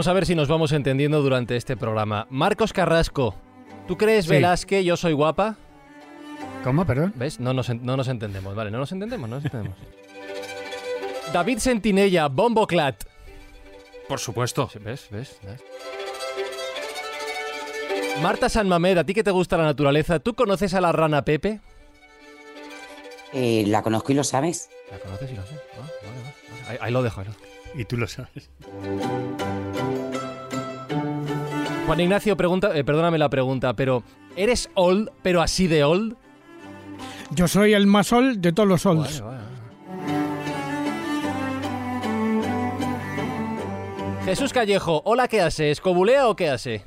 Vamos a ver si nos vamos entendiendo durante este programa. Marcos Carrasco, ¿tú crees, Sí. Velázquez, yo soy guapa? ¿Cómo, perdón? ¿Ves? No nos, no nos entendemos, vale, no nos entendemos, no nos entendemos. David Sentinella, Bomboclat. Por supuesto. Sí, ¿Ves? ¿Ves? ¿Ves? Marta San Mamed, a ti que te gusta la naturaleza, ¿tú conoces a la rana Pepe? Eh, la conozco y lo sabes. La conoces y lo sé. Ah, vale, vale, vale. Ahí, ahí lo dejo. ahí lo dejo. Y tú lo sabes. Juan Ignacio, pregunta, eh, perdóname la pregunta, pero ¿eres old, pero así de old? Yo soy el más old de todos los olds. Jesús Callejo, hola, ¿qué hace? ¿Escobulea o qué hace?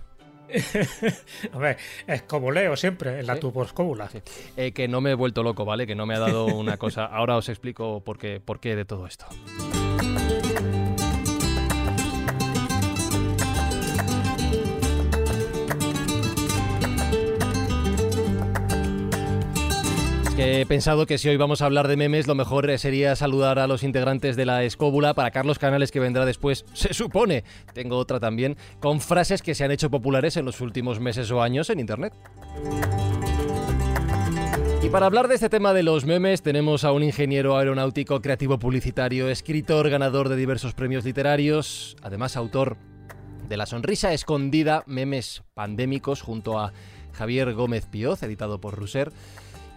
A ver, escobuleo siempre en la Sí. tuboescóbula. Sí. Eh, que no me he vuelto loco, ¿vale? Que no me ha dado una cosa. Ahora os explico por qué, por qué de todo esto. Que he pensado que si hoy vamos a hablar de memes, lo mejor eh, sería saludar a los integrantes de la escóbula para Carlos Canales, que vendrá después, se supone. Tengo otra también, con frases que se han hecho populares en los últimos meses o años en Internet. Y para hablar de este tema de los memes tenemos a un ingeniero aeronáutico, creativo publicitario, escritor, ganador de diversos premios literarios, además autor de La sonrisa escondida, memes pandémicos, junto a Javier Gómez Pioz, editado por Ruser.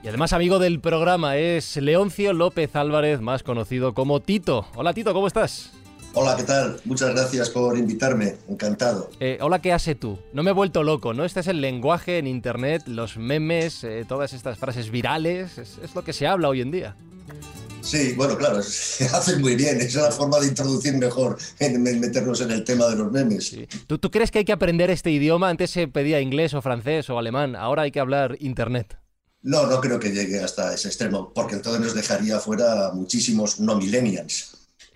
Y además amigo del programa es Leoncio López Álvarez, más conocido como Tito. Hola Tito, ¿cómo estás? Hola, ¿qué tal? Muchas gracias por invitarme. Encantado. Eh, hola, ¿qué hace tú? No me he vuelto loco, ¿no? Este es el lenguaje en Internet, los memes, eh, todas estas frases virales, es, es lo que se habla hoy en día. Sí, bueno, claro, se hace muy bien. Es la forma de introducir mejor en en meternos en el tema de los memes. Sí. ¿Tú, ¿Tú crees que hay que aprender este idioma? Antes se pedía inglés o francés o alemán, ahora hay que hablar Internet. No, no creo que llegue hasta ese extremo, porque entonces nos dejaría fuera muchísimos no millennials.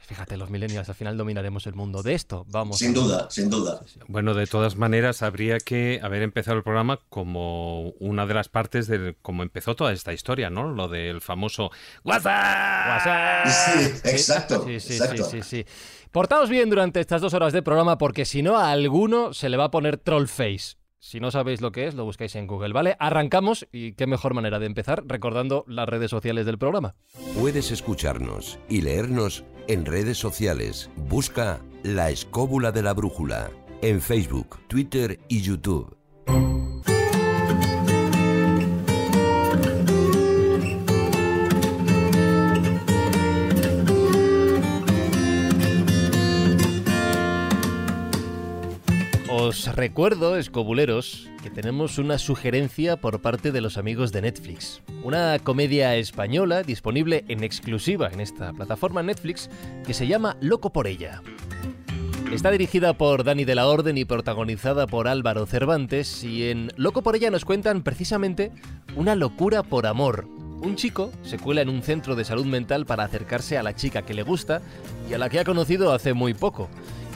Fíjate, los millennials, al final dominaremos el mundo. De esto vamos. Sin a- duda, sin duda. Bueno, de todas maneras, habría que haber empezado el programa como una de las partes de cómo empezó toda esta historia, ¿no? Lo del famoso WhatsApp. WhatsApp. Sí, exacto, Sí, sí, exacto. sí, sí, sí. Portaos bien durante estas dos horas de programa porque si no a alguno se le va a poner troll face. Si no sabéis lo que es, lo buscáis en Google, ¿vale? Arrancamos y qué mejor manera de empezar recordando las redes sociales del programa. Puedes escucharnos y leernos en redes sociales. Busca La escóbula de la brújula en Facebook, Twitter y YouTube. Os recuerdo, escobuleros, que tenemos una sugerencia por parte de los amigos de Netflix. Una comedia española disponible en exclusiva en esta plataforma Netflix que se llama Loco por ella. Está dirigida por Dani de la Orden y protagonizada por Álvaro Cervantes y en Loco por ella nos cuentan precisamente una locura por amor. Un chico se cuela en un centro de salud mental para acercarse a la chica que le gusta y a la que ha conocido hace muy poco.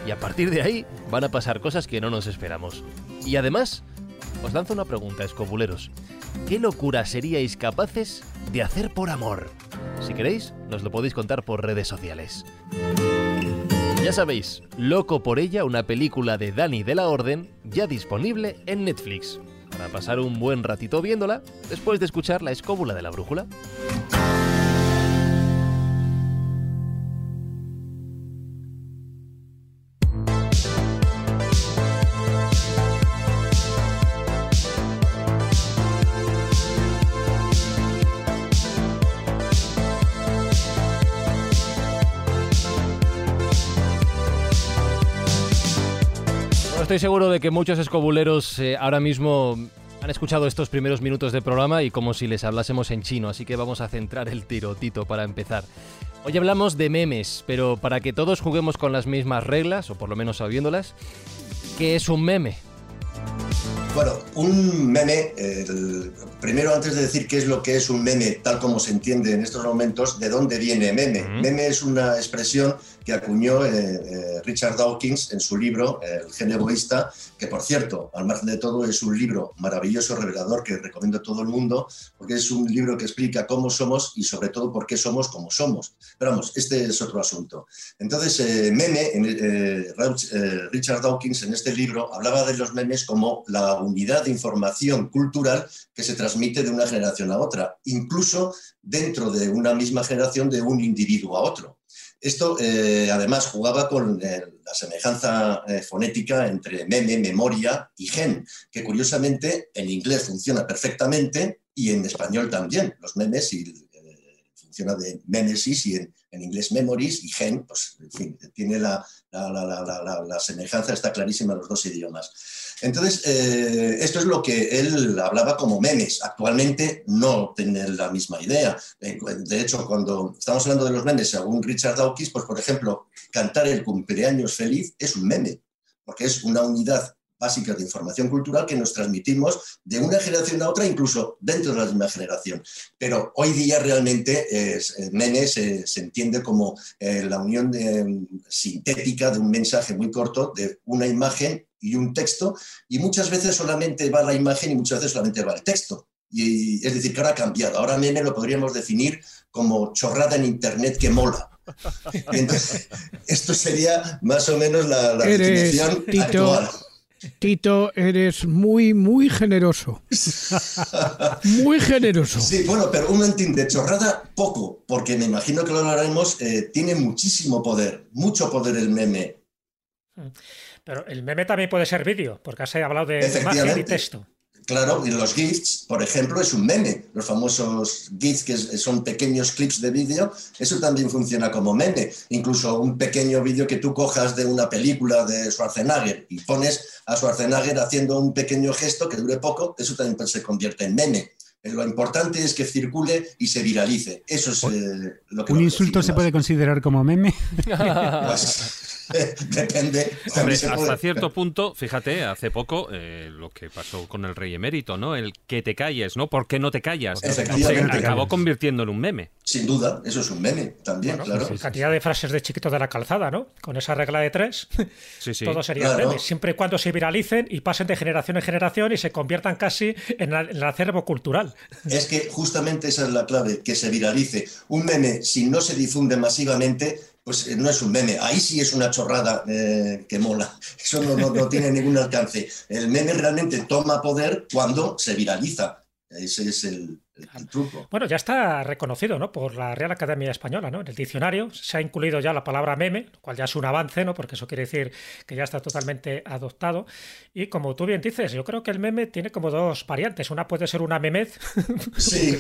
Y a partir de ahí van a pasar cosas que no nos esperamos. Y además, os lanzo una pregunta, escobuleros. ¿Qué locura seríais capaces de hacer por amor? Si queréis, nos lo podéis contar por redes sociales. Ya sabéis, Loco por ella, una película de Dani de la Orden, ya disponible en Netflix. Para pasar un buen ratito viéndola, después de escuchar la escóbula de la brújula. Estoy seguro de que muchos escobuleros eh, ahora mismo han escuchado estos primeros minutos de programa y como si les hablásemos en chino, así que vamos a centrar el tiro, Tito, para empezar. Hoy hablamos de memes, pero para que todos juguemos con las mismas reglas, o por lo menos sabiéndolas, ¿qué es un meme? Bueno, un meme, el- primero antes de decir qué es lo que es un meme, tal como se entiende en estos momentos, ¿de dónde viene meme? Meme es una expresión que acuñó eh, eh, Richard Dawkins en su libro El gen egoísta, que por cierto, al margen de todo, es un libro maravilloso, revelador, que recomiendo a todo el mundo, porque es un libro que explica cómo somos y sobre todo por qué somos como somos. Pero vamos, este es otro asunto. Entonces, eh, meme, eh, Richard Dawkins en este libro hablaba de los memes como la unidad de información cultural que se transmite de una generación a otra, incluso dentro de una misma generación de un individuo a otro. Esto eh, además jugaba con eh, la semejanza eh, fonética entre meme, memoria y gen, que curiosamente en inglés funciona perfectamente y en español también. Los memes y, funciona de memesis y en, en inglés memories y gen, pues en fin, tiene la, la- la- la semejanza, está clarísima en los dos idiomas. Entonces, eh, esto es lo que él hablaba como memes. Actualmente no tiene la misma idea. Eh, De hecho, cuando estamos hablando de los memes, según Richard Dawkins, pues por ejemplo, cantar el cumpleaños feliz es un meme, porque es una unidad básica de información cultural que nos transmitimos de una generación a otra, incluso dentro de la misma generación. Pero hoy día realmente es, eh, meme se, entiende como eh, la unión sintética de un mensaje muy corto, de una imagen y un texto, y muchas veces solamente va la imagen y muchas veces solamente va el texto. Y, es decir, que ahora ha cambiado. Ahora meme lo podríamos definir como chorrada en Internet que mola. Y entonces, esto sería más o menos la, la Eres, definición Tito. actual. Tito, eres muy, muy generoso. Muy generoso. Sí, bueno, pero un momentín de chorrada, poco, porque me imagino que lo hablaremos, eh, tiene muchísimo poder, mucho poder el meme. Pero el meme también puede ser vídeo, porque has hablado de imagen y texto. Claro, y los GIFs, por ejemplo, es un meme. Los famosos GIFs, que son pequeños clips de vídeo, eso también funciona como meme. Incluso un pequeño vídeo que tú cojas de una película de Schwarzenegger y pones a Schwarzenegger haciendo un pequeño gesto que dure poco, eso también se convierte en meme. Lo importante es que circule y se viralice. Eso es eh, lo que ¿Un insulto se más. puede considerar como meme? Pues, depende. Hombre, hasta puede- cierto punto, fíjate, hace poco eh, lo que pasó con el rey emérito, ¿no? El que te calles, ¿no? ¿Por qué no te callas? Efectivamente. Se acabó convirtiendo en un meme. Sin duda, eso es un meme también, Bueno, claro. pues cantidad de frases de chiquitos de la calzada, ¿no? Con esa regla de tres, Sí, sí. todo sería Claro. memes, siempre y cuando se viralicen y pasen de generación en generación y se conviertan casi en el acervo cultural. Es que justamente esa es la clave, que se viralice. Un meme, si no se difunde masivamente, pues eh, no es un meme. Ahí sí es una chorrada eh, que mola. Eso no, tiene ningún alcance. El meme realmente toma poder cuando se viraliza. Ese es el, el- el truco. Bueno, ya está reconocido, ¿no? Por la Real Academia Española, ¿no? En el diccionario se ha incluido ya la palabra meme, lo cual ya es un avance, ¿no? Porque eso quiere decir que ya está totalmente adoptado. Y como tú bien dices, yo creo que el meme tiene como dos variantes. Una puede ser una memez, Sí,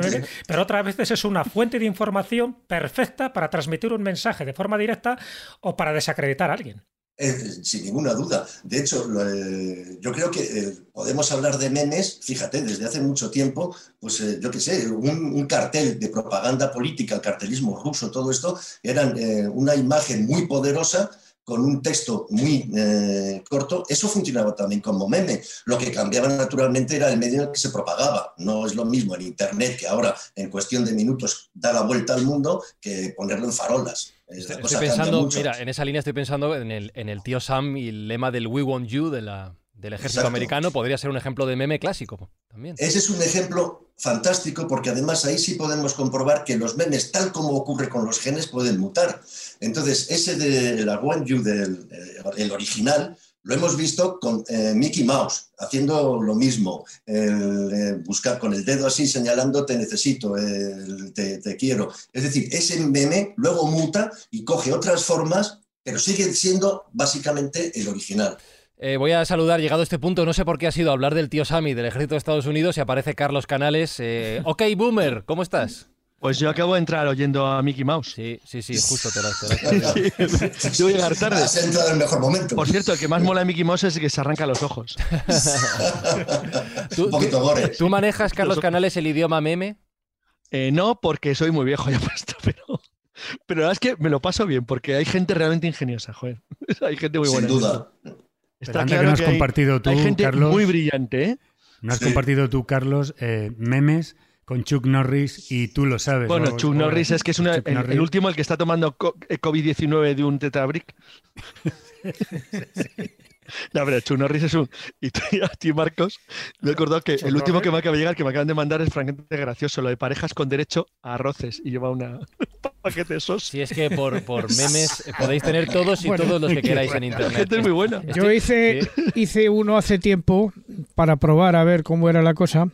meme, pero otras veces es una fuente de información perfecta para transmitir un mensaje de forma directa o para desacreditar a alguien. Sin ninguna duda. De hecho, eh, yo creo que eh, podemos hablar de memes, fíjate, desde hace mucho tiempo, pues eh, yo qué sé, un, cartel de propaganda política, el cartelismo ruso, todo esto, eran una imagen muy poderosa con un texto muy corto, eso funcionaba también como meme. Lo que cambiaba naturalmente era el medio en el que se propagaba. No es lo mismo en Internet, que ahora en cuestión de minutos da la vuelta al mundo, que ponerlo en farolas. Estoy pensando, mira, en esa línea estoy pensando en el, en el tío Sam y el lema del We Want You de la, del ejército Exacto. americano podría ser un ejemplo de meme clásico también. Ese es un ejemplo fantástico porque además ahí sí podemos comprobar que los memes, tal como ocurre con los genes, pueden mutar. Entonces, ese de la One You, del eh, el original, lo hemos visto con eh, Mickey Mouse, haciendo lo mismo, el, eh, buscar con el dedo así, señalando te necesito, el te, te quiero. Es decir, ese meme luego muta y coge otras formas, pero sigue siendo básicamente el original. Eh, voy a saludar, llegado a este punto, no sé por qué ha sido hablar del tío Sammy del ejército de Estados Unidos y aparece Carlos Canales. Ok, Boomer, ¿cómo estás? Pues yo acabo de entrar oyendo a Mickey Mouse. Sí, sí, sí, justo te lo, Sí, yo voy a llegar tarde. Has entrado en el mejor momento. Por cierto, el que más mola de Mickey Mouse es el que se arranca los ojos. ¿Tú, Un poquito tú- gore. tú manejas, Carlos Canales, el idioma meme? Eh, no, porque soy muy viejo ya puesto, pero, pero la verdad es que me lo paso bien, porque hay gente realmente ingeniosa, joder. Hay gente muy Sin buena. duda. Está que claro no has que hay- compartido tú, hay gente Carlos. muy brillante, ¿eh? No has Sí. compartido tú, Carlos, eh, memes con Chuck Norris y tú lo sabes. Bueno, o- Chuck Norris es que es una- el, el último, el que está tomando eh, COVID-19 de un tetrabric. No, pero Chuck Norris es un. Y a ti, Marcos, me he acordado que el último Norris. que me acaba de llegar, que me acaban de mandar, es francamente gracioso. Lo de parejas con derecho a arroces. Y lleva una un paquete de esos. Si es que por, por memes eh, podéis tener todos y Bueno, todos los que queráis en La internet. gente es muy buena. Estoy- Yo hice, sí. hice uno hace tiempo para probar a ver cómo era la cosa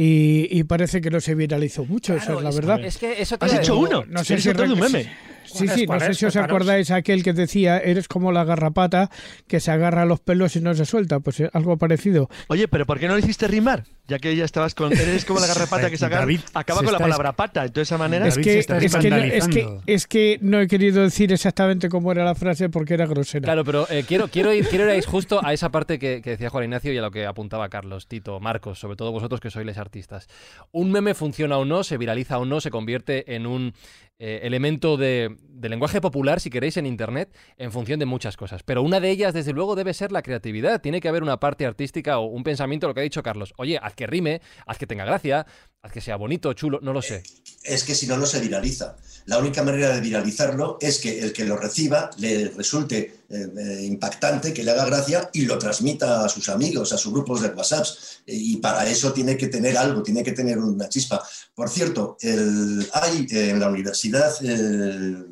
y, y parece que no se viralizó mucho, esa Claro, es la es- verdad. Es que eso te ¿Has hecho uno? No sé si de un meme. Sí, ¿Cuál sí, no ¿Cuál sé si os acordáis aquel que decía, eres como la garrapata que se agarra a los pelos y no se suelta, pues eh, algo parecido. Oye, pero ¿por qué no lo hiciste rimar? Ya que ya estabas con. Eres como la garrapata que se agarra. David Acaba se con la palabra pata. Entonces, de esa manera. Es que, es, que no, es, que, escandalizando. es que no he querido decir exactamente cómo era la frase porque era grosera. Claro, pero eh, quiero, quiero, ir, quiero ir justo a esa parte que, que decía Juan Ignacio y a lo que apuntaba Carlos, Tito, Marcos, sobre todo vosotros que sois les artistas. Un meme funciona o no, se viraliza o no, se convierte en un eh, elemento de, de lenguaje popular, si queréis, en Internet, en función de muchas cosas. Pero una de ellas, desde luego, debe ser la creatividad. Tiene que haber una parte artística o un pensamiento, lo que ha dicho Carlos. Oye, haz que rime, haz que tenga gracia, haz que sea bonito, chulo, no lo sé. Es que si no, no se viraliza. La única manera de viralizarlo es que el que lo reciba le resulte eh, eh, impactante, que le haga gracia y lo transmita a sus amigos, a sus grupos de WhatsApp. Y para eso tiene que tener algo, tiene que tener una chispa. Por cierto, hay eh, en la universidad, no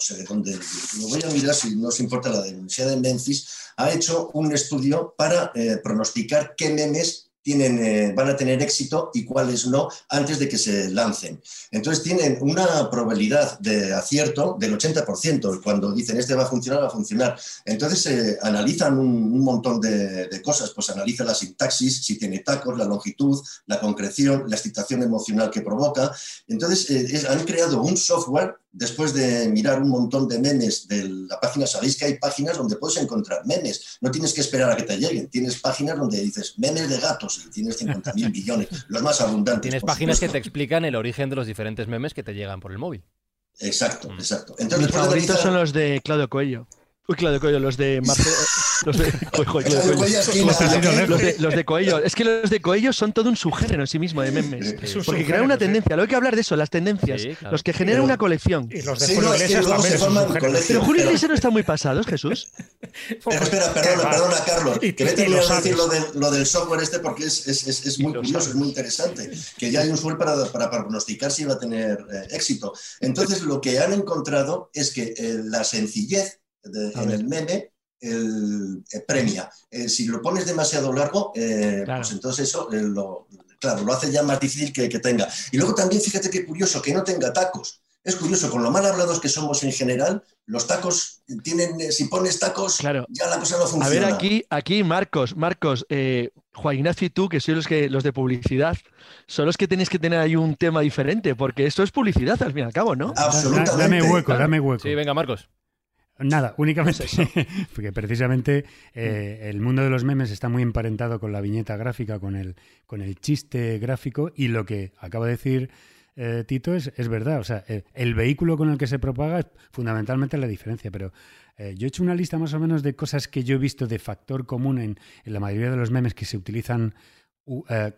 sé de dónde, lo voy a mirar si no os importa, la de la Universidad de Memphis, ha hecho un estudio para pronosticar qué memes tienen, eh, van a tener éxito y cuáles no antes de que se lancen. Entonces tienen una probabilidad de acierto del 80%. Cuando dicen este va a funcionar, va a funcionar. Entonces eh, analizan un, montón de, cosas. Pues analizan la sintaxis, si tiene tacos, la longitud, la concreción, la excitación emocional que provoca. Entonces eh, es- han creado un software después de mirar un montón de memes de la página. Sabéis que hay páginas donde puedes encontrar memes. No tienes que esperar a que te lleguen. Tienes páginas donde dices memes de gatos y tienes 50.000 millones, los más abundantes. Tienes páginas que te explican el origen de los diferentes memes que te llegan por el móvil. Exacto, Mm. exacto. Entonces, Mis de favoritos analizar- son los de Claudio Coello. Uy, Claudio Coello, los de Marcelo. los de. Los de, los de Coello. Es que los de Coello son todo un subgénero en sí mismo de memes. Porque crean una tendencia. Luego hay que hablar de eso, las tendencias. Sí, claro. Los que generan Pero- una colección. Y los de Sí, Julio no, es que Iglesias luego también. Pero Julio Iglesias no está muy pasados, Jesús. Pero espera, perdona, perdona, Carlos. Que voy a decir lo, de- lo del software este porque es, es- es- es muy curioso, sabes. es muy interesante. Que ya hay un software para, para, para pronosticar si va a tener eh, éxito. Entonces, lo que han encontrado es que eh, la sencillez de- en ver. el meme el, eh, premia. Eh, si lo pones demasiado largo, eh, Claro. pues entonces eso eh, lo, claro, lo hace ya más difícil que, que tenga. Y luego también, fíjate qué curioso, que no tenga tacos. Es curioso, con lo mal hablados que somos en general, los tacos tienen, eh, si pones tacos, Claro. ya la cosa no A funciona. ver, aquí, aquí Marcos, Marcos, eh, Juan Ignacio y tú, que sois los, que, los de publicidad, son los que tenéis que tener ahí un tema diferente, porque esto es publicidad al fin y al cabo, ¿no? Absolutamente. Da- Dame hueco, dame hueco. Sí, venga, Marcos. Nada, únicamente porque precisamente eh, el mundo de los memes está muy emparentado con la viñeta gráfica, con el, con el chiste gráfico y lo que acaba de decir eh, Tito es, es verdad. O sea, eh, el vehículo con el que se propaga es fundamentalmente la diferencia, pero yo he hecho una lista más o menos de cosas que yo he visto de factor común en, en la mayoría de los memes que se utilizan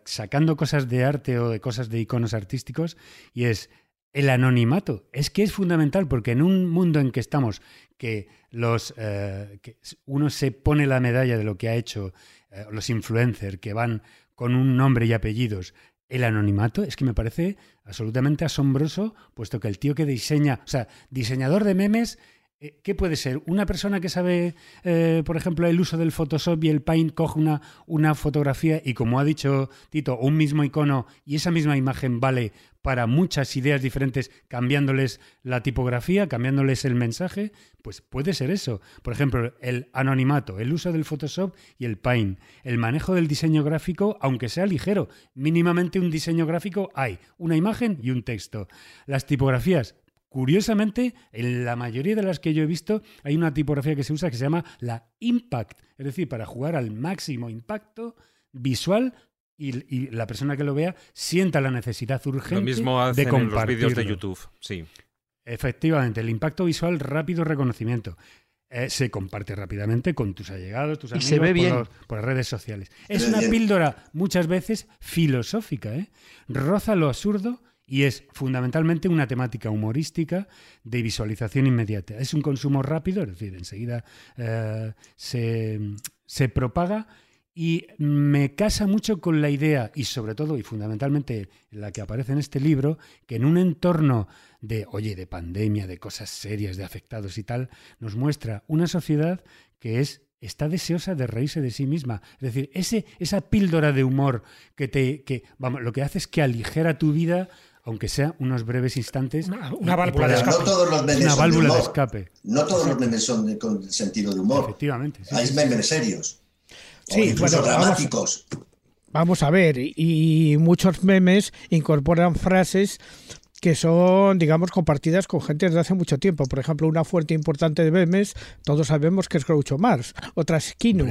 sacando cosas de arte o de cosas de iconos artísticos y es el anonimato. Es que es fundamental porque en un mundo en que estamos, que los eh, que uno se pone la medalla de lo que ha hecho eh, los influencers que van con un nombre y apellidos. El anonimato es que me parece absolutamente asombroso, puesto que el tío que diseña, o sea, diseñador de memes, eh, ¿qué puede ser? Una persona que sabe, por ejemplo, el uso del Photoshop y el Paint, coge una, una fotografía y, como ha dicho Tito, un mismo icono y esa misma imagen vale para muchas ideas diferentes, cambiándoles la tipografía, cambiándoles el mensaje, pues puede ser eso. Por ejemplo, el anonimato, el uso del Photoshop y el Paint, el manejo del diseño gráfico, aunque sea ligero, mínimamente un diseño gráfico hay, una imagen y un texto. Las tipografías, Curiosamente, en la mayoría de las que yo he visto, hay una tipografía que se usa que se llama la impact, es decir, para jugar al máximo impacto visual y, y la persona que lo vea sienta la necesidad urgente Lo mismo de hacen en los vídeos de. YouTube, sí. Efectivamente, el impacto visual, rápido reconocimiento. eh, se comparte rápidamente con tus allegados, tus Y amigos, se ve por, bien. los- por las redes sociales. Es una píldora muchas veces filosófica, ¿eh? roza lo absurdo y es fundamentalmente una temática humorística de visualización inmediata. Es un consumo rápido, es decir, enseguida eh, se, se propaga y me casa mucho con la idea, y sobre todo y fundamentalmente la que aparece en este libro, que en un entorno de, oye, de pandemia, de cosas serias, de afectados y tal, nos muestra una sociedad que es está deseosa de reírse de sí misma. Es decir, ese, esa píldora de humor que te, que, vamos, lo que hace es que aligera tu vida, aunque sea unos breves instantes. Una- válvula de pueda- Pero no todos los memes Una son de válvula de humor. escape. No todos los memes son de- con sentido de humor. Efectivamente. sí, Hay sí, sí. memes serios. Sí, o incluso bueno, vamos- dramáticos. Vamos a ver, y, y muchos memes incorporan frases que son, digamos, compartidas con gente desde hace mucho tiempo. Por ejemplo, una fuente importante de memes, todos sabemos que es Groucho Marx, otra es Kino.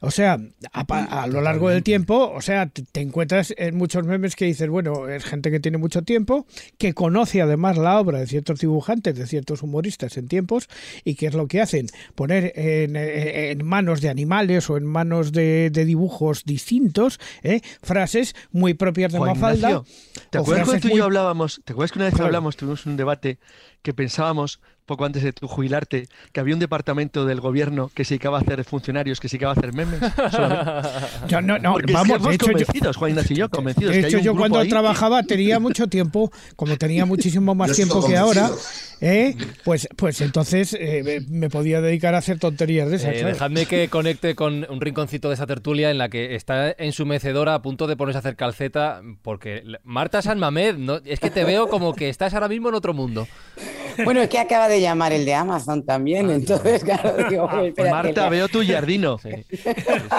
O sea, a, a lo largo del tiempo, o sea, te, te encuentras en muchos memes que dices, bueno, es gente que tiene mucho tiempo, que conoce además la obra de ciertos dibujantes, de ciertos humoristas en tiempos, y qué es lo que hacen, poner en, en manos de animales o en manos de, de dibujos distintos ¿eh? frases muy propias de Juan Mafalda. Ignacio, ¿te acuerdas cuando tú y muy- yo hablábamos? ¿Te acuerdas que una vez que hablamos, tuvimos un debate que pensábamos, poco antes de tu jubilarte, que había un departamento del gobierno que se dedicaba a hacer funcionarios, que se dedicaba a hacer memes? Yo no, no, Porque vamos, de hecho, yo, convencidos, Juan Ignacio y yo, convencidos. de que hay hecho, un yo grupo cuando que- trabajaba tenía mucho tiempo, como tenía muchísimo más Yo tiempo que ahora. ¿eh? pues, pues entonces eh, me podía dedicar a hacer tonterías de esas. Eh, dejadme que conecte con un rinconcito de esa tertulia en la que está en su mecedora a punto de ponerse a hacer calceta, porque Marta San Mamed, ¿no? es que te veo como que estás ahora mismo en otro mundo. Bueno, es que acaba de llamar el de Amazon también, entonces, claro, digo, Pues espérate, Marta, ya- veo tu jardino. Sí.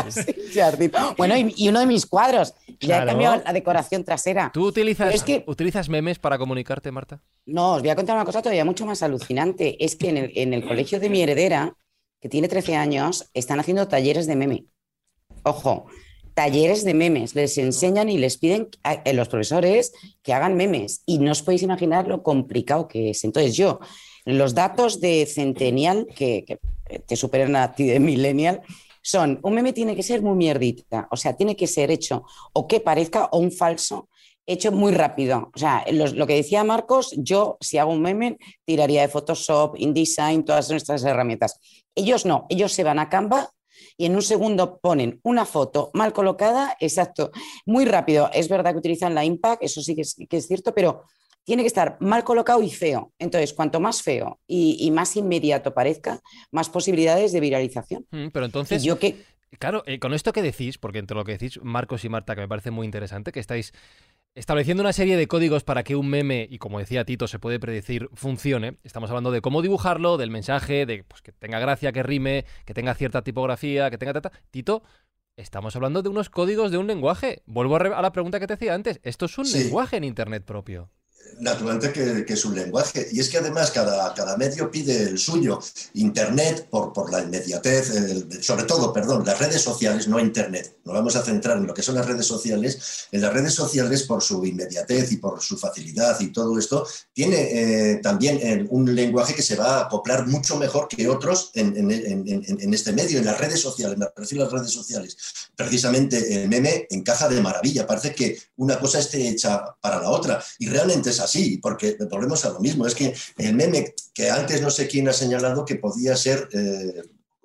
Sí, jardín. Bueno, y, y uno de mis cuadros. Ya Claro. he cambiado la decoración trasera. ¿Tú utilizas, Pero es que- utilizas memes para comunicarte, Marta? No, os voy a contar una cosa todavía mucho más alucinante. Es que en el, en el colegio de mi heredera, que tiene 13 años, están haciendo talleres de meme. Ojo, talleres de memes. Les enseñan y les piden a, a los profesores que hagan memes. Y no os podéis imaginar lo complicado que es. Entonces yo, los datos de Centennial, que, que te superan a ti de Millennial, son, un meme tiene que ser muy mierdita. O sea, tiene que ser hecho o que parezca o un falso hecho muy rápido. O sea, los- lo que decía Marcos, yo si hago un meme tiraría de Photoshop, InDesign, todas nuestras herramientas. Ellos no, ellos se van a Canva y en un segundo ponen una foto mal colocada, exacto, muy rápido. Es verdad que utilizan la Impact, eso sí que es, que es cierto, pero tiene que estar mal colocado y feo. Entonces, cuanto más feo y, y más inmediato parezca, más posibilidades de viralización. Mm, Pero entonces, yo que... claro, eh, con esto que decís, porque entre lo que decís Marcos y Marta, que me parece muy interesante, que estáis estableciendo una serie de códigos para que un meme, y como decía Tito, se puede predecir, funcione. Estamos hablando de cómo dibujarlo, del mensaje, de pues, que tenga gracia, que rime, que tenga cierta tipografía, que tenga tata. Tito, estamos hablando de unos códigos de un lenguaje. Vuelvo a, la pregunta que te hacía antes. Esto es un Sí. lenguaje en Internet propio. Naturalmente que, que es un lenguaje. Y es que además cada, cada medio pide el suyo. Internet, por, por la inmediatez, sobre todo, perdón, las redes sociales, no Internet. Nos vamos a centrar en lo que son las redes sociales. En las redes sociales, por su inmediatez y por su facilidad y todo esto, tiene eh, también eh, un lenguaje que se va a acoplar mucho mejor que otros en- en- en- en este medio, en las redes sociales, me refiero a las redes sociales. Precisamente el meme encaja de maravilla. Parece que una cosa esté hecha para la otra. Y realmente es así, porque volvemos a lo mismo. Es que el meme, que antes no sé quién ha señalado que podía ser eh,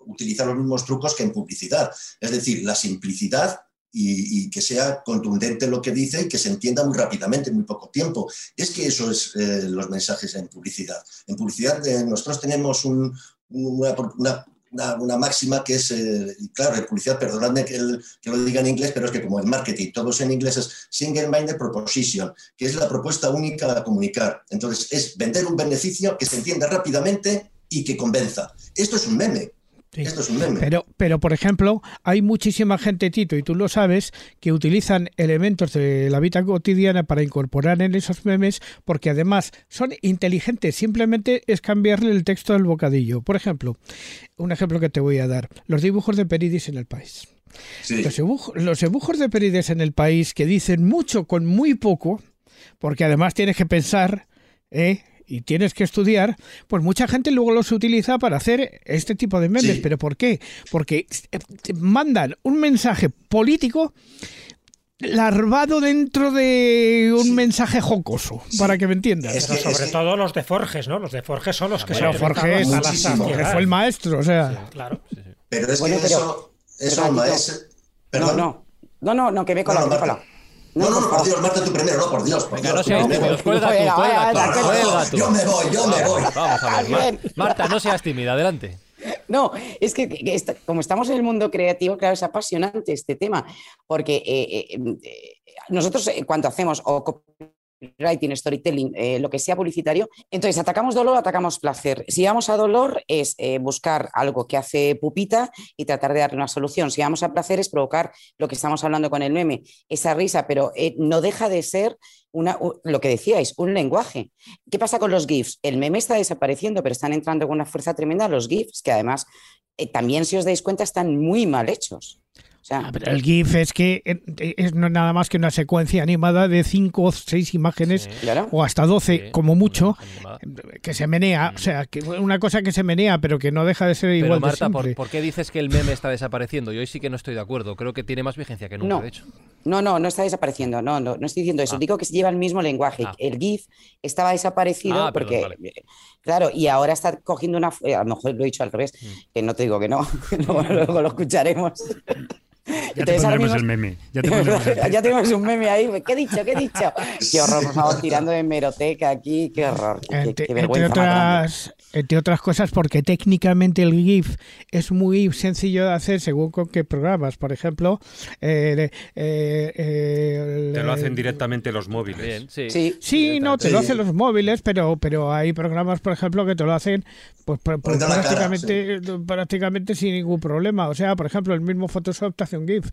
utilizar los mismos trucos que en publicidad. Es decir, la simplicidad y, que sea contundente lo que dice y que se entienda muy rápidamente, en muy poco tiempo. Es que eso es eh, los mensajes en publicidad. En publicidad eh, nosotros tenemos un- una- una- máxima que es, eh, claro, en publicidad, perdonadme que, lo diga en inglés, pero es que como en marketing todo es en inglés, es single-minded proposition, que es la propuesta única a comunicar. Entonces, es vender un beneficio que se entienda rápidamente y que convenza. Esto es un meme. Sí. Esto es un meme. Pero, pero, por ejemplo, hay muchísima gente, Tito, y tú lo sabes, que utilizan elementos de la vida cotidiana para incorporar en esos memes, porque además son inteligentes. Simplemente es cambiarle el texto del bocadillo. Por ejemplo, un ejemplo que te voy a dar: los dibujos de Peridis en el país. Sí. Los, dibuj- los dibujos de Peridis en el país que dicen mucho con muy poco, porque además tienes que pensar. ¿eh? Y tienes que estudiar, pues mucha gente luego los utiliza para hacer este tipo de memes. Sí. ¿Pero por qué? Porque eh, mandan un mensaje político larvado dentro de un mensaje jocoso, para que me entiendas. Es Pero que- sobre que- todo los de Forges, ¿no? Los de Forges son los que Pero se Forges, a la saciedad. fue el maestro, o sea... Claro. Pero es Bueno, que pero- eso, eso pero, maestro. No, Perdón. no. No, no, no, que me he colado, No, me he no, colado. No, no, por no, por. Dios, Marta, tú primero, no, por Dios, por Venga, Dios. no seas yo me tímido, voy. cuelga tú, cuelga tú, cuelga tú. Yo me voy, yo me voy. Vamos a ver, Marta, no seas tímida, adelante. No, es que, que esta- como estamos en el mundo creativo, claro, es apasionante este tema, porque eh, eh, eh, nosotros eh, cuando hacemos o copywriting, storytelling, eh, lo que sea publicitario, entonces atacamos dolor, atacamos placer. Si vamos a dolor es eh, buscar algo que hace pupita y tratar de darle una solución. Si vamos a placer es provocar lo que estamos hablando con el meme, esa risa, pero eh, no deja de ser una, lo que decíais, un lenguaje. ¿Qué pasa con los GIFs? El meme está desapareciendo, pero están entrando con una fuerza tremenda los GIFs, que además también, si os dais cuenta, están muy mal hechos. O sea, Ah, pero el GIF es que eh, es no nada más que una secuencia animada de 5 o 6 imágenes claro. o hasta 12 Sí, como mucho que se menea, o sea, que una cosa que se menea pero que no deja de ser Pero igual de Marta, ¿por, simple. por qué dices que el meme está desapareciendo? Yo hoy sí que no estoy de acuerdo. Creo que tiene más vigencia que nunca, No. de hecho. No, no, no está desapareciendo. No, no, no estoy diciendo eso. Ah. Digo que se lleva el mismo lenguaje. Ah. El GIF estaba desaparecido Ah, perdón, porque, vale. claro, y ahora está cogiendo una. A lo mejor lo he dicho al revés, Mm. que no te digo que no. luego lo escucharemos. Ya te Entonces, ahora pondremos mismo- el meme. Ya te pondremos el ya tenemos un meme ahí. ¿Qué he dicho? ¿Qué he dicho? Qué horror, por favor, tirando de meroteca aquí. Qué horror. Qué, Entre, qué vergüenza otras, entre otras cosas, porque técnicamente el GIF es muy sencillo de hacer según con qué programas. Por ejemplo, eh, eh, eh, Te lo hacen directamente los móviles. Bien, sí. Sí, Sí, no, te lo hacen los móviles, pero, pero hay programas, por ejemplo, que te lo hacen pues, cara, prácticamente, prácticamente sin ningún problema. O sea, por ejemplo, el mismo Photoshop te hace un GIF.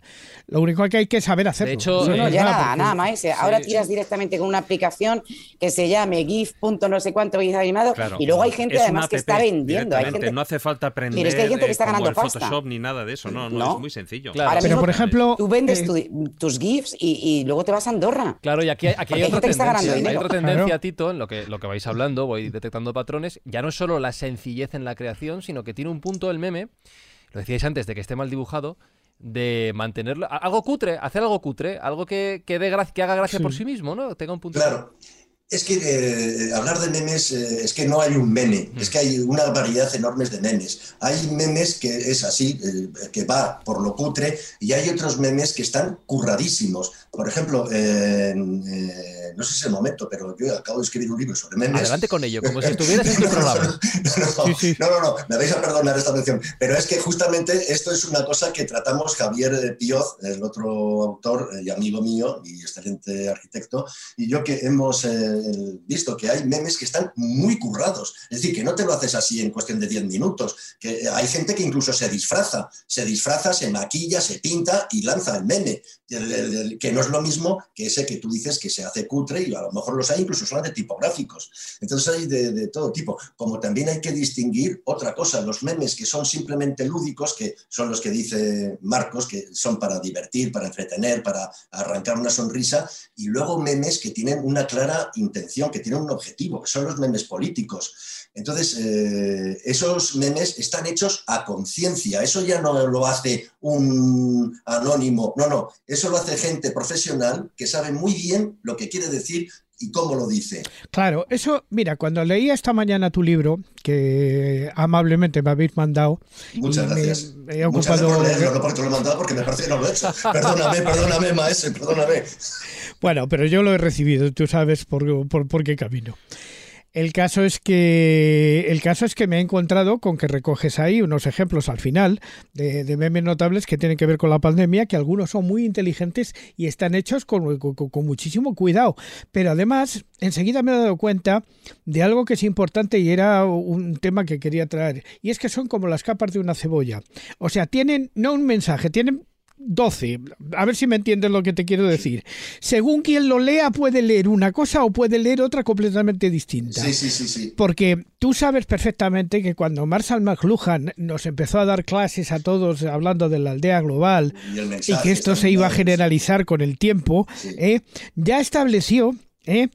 Lo único que hay que saber hacerlo. hecho, No, no, eh, ya nada, porque- nada más. eh. Ahora Sí. tiras directamente con una aplicación que se llame GIF. punto no sé cuánto GIF animado. Claro. y luego hay gente además que está vendiendo. Hay gente... No hace falta aprender es que hay gente que eh, está como ganando el pasta. Photoshop ni nada de eso. No, no, No. es muy sencillo. Claro. Ahora Pero, mismo por ejemplo, Tú vendes eh, tu- tus GIFs y, y luego te vas a Andorra. Claro, y aquí, hay- aquí hay Hay otra gente que está Hay otra tendencia, Claro. Tito, en lo que, lo que vais hablando, voy detectando patrones. Ya no es solo la sencillez en la creación, sino que tiene un punto el meme, lo decíais antes de que esté mal dibujado, de mantenerlo. Algo cutre, hacer algo cutre, algo que, que, dé que haga gracia Sí. por sí mismo, ¿no? Tenga un punto. Claro. Es que eh, hablar de memes eh, es que no hay un meme, Mm. es que hay una variedad enorme de memes. Hay memes que es así, eh, que va por lo cutre, y hay otros memes que están curradísimos. Por ejemplo, no sé si es el momento, pero yo acabo de escribir un libro sobre memes. Adelante con ello, como si estuvieras en tu programa. No, no, no, no, me vais a perdonar esta mención, pero es que justamente esto es una cosa que tratamos Javier Pioz, el otro autor y amigo mío y excelente arquitecto, y yo que hemos visto que hay memes que están muy currados, es decir, que no te lo haces así en cuestión de 10 minutos, que hay gente que incluso se disfraza, se disfraza, se maquilla, se pinta y lanza el meme, que no es lo mismo que ese que tú dices que se hace cutre y a lo mejor los hay incluso solamente tipográficos. Entonces hay de, de todo tipo. Como también hay que distinguir otra cosa, los memes que son simplemente lúdicos, que son los que dice Marcos, que son para divertir, para entretener, para arrancar una sonrisa, y luego memes que tienen una clara intención, que tienen un objetivo, que son los memes políticos. Entonces, eh, esos memes están hechos a conciencia, eso ya no lo hace un anónimo, no, no, eso lo hace gente profesional que sabe muy bien lo que quiere decir y cómo lo dice. Claro, eso, mira, cuando leía esta mañana tu libro, que amablemente me habéis mandado, Muchas gracias. me he Muchas gracias ocupado. por leerlo, no porque lo he mandado, porque me parece que no lo he hecho. Perdóname, perdóname, maestro, perdóname. Bueno, pero yo lo he recibido, tú sabes por, por, por qué camino. El caso es que el caso es que me he encontrado con que recoges ahí unos ejemplos al final de, memes notables que tienen que ver con la pandemia, que algunos son muy inteligentes y están hechos con, con- con muchísimo cuidado. Pero además, enseguida me he dado cuenta de algo que es importante y era un tema que quería traer. Y es que son como las capas de una cebolla. O sea, tienen no un mensaje, tienen 12. A ver si me entiendes lo que te quiero decir. Según quien lo lea, puede leer una cosa o puede leer otra completamente distinta. Sí, sí, sí, sí. Porque tú sabes perfectamente que cuando Marshall McLuhan nos empezó a dar clases a todos hablando de la aldea global Y, que esto se iba a generalizar con el tiempo, Sí. ¿eh? ya estableció ¿eh?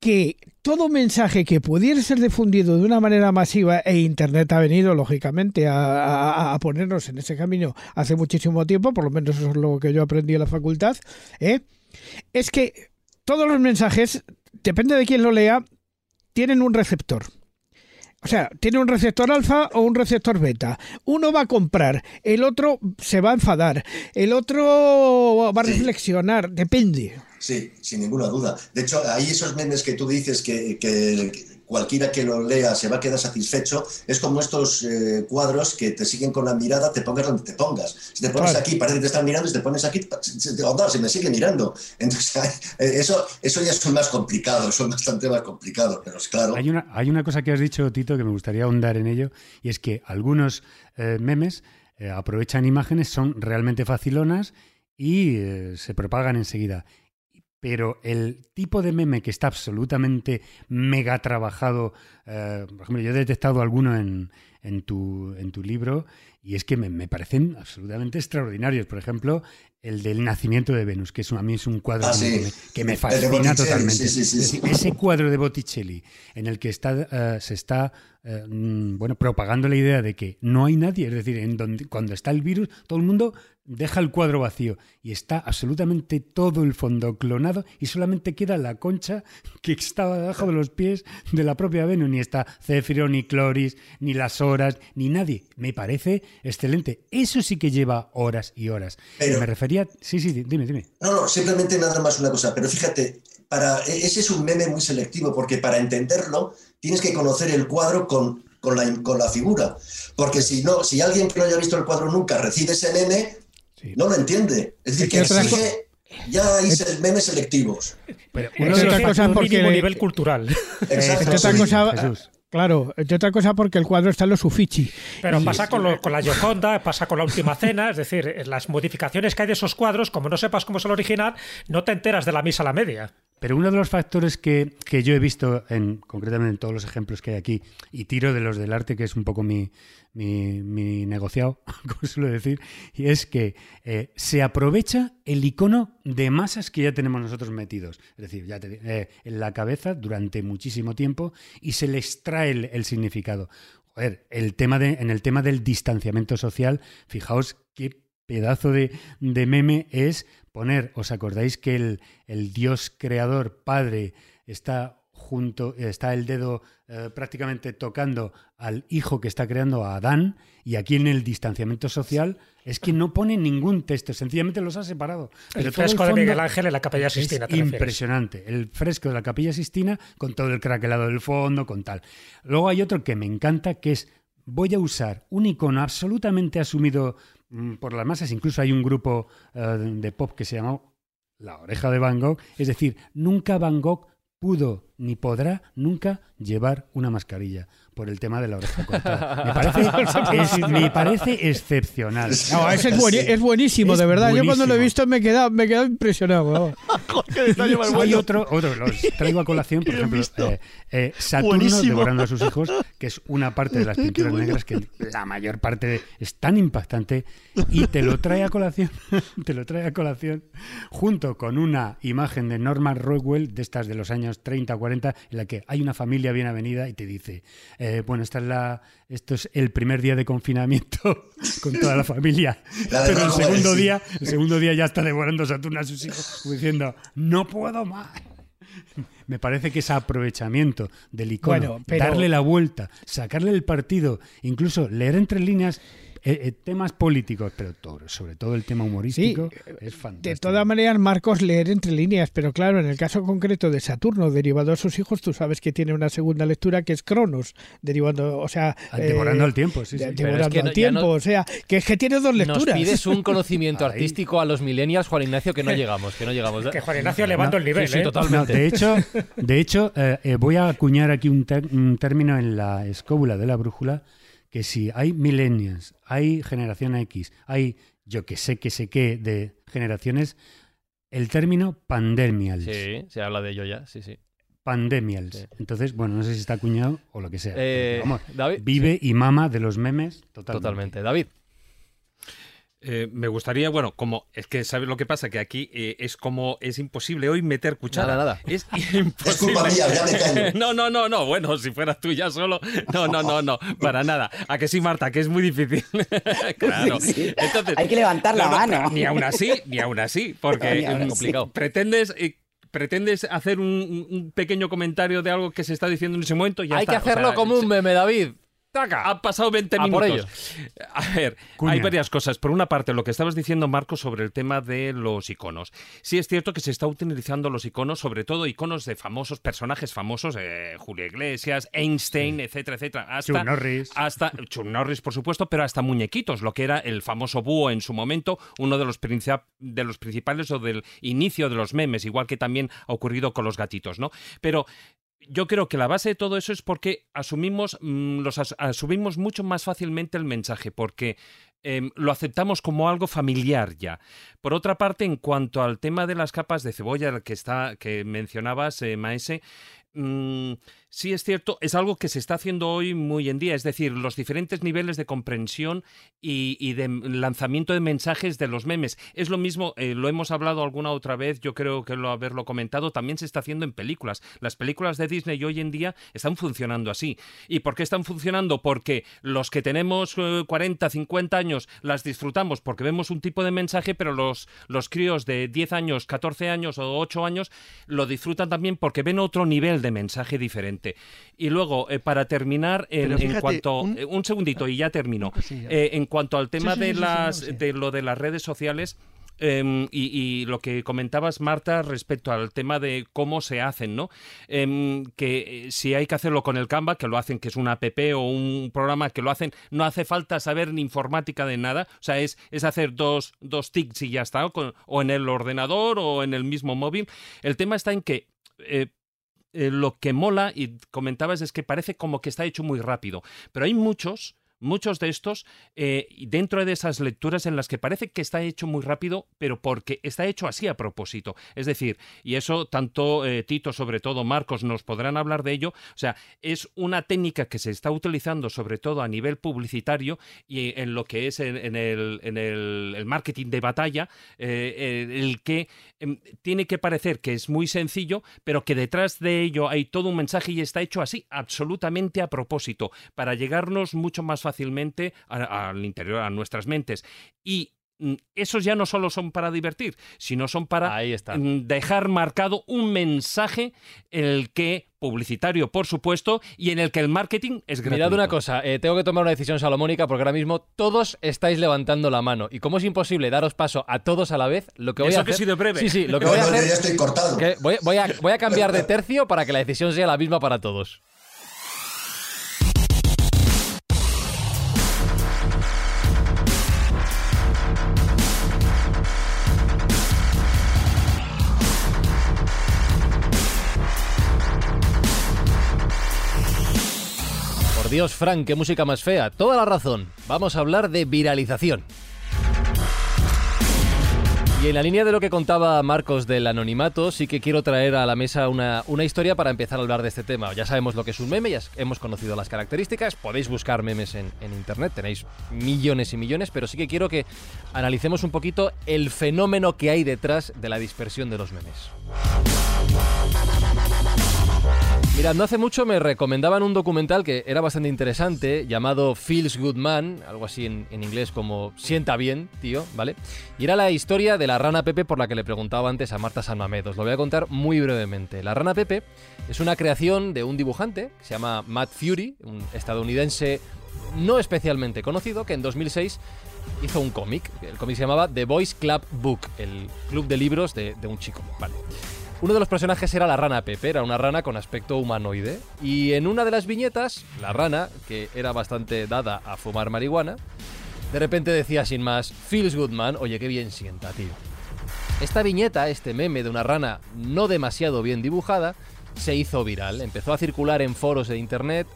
que todo mensaje que pudiera ser difundido de una manera masiva, e Internet ha venido, lógicamente, a, ponernos en ese camino hace muchísimo tiempo, por lo menos eso es lo que yo aprendí en la facultad, ¿eh? es que todos los mensajes, depende de quién lo lea, tienen un receptor. O sea, tiene un receptor alfa o un receptor beta. Uno va a comprar, el otro se va a enfadar, el otro va a reflexionar, depende. Sí, sin ninguna duda. De hecho, ahí esos memes que tú dices que, cualquiera que lo lea se va a quedar satisfecho, es como estos eh, cuadros que te siguen con la mirada, te pongas donde te pongas. Si te pones aquí, parece que te están mirando, si te pones aquí, se, se me sigue mirando. Entonces, eh, eso, eso ya es más complicado, son bastante más complicados, pero es claro. Hay una, hay una cosa que has dicho, Tito, que me gustaría ahondar en ello, y es que algunos eh, memes aprovechan imágenes, son realmente facilonas y se propagan enseguida pero el tipo de meme que está absolutamente mega trabajado, eh, por ejemplo, yo he detectado alguno en, en, tu, en tu libro y es que me, parecen absolutamente extraordinarios. Por ejemplo, el del nacimiento de Venus, que es, a mí es un cuadro ah, que, me, fascina totalmente. ese cuadro de Botticelli en el que está, eh, se está eh, mm, bueno, propagando la idea de que no hay nadie, es decir, en donde, cuando está el virus, todo el mundo deja el cuadro vacío y está absolutamente todo el fondo clonado y solamente queda la concha que estaba debajo de los pies de la propia Venus. Ni está Céfiro, ni Cloris, ni las horas, ni nadie. Me parece excelente. Eso sí que lleva horas y horas. me refería... Sí, sí, dime, dime. No, no, simplemente nada más una cosa. Pero fíjate, para, e-, ese es un meme muy selectivo porque para entenderlo tienes que conocer el cuadro con, con, la, con la figura. Porque si no, si alguien que no haya visto el cuadro nunca recibe ese meme, no lo entiende. Es decir, que exige ya hay memes selectivos. Pero uno de los un porque... nivel cultural. Exacto. otra cosa, Claro, entre otra cosa porque el cuadro está en los Uffizi. Pero pasa con, con, la Gioconda, pasa con la Última Cena, es decir, las modificaciones que hay de esos cuadros, como no sepas cómo es el original, no te enteras de la misa a la media. Pero uno de los factores que, yo he visto, en, concretamente en todos los ejemplos que hay aquí, y tiro de los del arte, que es un poco mi, mi, negociado, como suelo decir, y es que eh, se aprovecha el icono de masas que ya tenemos nosotros metidos, es decir, ya eh, en la cabeza durante muchísimo tiempo, y se le extrae el, significado. Joder, el tema de, en el tema del distanciamiento social, fijaos qué pedazo de, de meme es poner, ¿os acordáis que el, el Dios creador, Padre, está junto, está el dedo eh, prácticamente tocando al hijo que está creando a Adán, y aquí en el distanciamiento social es que no pone ningún texto, sencillamente los ha separado. el fresco de Miguel Ángel en la Capilla Sistina. Es impresionante, el fresco de la Capilla Sistina con todo el craquelado del fondo, con tal. Luego hay otro que me encanta, que es voy a usar un icono absolutamente asumido Mm, por las masas. Incluso hay un grupo eh, de pop que se llamó La Oreja de Van Gogh. Es decir, nunca Van Gogh pudo ni podrá nunca llevar una mascarilla por el tema de la oreja cortada. Me parece, me parece excepcional. No, ese es, buenísimo, de verdad. Yo cuando lo he visto me he quedado, me he impresionado. Hay otro, otro, los traigo a colación, por ejemplo, eh, eh, Saturno devorando a sus hijos, que es una parte de las pinturas negras que la mayor parte es tan impactante y te lo trae a colación, te lo trae a colación junto con una imagen de Norman Rockwell de estas de los años 30 40 en la que hay una familia bien avenida y te dice, eh, bueno, esta es la, esto es el primer día de confinamiento con toda la familia, pero el segundo, día, el segundo día ya está devorando Saturno a sus hijos diciendo, no puedo más. Me parece que ese aprovechamiento del icono, darle la vuelta, sacarle el partido, incluso leer entre líneas, eh, eh, temas políticos, pero sobre todo el tema humorístico, es fantástico. De todas maneras, Marcos, leer entre líneas, pero claro, en el caso concreto de Saturno, derivado a sus hijos, tú sabes que tiene una segunda lectura que es Cronos, derivando, o sea... Ah, devorando el tiempo, sí, sí. Devorando el tiempo, o sea, que es que tiene dos lecturas. Nos pides un conocimiento artístico a los millennials, Juan Ignacio, que no llegamos, que no llegamos. Que Juan Ignacio levanta el nivel, ¿eh? totalmente. de hecho, de hecho voy a acuñar aquí un, un término en la escóbula de la brújula, que si hay millennials, hay generación X, hay yo que sé que sé qué de generaciones, el término pandemials. Sí, se habla de ello ya, sí, sí. Pandemials. Entonces, bueno, no sé si está acuñado o lo que sea. Eh, vive y mama de los memes totalmente. Totalmente. David. Eh, me gustaría, bueno, como es que sabes lo que pasa, que aquí eh, es como es imposible hoy meter cuchara. Nada, nada. Es Es imposible. culpa mía, ya me callo. No, no, no, no. Bueno, si fueras tú ya solo. No, no, no, no. Para nada. A que sí, Marta, que es muy difícil. claro. Sí, sí. Entonces, Hay que levantar la no, no, mano. Ni aún así, ni aún así. Porque Ni aún mm, así. pretendes. eh, Pretendes hacer un, un pequeño comentario de algo que se está diciendo en ese momento. y Ya Hay está. que O sea, hacerlo como un meme, David. ¡Taca! han pasado 20 A por minutos. A ver, Cuña. hay varias cosas. Por una parte, lo que estabas diciendo, Marco, sobre el tema de los iconos. Sí es cierto que se está utilizando los iconos, sobre todo iconos de famosos, personajes famosos, eh, Julio Iglesias, Einstein, etcétera, etcétera. Hasta, Chuck Norris. Hasta Chuck Norris, por supuesto, pero hasta muñequitos, lo que era el famoso búho en su momento, uno de los, de los principales o del inicio de los memes, igual que también ha ocurrido con los gatitos, ¿no? Pero yo creo que la base de todo eso es porque asumimos, mm, los as- asumimos mucho más fácilmente el mensaje, porque em, lo aceptamos como algo familiar ya. Por otra parte, en cuanto al tema de las capas de cebolla que está, que mencionabas, eh, Maese, mm, sí es cierto, es algo que se está haciendo hoy muy en día, es decir, los diferentes niveles de comprensión y, de lanzamiento de mensajes de los memes. Es lo mismo, eh, lo hemos hablado alguna otra vez, yo creo que lo haberlo comentado, también se está haciendo en películas. Las películas de Disney hoy en día están funcionando así. ¿Y por qué están funcionando? Porque los que tenemos eh, 40, 50 años las disfrutamos porque vemos un tipo de mensaje, pero los, los críos de 10 años, 14 años o 8 años lo disfrutan también porque ven otro nivel de mensaje diferente. Y luego, eh, para terminar, en, cuanto... un- eh, un segundito y ya termino. Cosilla. Eh, en cuanto al tema sí, de sí, las de lo de las redes sociales em, y, y lo que comentabas Marta respecto al tema de cómo se hacen, ¿no? Em, que si hay que hacerlo con el Canva, que lo hacen, que es una app o un programa que lo hacen, no hace falta saber ni informática de nada, o sea, es, es hacer dos, dos tics y ya está, o, con- o en el ordenador o en el mismo móvil. El tema está en que eh, eh, lo que mola, y comentabas, es que parece como que está hecho muy rápido. Pero hay muchos, muchos de estos, eh, dentro de esas lecturas en las que parece que está hecho muy rápido, pero porque está hecho así a propósito. Es decir, y eso tanto eh, Tito, sobre todo Marcos, nos podrán hablar de ello. O sea, es una técnica que se está utilizando sobre todo a nivel publicitario y en lo que es en, el, en el- marketing de batalla, eh, el que em, tiene que parecer que es muy sencillo, pero que detrás de ello hay todo un mensaje y está hecho así, absolutamente a propósito, para llegarnos mucho más fácilmente a- al interior, a nuestras mentes. Y mm, esos ya no solo son para divertir, sino son para Ahí está. mm, dejar marcado un mensaje el que publicitario, por supuesto, y en el que el marketing es gratuito. Mirad una cosa, eh, tengo que tomar una decisión salomónica porque ahora mismo todos estáis levantando la mano. Y como es imposible daros paso a todos a la vez, lo que voy Eso a hacer... sido breve. Sí, sí, lo que voy a hacer... ya estoy cortado. que voy, voy a, voy a cambiar de tercio para que la decisión sea la misma para todos. Dios, Frank, qué música más fea. Toda la razón. Vamos a hablar de viralización. Y en la línea de lo que contaba Marcos del anonimato, sí que quiero traer a la mesa una, una historia para empezar a hablar de este tema. Ya sabemos lo que es un meme, ya hemos conocido las características, podéis buscar memes en, en internet, tenéis millones y millones, pero sí que quiero que analicemos un poquito el fenómeno que hay detrás de la dispersión de los memes. Mirad, no hace mucho me recomendaban un documental que era bastante interesante, llamado Feels Good Man, algo así en, en inglés como Sienta bien, tío, ¿vale? Y era la historia de la rana Pepe por la que le preguntaba antes a Marta San Mamés. Os lo voy a contar muy brevemente. La rana Pepe es una creación de un dibujante que se llama Matt Fury, un estadounidense no especialmente conocido, que en 2006 hizo un cómic. El cómic se llamaba The Boys Club Book, el club de libros de, de un chico, ¿vale? Uno de los personajes era la rana Pepe, era una rana con aspecto humanoide. Y en una de las viñetas, la rana, que era bastante dada a fumar marihuana, de repente decía sin más, Feels good man, oye, qué bien sienta, tío. Esta viñeta, este meme de una rana no demasiado bien dibujada, se hizo viral, empezó a circular en foros de internet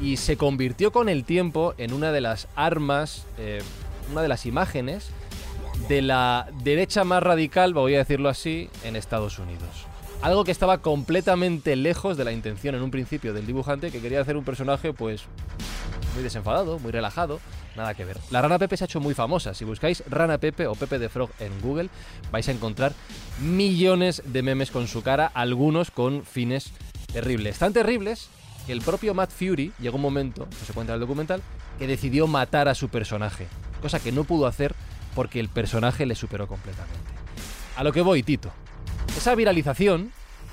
y se convirtió con el tiempo en una de las armas, eh, una de las imágenes de la derecha más radical, voy a decirlo así, en Estados Unidos. Algo que estaba completamente lejos de la intención en un principio del dibujante, que quería hacer un personaje, pues, muy desenfadado, muy relajado, nada que ver. La rana Pepe se ha hecho muy famosa. Si buscáis rana Pepe o Pepe de Frog en Google, vais a encontrar millones de memes con su cara, algunos con fines terribles. Tan terribles que el propio Matt Fury llegó un momento, no se cuenta en el documental, que decidió matar a su personaje, cosa que no pudo hacer porque el personaje le superó completamente. A lo que voy, Tito. Esa viralización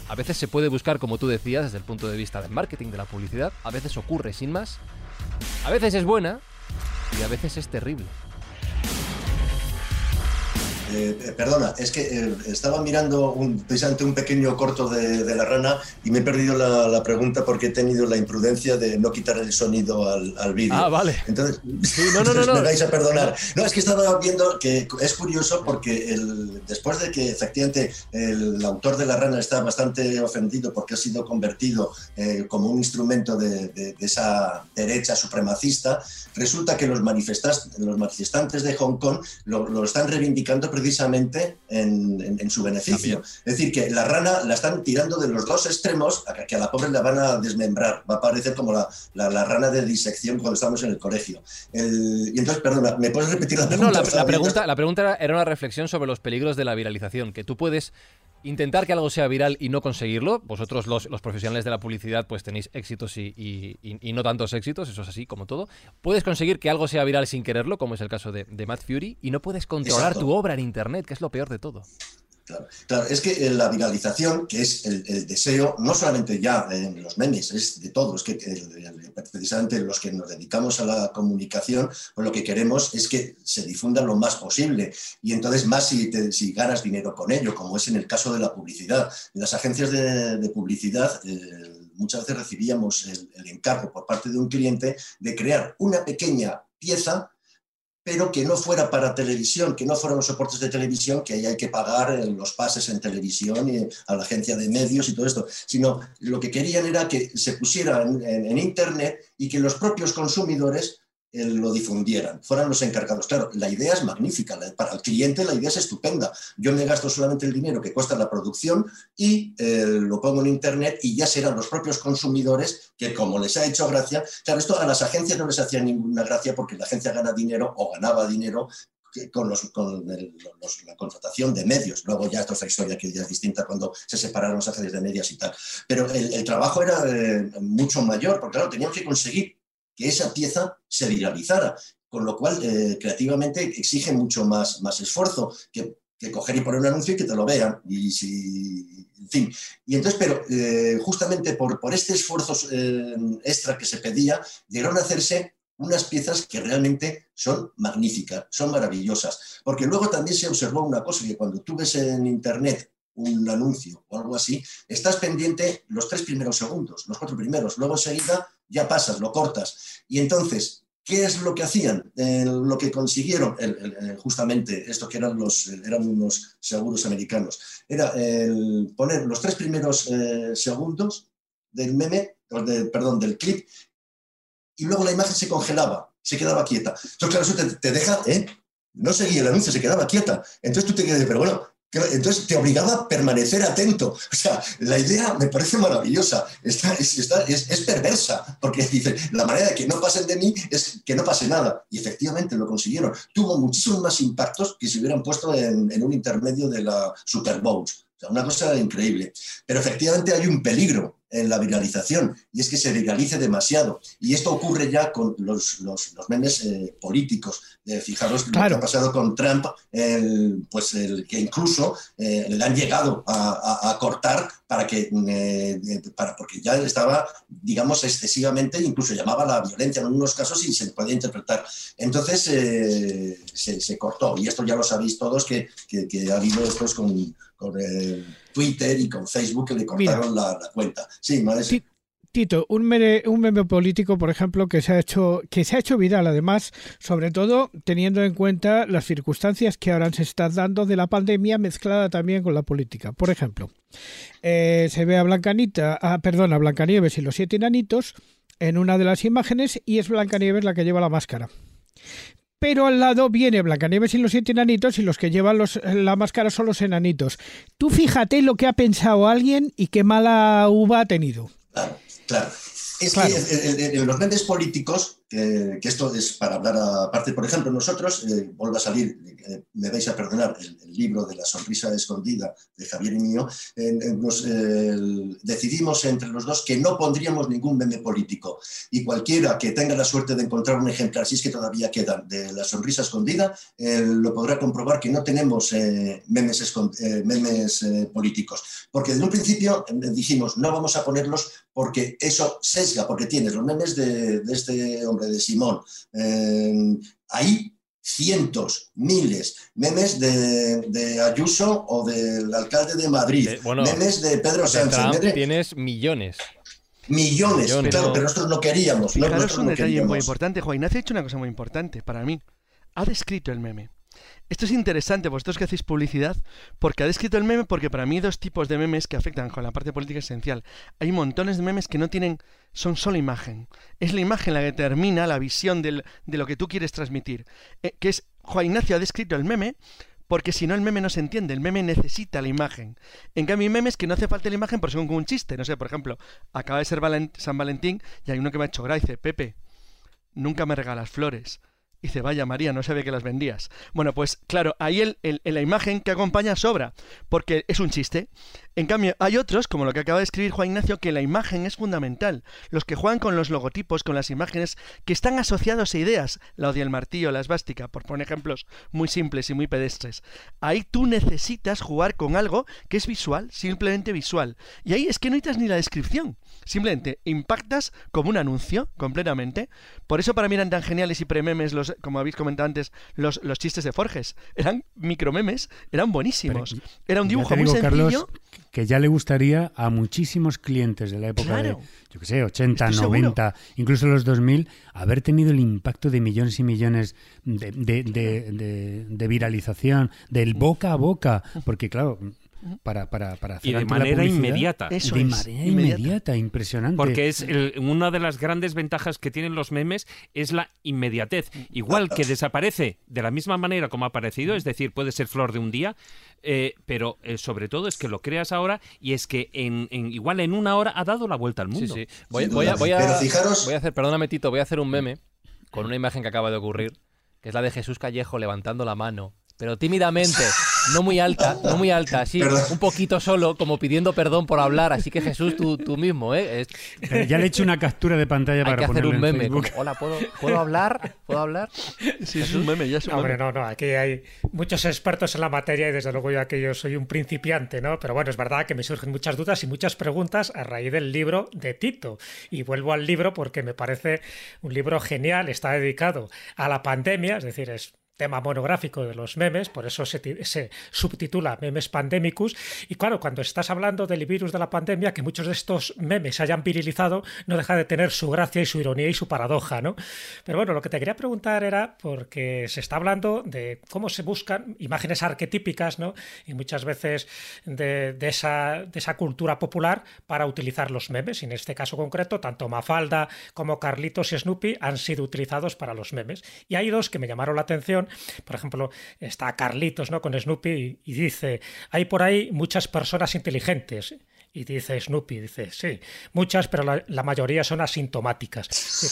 a veces se puede buscar, como tú decías, desde el punto de vista del marketing, de la publicidad, a veces ocurre sin más, a veces es buena y a veces es terrible. Eh, eh, perdona, es que eh, estaba mirando un, precisamente un pequeño corto de, la rana y me he perdido la, pregunta porque he tenido la imprudencia de no quitar el sonido al, vídeo. Ah, vale. Entonces, no, no, no, me vais a perdonar. No, es que estaba viendo que es curioso porque el, después de que efectivamente el autor de la rana está bastante ofendido porque ha sido convertido como un instrumento de, esa derecha supremacista, resulta que los, manifestantes, los manifestantes de Hong Kong lo, lo están reivindicando precisamente en, su beneficio. Es decir, que la rana la están tirando de los dos extremos a que a la pobre la van a desmembrar. Va a parecer como la, la, rana de disección cuando estamos en el colegio. y entonces, perdona, ¿me puedes repetir la pregunta? No, la, pregunta, la pregunta era una reflexión sobre los peligros de la viralización, que tú puedes intentar que algo sea viral y no conseguirlo. Vosotros, los, profesionales de la publicidad, pues tenéis éxitos y, no tantos éxitos, eso es así como todo. Puedes conseguir que algo sea viral sin quererlo, como es el caso de, Matt Fury, y no puedes controlar tu obra en Internet, que es lo peor de todo. Claro, es que eh, la viralización, que es el, deseo, no solamente ya en los memes, es de todos, que precisamente los que nos dedicamos a la comunicación, pues lo que queremos es que se difunda lo más posible. Y entonces más si, si ganas dinero con ello, como es en el caso de la publicidad. Las agencias de, publicidad eh, muchas veces recibíamos el encargo por parte de un cliente de crear una pequeña pieza pero que no fuera para televisión, que no fueran los soportes de televisión, que ahí hay que pagar los pases en televisión y a la agencia de medios y todo esto, sino lo que querían era que se pusiera en Internet y que los propios consumidores eh, lo difundieran, fueran los encargados. Claro, la idea es magnífica, para el cliente la idea es estupenda. Yo me gasto solamente el dinero que cuesta la producción y eh, lo pongo en Internet y ya serán los propios consumidores que como les ha hecho gracia, claro, esto a las agencias no les hacía ninguna gracia porque la agencia gana dinero o ganaba dinero con, los, con la contratación de medios. Luego ya esto es otra historia que es distinta cuando se separaron las agencias de medios y tal. Pero el, trabajo era eh, mucho mayor, porque claro, teníamos que conseguir que esa pieza se viralizara, con lo cual eh, creativamente exige mucho más, más esfuerzo que, coger y poner un anuncio y que te lo vean. Y si, en fin. Y entonces, pero eh, justamente por, por este esfuerzo eh, extra que se pedía, llegaron a hacerse unas piezas que realmente son magníficas, son maravillosas. Porque luego también se observó una cosa, que cuando tú ves en Internet un anuncio o algo así, estás pendiente los tres primeros segundos, los cuatro primeros, luego enseguida ya pasas, lo cortas. Y entonces, ¿qué es lo que hacían? Eh, lo que consiguieron, justamente esto que eran, los, eran unos seguros americanos, era poner los tres primeros eh, segundos del meme, perdón, del clip, y luego la imagen se congelaba, se quedaba quieta. Entonces, claro, eso te, te deja, ¿eh? No seguía el anuncio, se quedaba quieta. Entonces tú te quedas, pero bueno, entonces te obligaba a permanecer atento. O sea, la idea me parece maravillosa, está, es, es, perversa, porque dice, la manera de que no pasen de mí es que no pase nada. Y efectivamente lo consiguieron. Tuvo muchísimos más impactos que si hubieran puesto en, en un intermedio de la Super Bowl. O sea, una cosa increíble. Pero efectivamente hay un peligro en la viralización, y es que se viralice demasiado. Y esto ocurre ya con los, los, memes eh, políticos. fijaros lo que ha pasado con Trump, pues el, que incluso eh, le han llegado a, cortar para que, eh, para, porque ya estaba, digamos, excesivamente, incluso llamaba a la violencia en algunos casos y se podía interpretar. Entonces se, se, cortó, y esto ya lo sabéis todos, que, que, ha habido después con, con Twitter y con Facebook que le cortaron la, cuenta. Sí, Tito, un meme, un meme político, por ejemplo, que se ha hecho que se ha hecho viral, además, sobre todo teniendo en cuenta las circunstancias que ahora se están dando de la pandemia mezclada también con la política. Por ejemplo, eh, se ve a Blancanita, ah, perdón, a Blancanieves y los siete enanitos en una de las imágenes y es Blancanieves la que lleva la máscara pero al lado viene Blancanieves y los siete enanitos y los que llevan los, la máscara son los enanitos. Tú fíjate lo que ha pensado alguien y qué mala uva ha tenido. Claro, claro. Es que en los memes políticos, que, esto es para hablar aparte, por ejemplo, nosotros, eh, vuelvo a salir, eh, me vais a perdonar, el, libro de la sonrisa escondida de Javier y mío, nos, decidimos entre los dos que no pondríamos ningún meme político. Y cualquiera que tenga la suerte de encontrar un ejemplar, si es que todavía quedan, de la sonrisa escondida, lo podrá comprobar que no tenemos memes, memes políticos. Porque desde un principio dijimos, no vamos a ponerlos porque eso sesga, porque tienes los memes de, este hombre, de Simón. Eh, hay cientos, miles, memes de, Ayuso o del alcalde de Madrid, memes de Pedro Sánchez. tienes millones. Millones, claro, pero nosotros no queríamos. Fijaros un detalle muy importante. Juan Ignacio ha hecho una cosa muy importante para mí. Ha descrito el meme. Esto es interesante, vosotros que hacéis publicidad, porque ha descrito el meme, porque para mí hay dos tipos de memes que afectan con la parte política esencial. Hay montones de memes que no tienen, son solo imagen. Es la imagen la que determina la visión de lo que tú quieres transmitir. Eh, que es, Juan Ignacio ha descrito el meme, porque si no el meme no se entiende, el meme necesita la imagen. En cambio hay memes que no hace falta la imagen porque son como un chiste. No sé, por ejemplo, acaba de ser San Valentín y hay uno que me ha hecho gracia, Pepe, nunca me regalas flores. Dice, vaya María, no sabe que las vendías. Bueno, pues claro, ahí el, la imagen que acompaña sobra, porque es un chiste. En cambio, hay otros, como lo que acaba de escribir Juan Ignacio, que la imagen es fundamental. Los que juegan con los logotipos, con las imágenes, que están asociados a ideas. La odia el martillo, la esvástica, por poner ejemplos muy simples y muy pedestres. Ahí tú necesitas jugar con algo que es visual, simplemente visual. Y ahí es que no necesitas ni la descripción. Simplemente impactas como un anuncio, completamente. Por eso para mí eran tan geniales y prememes, los, como habéis comentado antes, los, los chistes de Forges. Eran micromemes, eran buenísimos. Era un dibujo muy sencillo. que ya le gustaría a muchísimos clientes de la época de, yo qué sé, 80, 90, incluso los 2000, haber tenido el impacto de millones y millones de, de viralización, del boca a boca, porque claro, para, para, para hacer y de manera inmediata. Eso de manera inmediata. impresionante. Porque es una de las grandes ventajas que tienen los memes es la inmediatez. Igual que desaparece de la misma manera como ha aparecido, es decir, puede ser flor de un día, eh, pero eh, sobre todo es que lo creas ahora y es que en, igual en una hora ha dado la vuelta al mundo. Sí, Voy, a, voy, a, voy a hacer, perdóname Tito, voy a hacer un meme con una imagen que acaba de ocurrir, que es la de Jesús Callejo levantando la mano pero tímidamente, no muy alta, no muy alta, así, un poquito solo, como pidiendo perdón por hablar. Así que Jesús, tú, tú mismo, ¿eh? Ya le he hecho una captura de pantalla para que hacer un meme. Hola, ¿puedo, ¿puedo hablar? ¿Puedo hablar? Sí, es un meme, ya es un Hombre, no, no, aquí hay muchos expertos en la materia y desde luego yo que yo soy un principiante, ¿no? Pero bueno, es verdad que me surgen muchas dudas y muchas preguntas a raíz del libro de Tito. Y vuelvo al libro porque me parece un libro genial, está dedicado a la pandemia, es decir, es tema monográfico de los memes, por eso se, subtitula Memes Pandemicus. Y claro, cuando estás hablando del virus de la pandemia, que muchos de estos memes se hayan virilizado, no deja de tener su gracia y su ironía y su paradoja, ¿no? Pero bueno, lo que te quería preguntar era, porque se está hablando de cómo se buscan imágenes arquetípicas, ¿no? Y muchas veces de, esa, de esa cultura popular para utilizar los memes. Y en este caso concreto, tanto Mafalda como Carlitos y Snoopy han sido utilizados para los memes. Y hay dos que me llamaron la atención por ejemplo, está Carlitos ¿no? con Snoopy y dice, hay por ahí muchas personas inteligentes y dice Snoopy, dice, sí, muchas, pero la, mayoría son asintomáticas.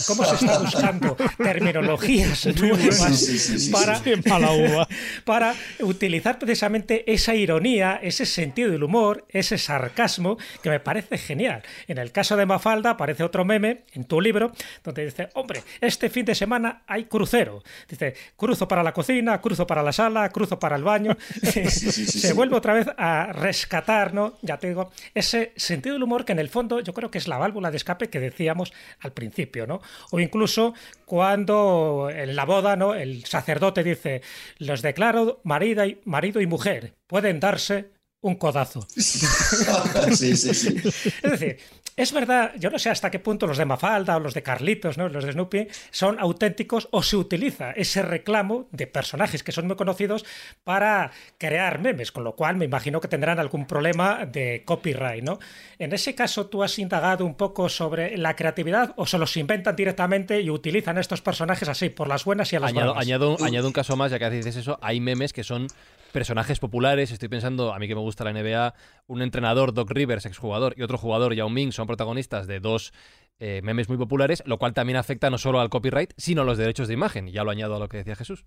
¿Cómo se está buscando terminologías nuevas para, para utilizar precisamente esa ironía, ese sentido del humor, ese sarcasmo, que me parece genial? En el caso de Mafalda aparece otro meme en tu libro, donde dice, hombre, este fin de semana hay crucero. Dice, cruzo para la cocina, cruzo para la sala, cruzo para el baño. se vuelve otra vez a rescatar, ¿no? Ya te digo, ese sentido del humor que en el fondo yo creo que es la válvula de escape que decíamos al principio, ¿no? O incluso cuando en la boda, ¿no? El sacerdote dice, los declaro marido y, marido y mujer, pueden darse un codazo. sí, sí, sí. Es decir, es verdad, yo no sé hasta qué punto los de Mafalda o los de Carlitos, ¿no? los de Snoopy, son auténticos o se utiliza ese reclamo de personajes que son muy conocidos para crear memes, con lo cual me imagino que tendrán algún problema de copyright. ¿no? En ese caso, ¿tú has indagado un poco sobre la creatividad o se los inventan directamente y utilizan estos personajes así, por las buenas y a las añado, malas? Añado, añado un caso más, ya que dices eso, hay memes que son personajes populares. Estoy pensando, a mí que me gusta la NBA, un entrenador, Doc Rivers, exjugador, y otro jugador, Yao Ming, son protagonistas de dos eh, memes muy populares, lo cual también afecta no solo al copyright, sino a los derechos de imagen. Ya lo añado a lo que decía Jesús.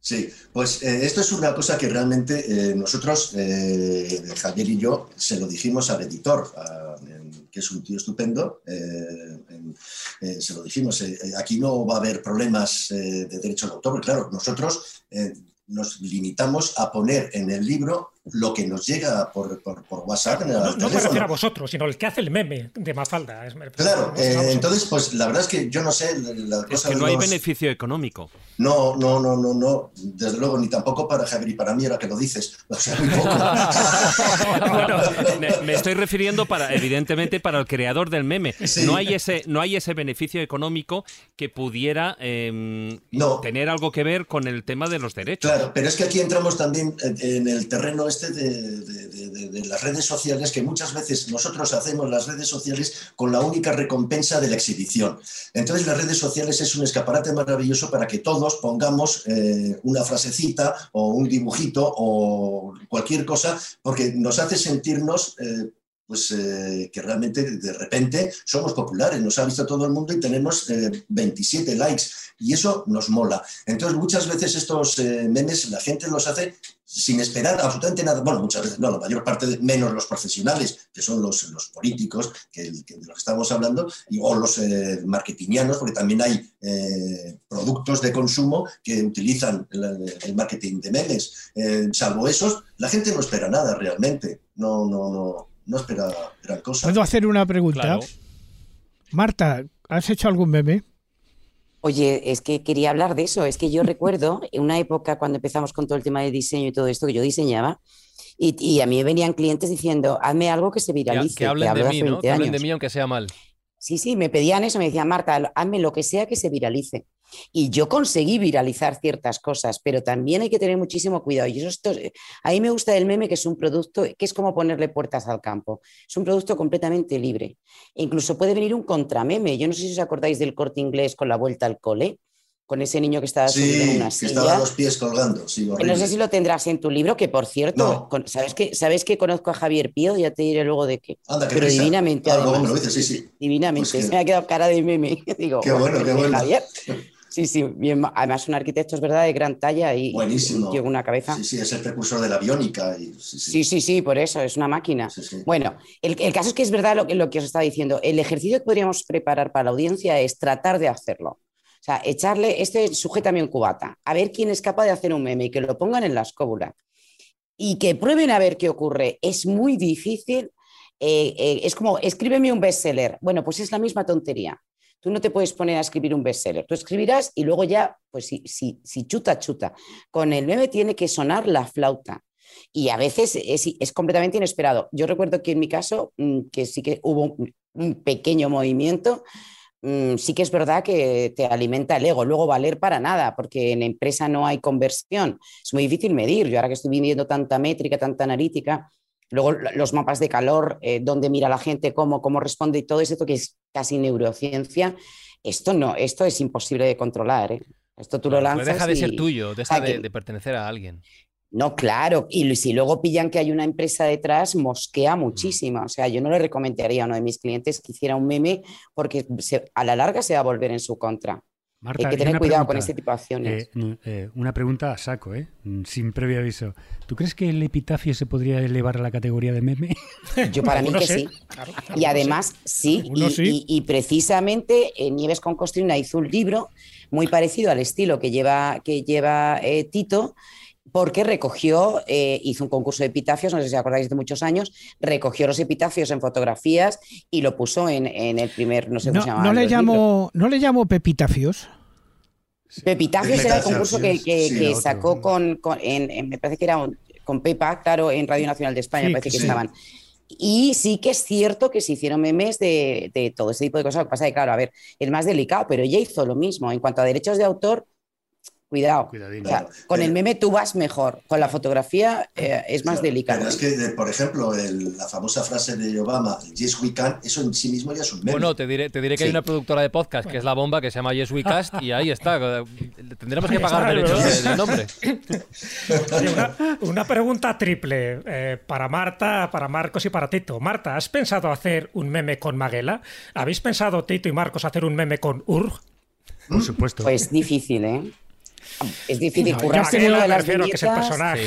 Sí, pues eh, esto es una cosa que realmente eh, nosotros, eh, Javier y yo, se lo dijimos al editor, que es un tío estupendo, en- se lo dijimos, aquí no va a haber problemas de derechos de autor, claro, nosotros nos limitamos a poner en el libro lo que nos llega por, por- por WhatsApp en el No, no me refiero a vosotros, sino el que hace el meme de Mafalda. Claro, eh, entonces, pues la verdad es que yo no sé la Es cosa que no hay los- beneficio económico. No, no, no, no, no, desde luego, ni tampoco para Javier y para mí, ahora que lo dices. O sea, muy poco. Bueno, me, me estoy refiriendo para, evidentemente, para el creador del meme. Sí. No hay ese, no hay ese beneficio económico que pudiera em, No. tener algo que ver con el tema de los derechos. Claro, pero es que aquí entramos también en, el terreno este de, de- de- de- de las redes sociales, que muchas veces nosotros hacemos las redes sociales con la única recompensa de la exhibición. Entonces las redes sociales es un escaparate maravilloso para que pongamos eh, una frasecita o un dibujito o cualquier cosa, porque nos hace sentirnos... eh, pues eh, que realmente de repente somos populares, nos ha visto todo el mundo y tenemos eh, 27 likes y eso nos mola. Entonces muchas veces estos memes la gente los hace sin esperar absolutamente nada. Bueno, muchas veces no, la mayor parte, de- menos los profesionales, que son los, los políticos que, que de los que estamos hablando, y, o los eh, marketingianos, porque también hay eh, productos de consumo que utilizan el, el marketing de memes. Eh, salvo esos, la gente no espera nada realmente. No, no, no, no espera gran cosa. ¿Puedo hacer una pregunta? Claro. Marta, ¿has hecho algún meme? Oye, es que quería hablar de eso. Es que yo recuerdo en una época cuando empezamos con todo el tema de diseño y todo esto que yo diseñaba, y, y a mí venían clientes diciendo, hazme algo que se viralice. que hablen hablo de hace mí, ¿no? 20 Que hablen de mí aunque sea mal. Sí, sí, me pedían eso, me decían, Marta, hazme lo que sea que se viralice. Y yo conseguí viralizar ciertas cosas, pero también hay que tener muchísimo cuidado. Y eso esto, a mí me gusta del meme que es un producto que es como ponerle puertas al campo. Es un producto completamente libre. E incluso puede venir un contrameme. Yo no sé si os acordáis del corte inglés con la vuelta al cole, con ese niño que estaba subido en Sí, una que silla. estaban los pies colgando. Sí, Que horrible. No sé si lo tendrás en tu libro, que por cierto, No. ¿sabes, que, ¿sabes que conozco a Javier Pío? Ya te diré luego de qué. Anda, Pero risa. divinamente, Ah, además. me lo dices, sí, sí. Divinamente, Pues que- se me ha quedado cara de meme. Digo, Qué bueno, qué "Joder, bueno". Javier. Sí, sí, bien, además un arquitecto es verdad de gran talla y Buenísimo. tiene una cabeza. Sí, sí, es el precursor de la biónica. Y, sí, sí. Sí, sí, sí, por eso, es una máquina. Sí. Bueno, el, el caso es que es verdad lo, que- lo que os estaba diciendo. El ejercicio que podríamos preparar para la audiencia es tratar de hacerlo. O sea, echarle, este sujétame un cubata, a ver quién es capaz de hacer un meme y que lo pongan en la escóbula. Y que prueben a ver qué ocurre. Es muy difícil. eh, eh, es como, escríbeme un bestseller. Bueno, pues es la misma tontería. Tú no te puedes poner a escribir un bestseller. Tú escribirás y luego ya, pues si, si, si chuta, chuta. Con el meme tiene que sonar la flauta. Y a veces es, es completamente inesperado. Yo recuerdo que en mi caso, mm, que sí que hubo un, pequeño movimiento, mm, sí que es verdad que te alimenta el ego. Luego valer para nada, porque en empresa no hay conversión. Es muy difícil medir. Yo ahora que estoy viendo tanta métrica, tanta analítica, luego lo- los mapas de calor, eh, dónde mira la gente, cómo, cómo responde y todo eso que es casi neurociencia, esto no, esto es imposible de controlar. ¿eh? Esto tú lo lanzas. deja de ser tuyo, deja sea, de, que- de pertenecer a alguien. no, claro. Y si luego pillan que hay una empresa detrás, mosquea muchísimo. O sea, yo no le recomendaría a uno de mis clientes que hiciera un meme porque se- a la larga se va a volver en su contra. Marta, hay que tener cuidado con este tipo de acciones. eh, no, eh, una pregunta a saco, ¿eh? Mm, sin previo aviso. ¿Tú crees que el epitafio se podría elevar a la categoría de meme? Yo para mí que sí, sí. claro, Y además, sí, y, sí. y- y precisamente eh, Nieves con Costrina hizo un libro muy parecido al estilo que lleva, que lleva Tito, porque recogió, eh, hizo un concurso de epitafios, no sé si acordáis de muchos años, recogió los epitafios en fotografías y lo puso en, en el primer, no sé cómo No, se llama. no le llamo, no le llamo pepitafios. Pepitafios era el concurso que, que- sí, que otro. sacó con, con- en, en- me parece que era un- con Pepa, claro, en Radio Nacional de España, Sí, parece que sí. estaban. Y sí que es cierto que se hicieron memes de, de todo ese tipo de cosas. Lo que pasa es que, claro, a ver, es más delicado, pero ella hizo lo mismo. En cuanto a derechos de autor, Cuidado. Cuidadín. O sea, con el meme tú vas mejor, con la fotografía eh, es más delicado. Pero es que, por ejemplo, el- la famosa frase de Obama, Yes We Can, eso en sí mismo ya es un meme. Bueno, te diré, te diré que hay una productora de podcast que es la bomba que se llama Yes We Cast y ahí está. Tendremos que pagar derechos del nombre. Oye, una, una pregunta triple eh, para Marta, para Marcos y para Tito. Marta, ¿has pensado hacer un meme con Maguela? ¿Habéis pensado, Tito y Marcos, hacer un meme con Urg? Por supuesto. Pues difícil, ¿eh? Es difícil No, currarse Maguela lo de me las refiero que es el personaje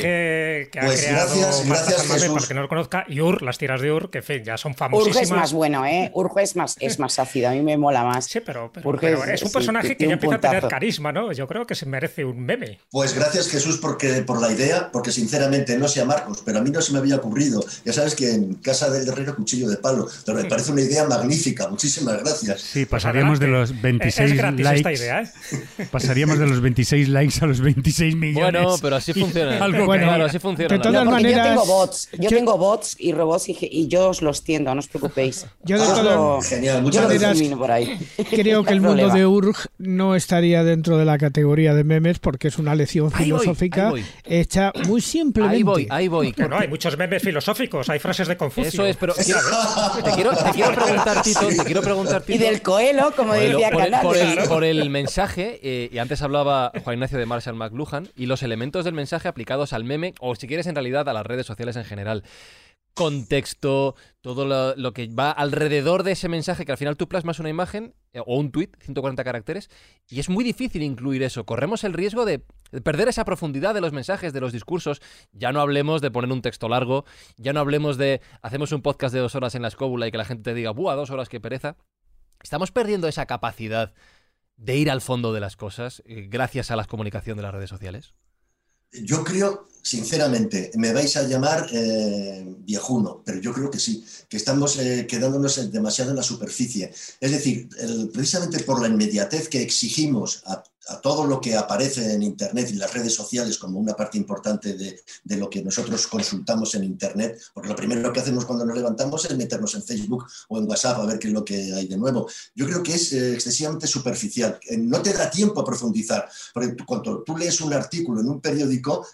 que ha Pues creado gracias- gracias, Salmame, para que no lo conozca, y Ur, las tiras de Ur, que en fin, ya son Urge famosísimas. es más bueno, ¿eh? Urge es más, es más ácido, a mí me mola más. Sí, pero, pero- Urge pero es un sí, personaje que ya empieza a tener carisma, ¿no? Yo creo que se merece un meme. Pues gracias Jesús porque, por la idea, porque sinceramente no sé a Marcos, pero a mí no se me había ocurrido. Ya sabes que en casa del herrero cuchillo de palo, pero me parece una idea magnífica. Muchísimas gracias. Sí, pasaríamos de los 26 es gratis likes. esta idea, ¿eh? Pasaríamos de los 26 likes a los 26 millones. Bueno, pero así funciona. Algo Bueno, claro, así funciona. de todas maneras- yo tengo bots, yo yo- tengo bots y robots y, y yo os los tiendo, no os preocupéis. Yo de todas- lo- Genial, muchas discrimino por ahí. Creo que el mundo de URG no estaría dentro de la categoría de memes porque es una lección Ahí filosófica voy. hecha muy simplemente. Ahí voy, ahí voy. Bueno, hay muchos memes filosóficos, hay frases de Confucio. Eso es, pero quiero- te, quiero, te quiero preguntar, Tito, te quiero preguntar, Y del Coelho, como el, decía por el- Canales. por el- por el mensaje, eh, y antes hablaba Juan Ignacio de Marshall McLuhan, y los elementos del mensaje aplicados al meme, o si quieres en realidad a las redes sociales en general. Contexto, todo lo, que va alrededor de ese mensaje, que al final tú plasmas una imagen eh, o un tweet, 140 caracteres, y es muy difícil incluir eso. Corremos el riesgo de de perder esa profundidad de los mensajes, de los discursos. Ya no hablemos de poner un texto largo, ya no hablemos de hacemos un podcast de dos horas en la escóbula y que la gente te diga, ¡buah, dos horas, qué pereza! Estamos perdiendo esa capacidad de ir al fondo de las cosas eh, gracias a la comunicación de las redes sociales. Yo creo, sinceramente, me vais a llamar eh, viejuno, pero yo creo que sí, que estamos eh, quedándonos demasiado en la superficie. Es decir, precisamente por la inmediatez que exigimos a, a todo lo que aparece en Internet y las redes sociales como una parte importante de, de lo que nosotros consultamos en Internet, porque lo primero que hacemos cuando nos levantamos es meternos en Facebook o en WhatsApp a ver qué es lo que hay de nuevo. Yo creo que es eh, excesivamente superficial. No te da tiempo a profundizar, porque cuando tú lees un artículo en un periódico,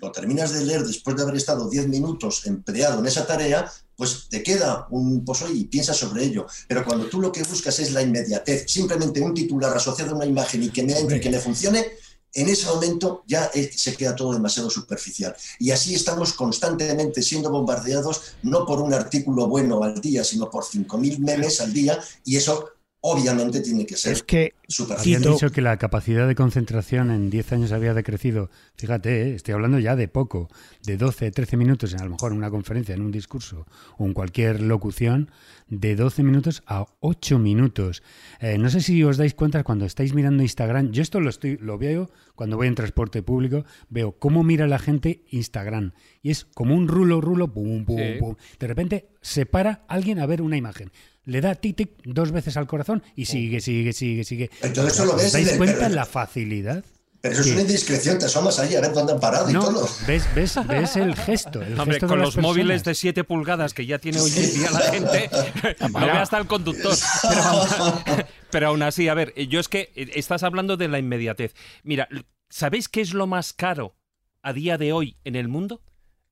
lo terminas de leer después de haber estado 10 minutos empleado en esa tarea, pues te queda un pozo y piensas sobre ello. Pero cuando tú lo que buscas es la inmediatez, simplemente un titular asociado a una imagen y que me entre y que me funcione, en ese momento ya se queda todo demasiado superficial. Y así estamos constantemente siendo bombardeados, no por un artículo bueno al día, sino por 5.000 memes al día, y eso obviamente tiene que ser Es que. Habían dicho que la capacidad de concentración en 10 años había decrecido. Fíjate, eh, estoy hablando ya de poco, de 12, 13 minutos, en, a lo mejor en una conferencia, en un discurso o en cualquier locución, de 12 minutos a 8 minutos. Eh, no sé si os dais cuenta cuando estáis mirando Instagram, yo esto lo, estoy, lo veo cuando voy en transporte público, veo cómo mira la gente Instagram. Y es como un rulo, rulo, pum, pum, Sí. pum. De repente se para alguien a ver una imagen. Le da tic tic dos veces al corazón y sigue, sigue, sigue, sigue. Entonces eso lo ¿Os ves dais de- cuenta pero- la facilidad? Pero eso es una indiscreción, te asomas ahí a ver dónde han parado y No, todo. ves, ves, ves el gesto. El Hombre, gesto con los móviles de personas. 7 pulgadas que ya tiene hoy en día la gente, lo ve hasta el conductor. Pero, aún- pero aún así, a ver, yo es que eh, estás hablando de la inmediatez. Mira, ¿sabéis qué es lo más caro a día de hoy en el mundo?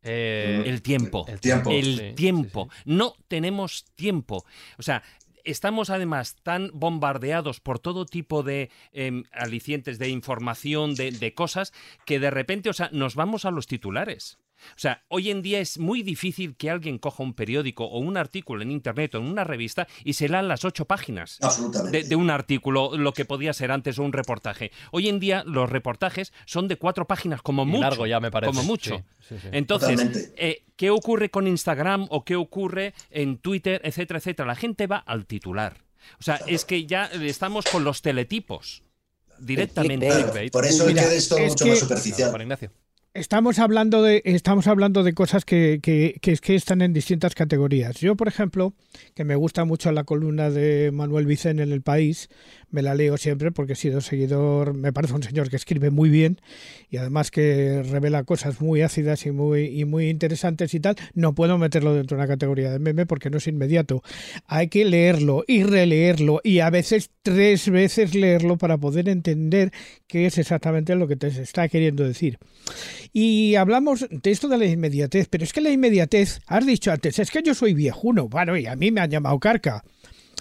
Eh, El tiempo. el tiempo. El Sí, tiempo. sí, No tenemos tiempo. O sea, estamos además tan bombardeados por todo tipo de em, alicientes de información, de, de cosas, que de repente, o sea, nos vamos a los titulares. O sea, hoy en día es muy difícil que alguien coja un periódico o un artículo en internet o en una revista y se lea las ocho páginas de, de un artículo, lo que podía ser antes un reportaje. Hoy en día los reportajes son de cuatro páginas, como Y mucho. largo ya me parece. Como mucho. Sí, sí, sí. Entonces, eh, ¿qué ocurre con Instagram o qué ocurre en Twitter, etcétera, etcétera? La gente va al titular. O sea, es que ya estamos con los teletipos directamente. Claro, por eso Mira, queda esto es mucho que- más superficial. Juan Ignacio. Estamos hablando de, estamos hablando de cosas que, que, que que están en distintas categorías. Yo, por ejemplo, que me gusta mucho la columna de Manuel Vicen en El País, me la leo siempre porque he sido seguidor, me parece un señor que escribe muy bien y además que revela cosas muy ácidas y muy, y muy interesantes y tal. No puedo meterlo dentro de una categoría de meme porque no es inmediato. Hay que leerlo y releerlo y a veces tres veces leerlo para poder entender qué es exactamente lo que te está queriendo decir. Y hablamos de esto de la inmediatez, pero es que la inmediatez, has dicho antes, es que yo soy viejuno, bueno, y a mí me han llamado carca.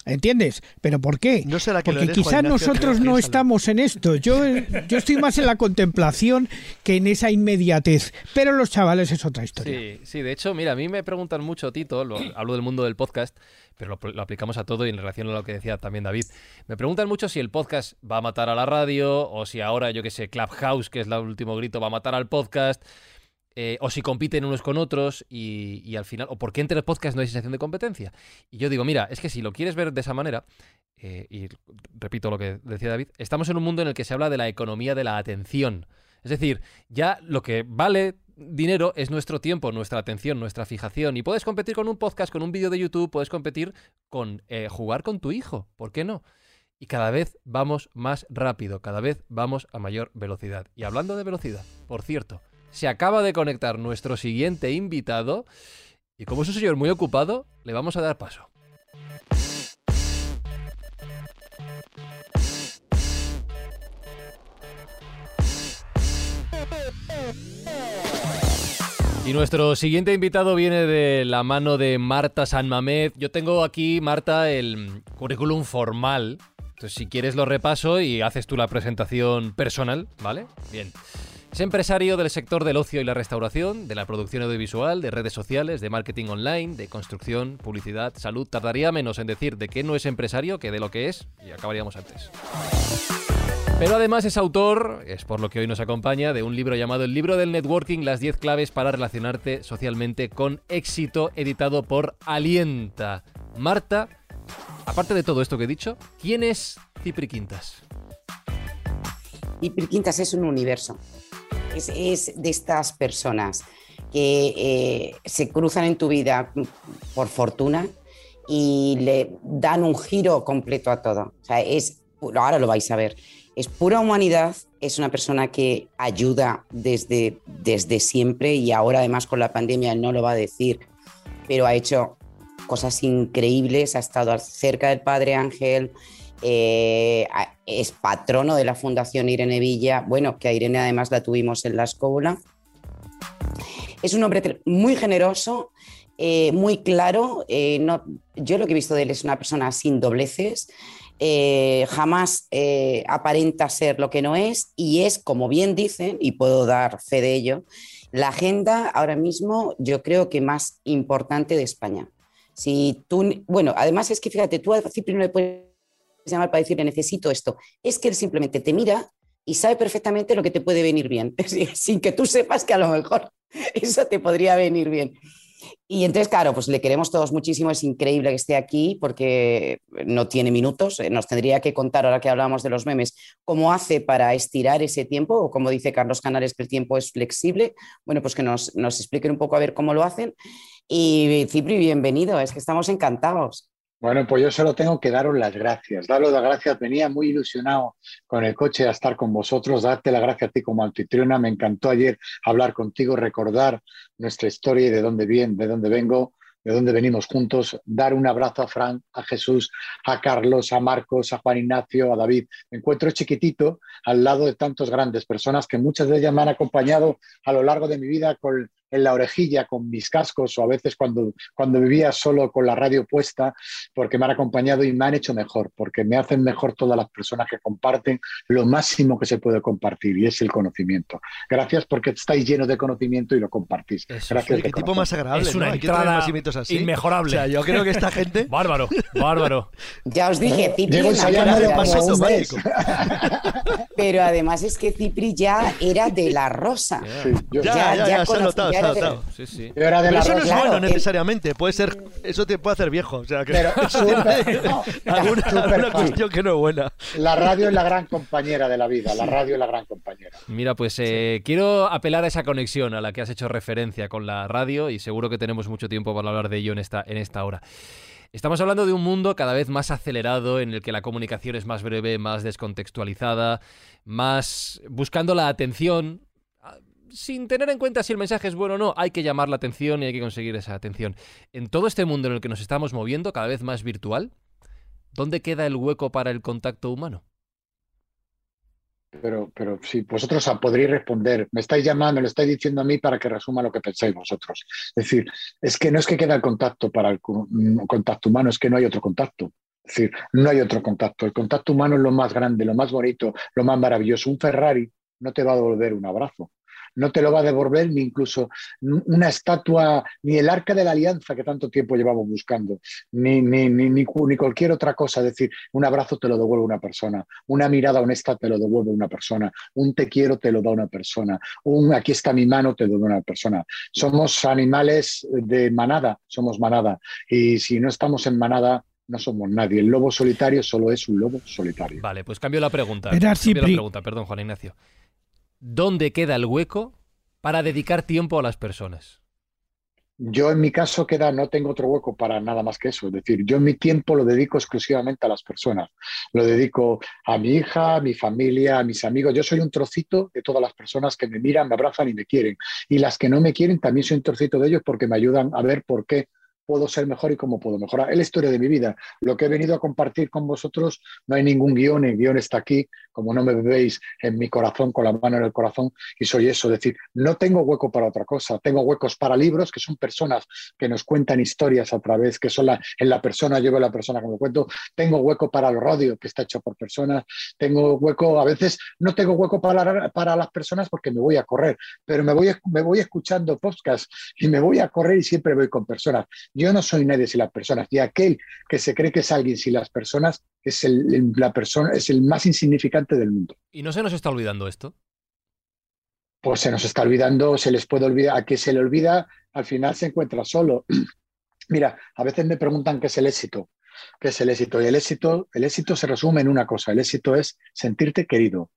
¿Entiendes? ¿Pero por qué? No será que lo Porque eres, quizás Ignacio, nosotros no estamos en esto. Yo, yo estoy más en la contemplación que en esa inmediatez. Pero los chavales es otra historia. Sí, sí, de hecho, mira, a mí me preguntan mucho, Tito, lo- hablo del mundo del podcast, pero lo, lo aplicamos a todo y en relación a lo que decía también David. Me preguntan mucho si el podcast va a matar a la radio o si ahora, yo que sé, Clubhouse, que es el último grito, va a matar al podcast. Eh, o si compiten unos con otros y, al final, o por qué entre el podcast no hay sensación de competencia. Y yo digo, mira, es que si lo quieres ver de esa manera, eh, y repito lo que decía David, estamos en un mundo en el que se habla de la economía de la atención. Es decir, ya lo que vale dinero es nuestro tiempo, nuestra atención, nuestra fijación. Y puedes competir con un podcast, con un vídeo de YouTube, puedes competir con eh, jugar con tu hijo. ¿Por qué no? Y cada vez vamos más rápido, cada vez vamos a mayor velocidad. Y hablando de velocidad, por cierto, se acaba de conectar nuestro siguiente invitado. Y como es un señor muy ocupado, le vamos a dar paso. Y nuestro siguiente invitado viene de la mano de Marta San Mamed. Yo tengo aquí, Marta, el currículum formal. Entonces, si quieres lo repaso y haces tú la presentación personal, ¿vale? Bien. Es empresario del sector del ocio y la restauración, de la producción audiovisual, de redes sociales, de marketing online, de construcción, publicidad, salud. Tardaría menos en decir de qué no es empresario que de lo que es y acabaríamos antes. Pero además es autor, es por lo que hoy nos acompaña, de un libro llamado El libro del networking, las 10 claves para relacionarte socialmente con éxito, editado por Alienta. Marta, aparte de todo esto que he dicho, ¿quién es Cipri Quintas? Es un universo. Es, de estas personas que eh, se cruzan en tu vida por fortuna y le dan un giro completo a todo. O sea, es, ahora lo vais a ver, es pura humanidad, es una persona que ayuda desde, desde siempre y ahora además con la pandemia no lo va a decir, pero ha hecho cosas increíbles, ha estado cerca del Padre Ángel, eh, es patrono de la Fundación Irene Villa, bueno, que a Irene además la tuvimos en la escóbula. Es un hombre muy generoso, eh, muy claro. Eh, yo lo que he visto de él es una persona sin dobleces, jamás aparenta ser lo que no es y es, como bien dicen, y puedo dar fe de ello, la agenda ahora mismo yo creo que más importante de España. Si tú, bueno, además es que fíjate, tú a Cipri no le puedes llamar para decirle necesito esto. Es que él simplemente te mira y sabe perfectamente lo que te puede venir bien, sin que tú sepas que a lo mejor eso te podría venir bien. Y entonces, claro, pues le queremos todos muchísimo, es increíble que esté aquí porque no tiene minutos, nos tendría que contar, ahora que hablábamos de los memes, cómo hace para estirar ese tiempo, o como dice Carlos Canales, que el tiempo es flexible, bueno, pues que nos, nos expliquen un poco a ver cómo lo hacen. Y Cipri, bienvenido, es que estamos encantados. Bueno, pues yo solo tengo que daros las gracias. Daros las gracias. Venía muy ilusionado con el coche a estar con vosotros. Darte las gracias a ti como anfitriona. Me encantó ayer hablar contigo, recordar nuestra historia y de dónde viene, de dónde vengo, de dónde venimos juntos. Dar un abrazo a Frank, a Jesús, a Carlos, a Marcos, a Juan Ignacio, a David. Me encuentro chiquitito al lado de tantas grandes personas que muchas de ellas me han acompañado a lo largo de mi vida con en la orejilla con mis cascos o a veces cuando, cuando vivía solo con la radio puesta, porque me han acompañado y me han hecho mejor, porque me hacen mejor todas las personas que comparten lo máximo que se puede compartir y es el conocimiento. Gracias porque estáis llenos de conocimiento y lo compartís. Eso, Gracias. Qué tipo más agradable. Es una entrada así. inmejorable. O sea, yo creo que esta gente. bárbaro, bárbaro. Ya os dije, Cipri. Pero además es que Cipri ya era de la rosa. Sí, yo- Ya, ya, ya, se ha conocí- notado, ya se ha era de- notado. Sí, sí. yo era de Pero la eso no es rosa. Claro, bueno el- necesariamente. Puede ser, eso te puede hacer viejo. O sea, que Pero súper- no, alguna, alguna cuestión que no es buena. La radio es la gran compañera de la vida. La radio es la gran compañera. Mira, pues eh, quiero apelar a esa conexión a la que has hecho referencia con la radio y seguro que tenemos mucho tiempo para hablar de ello en esta, en esta hora. Estamos hablando de un mundo cada vez más acelerado en el que la comunicación es más breve, más descontextualizada, más buscando la atención, ah, sin tener en cuenta si el mensaje es bueno o no, hay que llamar la atención y hay que conseguir esa atención. En todo este mundo en el que nos estamos moviendo, cada vez más virtual, ¿dónde queda el hueco para el contacto humano? Pero, pero si vosotros podréis responder, me estáis llamando, lo estáis diciendo a mí para que resuma lo que pensáis vosotros. Es decir, es que no es que queda el contacto para el contacto humano, es que no hay otro contacto. Es decir, no hay otro contacto. El contacto humano es lo más grande, lo más bonito, lo más maravilloso. Un Ferrari no te va a devolver un abrazo no te lo va a devolver ni incluso una estatua, ni el arca de la alianza que tanto tiempo llevamos buscando, ni, ni, ni, ni, cualquier otra cosa. Es decir, un abrazo te lo devuelve una persona, una mirada honesta te lo devuelve una persona, un te quiero te lo da una persona, un aquí está mi mano te lo da una persona. Somos animales de manada, somos manada. Y si no estamos en manada, no somos nadie. El lobo solitario solo es un lobo solitario. Vale, pues cambio la pregunta. Cambio la pregunta, perdón, Juan Ignacio. ¿Dónde queda el hueco para dedicar tiempo a las personas? Yo en mi caso queda, no tengo otro hueco para nada más que eso. Es decir, yo en mi tiempo lo dedico exclusivamente a las personas. Lo dedico a mi hija, a mi familia, a mis amigos. Yo soy un trocito de todas las personas que me miran, me abrazan y me quieren. Y las que no me quieren también soy un trocito de ellos porque me ayudan a ver por qué puedo ser mejor y cómo puedo mejorar. Es la historia de mi vida. Lo que he venido a compartir con vosotros, no hay ningún guion, el guion está aquí, como no me veis en mi corazón, con la mano en el corazón, y soy eso, es decir, no tengo hueco para otra cosa, tengo huecos para libros, que son personas que nos cuentan historias a través, que son la, en la persona, yo veo la persona que me cuento, tengo hueco para el radio, que está hecho por personas, tengo hueco, a veces no tengo hueco para, para las personas porque me voy a correr, pero me voy, me voy escuchando podcasts y me voy a correr y siempre voy con personas. Yo no soy nadie sin las personas. Y aquel que se cree que es alguien sin las personas es el, la persona, es el más insignificante del mundo. ¿Y no se nos está olvidando esto? Pues se nos está olvidando, se les puede olvidar, a que se le olvida, al final se encuentra solo. Mira, a veces me preguntan qué es el éxito. ¿Qué es el éxito? Y el éxito, el éxito se resume en una cosa, el éxito es sentirte querido,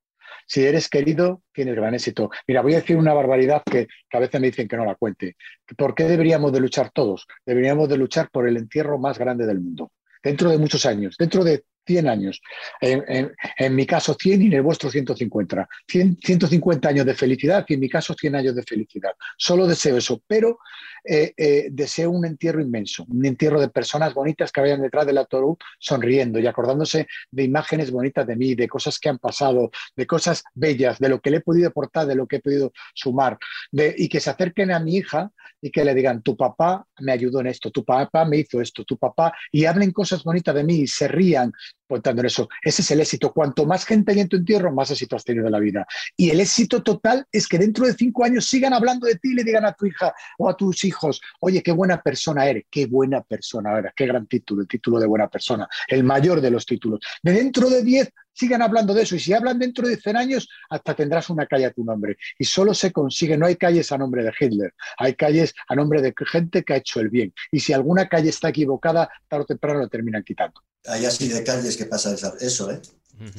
si eres querido, tienes gran éxito. Mira, voy a decir una barbaridad que, a veces me dicen que no la cuente. ¿Por qué deberíamos de luchar todos? Deberíamos de luchar por el entierro más grande del mundo. Dentro de muchos años, dentro de 100 años. En, mi caso 100 y en el vuestro 150. 150 años de felicidad y en mi caso 100 años de felicidad. Solo deseo eso, pero eh, eh, deseo un entierro inmenso, un entierro de personas bonitas que vayan detrás del ataúd sonriendo y acordándose de imágenes bonitas de mí, de cosas que han pasado, de cosas bellas, de lo que le he podido aportar, de lo que he podido sumar, y que se acerquen a mi hija y que le digan, tu papá me ayudó en esto, tu papá me hizo esto, tu papá, y hablen cosas bonitas de mí y se rían contando eso. Ese es el éxito. Cuanto más gente hay en tu entierro, más éxito has tenido en la vida. Y el éxito total es que dentro de cinco años sigan hablando de ti y le digan a tu hija o a tus hijos, oye, qué buena persona eres, qué buena persona eres, qué gran título, el título de buena persona, el mayor de los títulos. De dentro de diez sigan hablando de eso. Y si hablan dentro de 100 años, hasta tendrás una calle a tu nombre. Y solo se consigue, no hay calles a nombre de Hitler, hay calles a nombre de gente que ha hecho el bien. Y si alguna calle está equivocada, tarde o temprano la terminan quitando. Hay así de calles que pasa eso, ¿eh?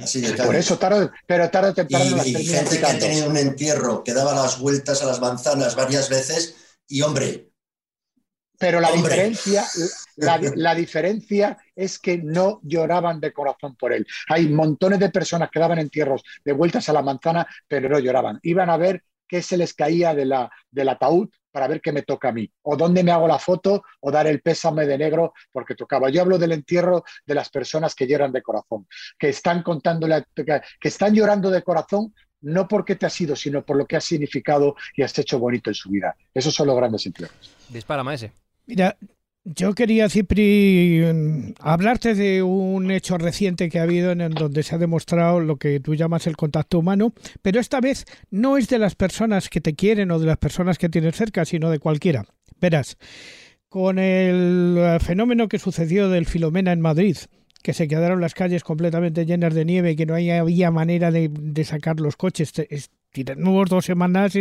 Así de Por eso, tarde, pero tarde o temprano. Y, y gente que ha tenido un entierro, que daba las vueltas a las manzanas varias veces, y hombre, pero la diferencia, la, diferencia es que no lloraban de corazón por él. Hay montones de personas que daban entierros de vueltas a la manzana, pero no lloraban. Iban a ver qué se les caía de la, del ataúd para ver qué me toca a mí, o dónde me hago la foto, o dar el pésame de negro porque tocaba. Yo hablo del entierro de las personas que lloran de corazón, que están contándole, que están llorando de corazón no porque te has ido, sino por lo que has significado y has hecho bonito en su vida. Esos son los grandes entierros. Dispara, Maese. Mira, yo quería, Cipri, hablarte de un hecho reciente que ha habido en donde se ha demostrado lo que tú llamas el contacto humano, pero esta vez no es de las personas que te quieren o de las personas que tienes cerca, sino de cualquiera. Verás, con el fenómeno que sucedió del Filomena en Madrid, que se quedaron las calles completamente llenas de nieve y que no había manera de, de sacar los coches, nuevos dos semanas,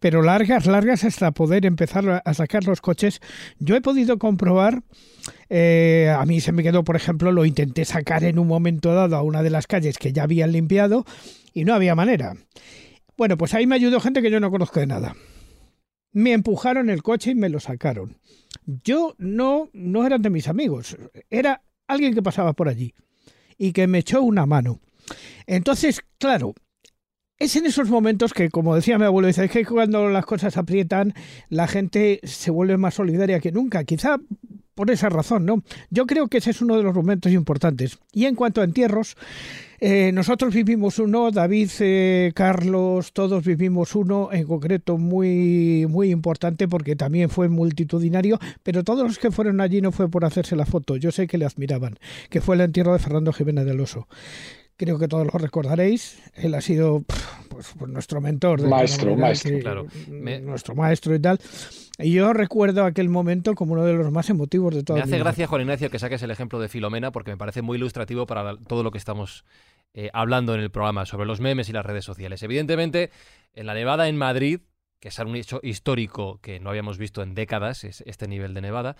pero largas, largas hasta poder empezar a sacar los coches. Yo he podido comprobar, eh, a mí se me quedó, por ejemplo, lo intenté sacar en un momento dado a una de las calles que ya habían limpiado y no había manera. Bueno, pues ahí me ayudó gente que yo no conozco de nada. Me empujaron el coche y me lo sacaron. Yo no, no eran de mis amigos, era alguien que pasaba por allí y que me echó una mano. Entonces, claro, es en esos momentos que, como decía mi abuelo, dice, es que cuando las cosas aprietan, la gente se vuelve más solidaria que nunca. Quizá por esa razón, ¿no? Yo creo que ese es uno de los momentos importantes. Y en cuanto a entierros, eh, nosotros vivimos uno, David, eh, Carlos, todos vivimos uno en concreto muy, muy importante porque también fue multitudinario, pero todos los que fueron allí no fue por hacerse la foto, yo sé que le admiraban, que fue el entierro de Fernando Jiménez del Oso creo que todos lo recordaréis. Él ha sido pues, pues nuestro mentor. maestro, maestro. claro. Nuestro maestro y tal. Y yo recuerdo aquel momento como uno de los más emotivos de todo. Me hace gracia, Juan Ignacio, que saques el ejemplo de Filomena porque me parece muy ilustrativo para todo lo que estamos eh, hablando en el programa sobre los memes y las redes sociales. Evidentemente, en la nevada en Madrid, que es un hecho histórico que no habíamos visto en décadas, es este nivel de nevada,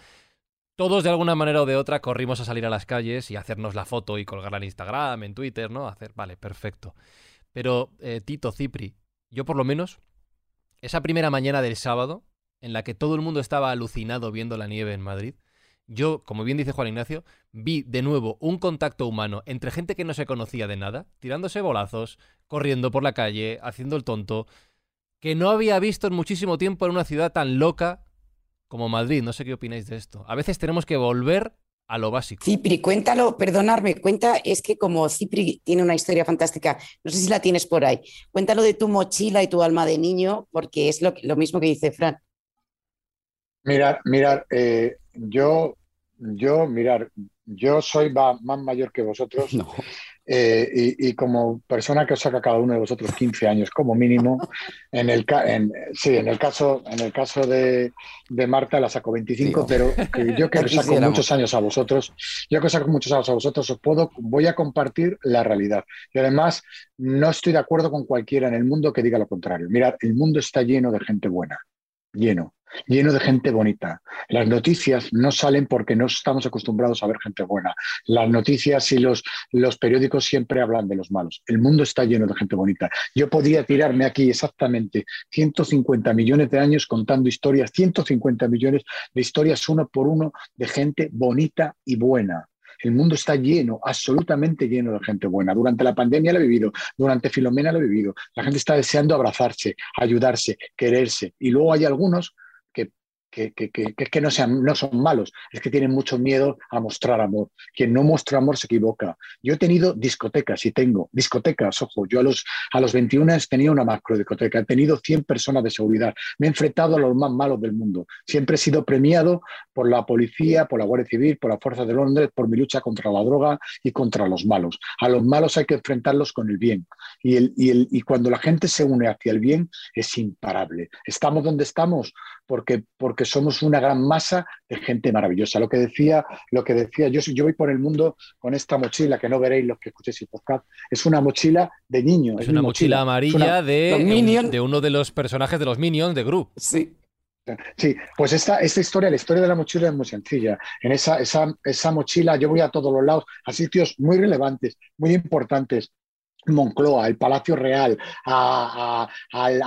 todos de alguna manera o de otra corrimos a salir a las calles y hacernos la foto y colgarla en Instagram, en Twitter, ¿no? Hacer, vale, perfecto. Pero, eh, Tito, Cipri, yo por lo menos, esa primera mañana del sábado, en la que todo el mundo estaba alucinado viendo la nieve en Madrid, yo, como bien dice Juan Ignacio, vi de nuevo un contacto humano entre gente que no se conocía de nada, tirándose bolazos, corriendo por la calle, haciendo el tonto, que no había visto en muchísimo tiempo en una ciudad tan loca como Madrid. No sé qué opináis de esto. A veces tenemos que volver a lo básico. Cipri, cuéntalo, perdonarme, cuenta, es que como Cipri tiene una historia fantástica, no sé si la tienes por ahí, cuéntalo de tu mochila y tu alma de niño, porque es lo, lo mismo que dice Fran. Mirar, mirar, eh, yo, yo, mirar, yo soy más mayor que vosotros. Eh, y, como persona que os saca cada uno de vosotros 15 años como mínimo, en el, en, sí, en el caso, en el caso de, de Marta la saco 25, pero yo que os saco muchos años a vosotros, yo que os saco muchos años a vosotros, os puedo, voy a compartir la realidad. Y además, no estoy de acuerdo con cualquiera en el mundo que diga lo contrario. Mirad, el mundo está lleno de gente buena, lleno lleno de gente bonita. Las noticias no salen porque no estamos acostumbrados a ver gente buena. Las noticias y los, periódicos siempre hablan de los malos. El mundo está lleno de gente bonita. Yo podría tirarme aquí exactamente 150 millones de años contando historias, 150 millones de historias uno por uno de gente bonita y buena. El mundo está lleno, absolutamente lleno de gente buena. Durante la pandemia lo he vivido, durante Filomena lo he vivido. La gente está deseando abrazarse, ayudarse, quererse. Y luego hay algunos que, que, que, no, son malos, es que tienen mucho miedo a mostrar amor. Quien no muestra amor se equivoca. Yo he tenido discotecas y tengo discotecas, ojo, yo a los, a los 21 he tenido una macro discoteca, he tenido 100 personas de seguridad, me he enfrentado a los más malos del mundo. Siempre he sido premiado por la policía, por la Guardia Civil, por la Fuerza de Londres, por mi lucha contra la droga y contra los malos. A los malos hay que enfrentarlos con el bien. Y, el, y, el, y cuando la gente se une hacia el bien es imparable. Estamos donde estamos porque, porque somos una gran masa de gente maravillosa. Lo que decía, lo que decía yo, yo voy por el mundo con esta mochila, que no veréis los que escuchéis el podcast, es una mochila de niño. Es, una mochila, amarilla de, de uno de los personajes de los Minions de Group. Sí, Sí, pues esta, esta historia, la historia de la mochila es muy sencilla. En esa, esa, esa mochila yo voy a todos los lados, a sitios muy relevantes, muy importantes, Moncloa, el Palacio Real, a,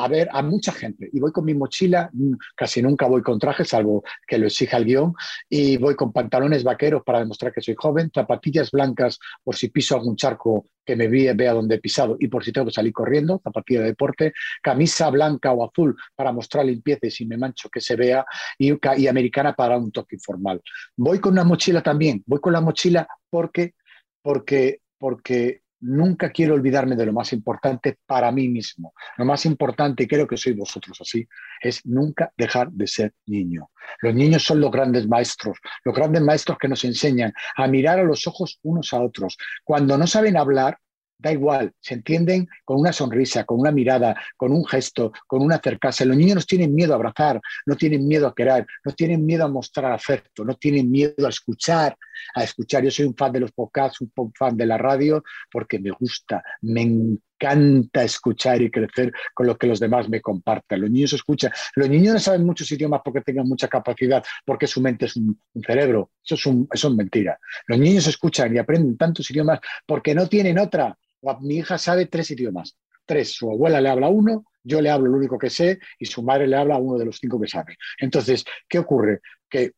ver a mucha gente. Y voy con mi mochila, mm, casi nunca voy con traje, salvo que lo exija el guion, y voy con pantalones vaqueros para demostrar que soy joven, zapatillas blancas por si piso algún charco que me vea donde he pisado y por si tengo que salir corriendo, zapatilla de deporte, camisa blanca o azul para mostrar limpieza y si me mancho que se vea, y, y americana para un toque informal. Voy con una mochila también, voy con la mochila porque, porque, porque nunca quiero olvidarme de lo más importante para mí mismo. Lo más importante, y creo que sois vosotros así, es nunca dejar de ser niño. Los niños son los grandes maestros, los grandes maestros que nos enseñan a mirar a los ojos unos a otros. Cuando no saben hablar, da igual, se entienden con una sonrisa, con una mirada, con un gesto, con un acercarse. Los niños no tienen miedo a abrazar, no tienen miedo a querer, no tienen miedo a mostrar afecto, no tienen miedo a escuchar, a escuchar. Yo soy un fan de los podcasts, un fan de la radio, porque me gusta, me encanta escuchar y crecer con lo que los demás me compartan. Los niños escuchan. Los niños no saben muchos idiomas porque tengan mucha capacidad, porque su mente es un, cerebro. Eso es, un, eso es mentira. Los niños escuchan y aprenden tantos idiomas porque no tienen otra mi hija sabe tres idiomas. Tres. Su abuela le habla uno, yo le hablo lo único que sé y su madre le habla uno de los cinco que sabe. Entonces, ¿qué ocurre? Que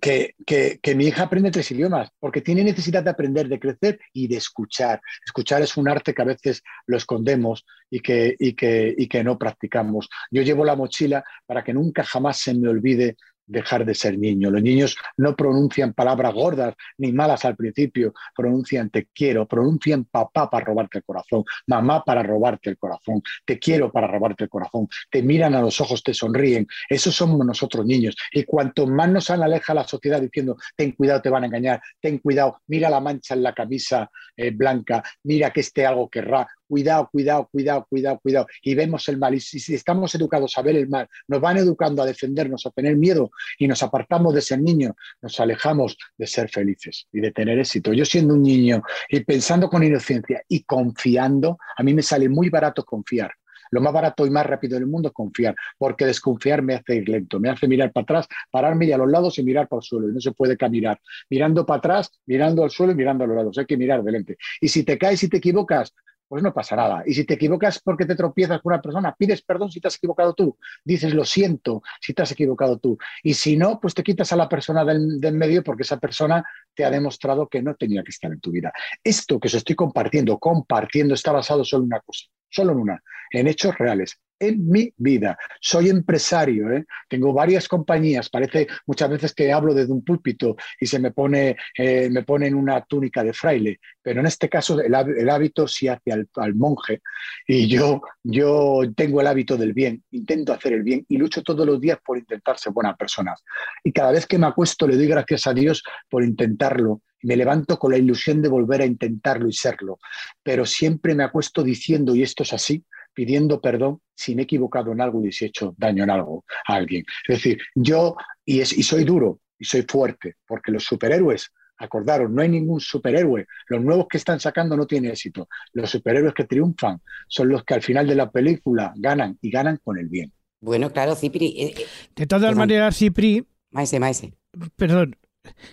que, que, mi hija aprende tres idiomas, porque tiene necesidad de aprender, de crecer y de escuchar. Escuchar es un arte que a veces lo escondemos y que, y que, y que no practicamos. Yo llevo la mochila para que nunca jamás se me olvide dejar de ser niño. Los niños no pronuncian palabras gordas ni malas al principio, pronuncian te quiero, pronuncian papá para robarte el corazón, mamá para robarte el corazón, te quiero para robarte el corazón, te miran a los ojos, te sonríen. Esos somos nosotros niños. Y cuanto más nos aleja la sociedad diciendo, ten cuidado, te van a engañar, ten cuidado, mira la mancha en la camisa eh, blanca, mira que este algo querrá, cuidado, cuidado, cuidado, cuidado, cuidado. Y vemos el mal. Y si, estamos educados a ver el mal, nos van educando a defendernos, a tener miedo y nos apartamos de ser niño, nos alejamos de ser felices y de tener éxito. Yo siendo un niño y pensando con inocencia y confiando, a mí me sale muy barato confiar. Lo más barato y más rápido del mundo es confiar, porque desconfiar me hace ir lento, me hace mirar para atrás, pararme y a los lados y mirar por el suelo. Y no se puede caminar mirando para atrás, mirando al suelo y mirando a los lados. Hay que mirar delante. Y si te caes y te equivocas, pues no pasa nada. Y si te equivocas porque te tropiezas con una persona, pides perdón si te has equivocado tú, dices lo siento si te has equivocado tú. Y si no, pues te quitas a la persona del, del, medio porque esa persona te ha demostrado que no tenía que estar en tu vida. Esto que os estoy compartiendo, compartiendo, está basado solo en una cosa, solo en una, en hechos reales en mi vida. Soy empresario, ¿eh? tengo varias compañías. Parece muchas veces que hablo desde un púlpito y se me pone, eh, me pone en una túnica de fraile, pero en este caso el, hábito sí hace al, monje y yo, yo tengo el hábito del bien, intento hacer el bien y lucho todos los días por intentar ser buena persona. Y cada vez que me acuesto le doy gracias a Dios por intentarlo me levanto con la ilusión de volver a intentarlo y serlo, pero siempre me acuesto diciendo, y esto es así, pidiendo perdón si me he equivocado en algo y si he hecho daño en algo a alguien. Es decir, yo, y, es, y soy duro y soy fuerte, porque los superhéroes, acordaros, no hay ningún superhéroe, los nuevos que están sacando no tienen éxito, los superhéroes que triunfan son los que al final de la película ganan y ganan con el bien. Bueno, claro, Cipri. Eh, eh, de todas maneras, Cipri. Maese, maese. Perdón,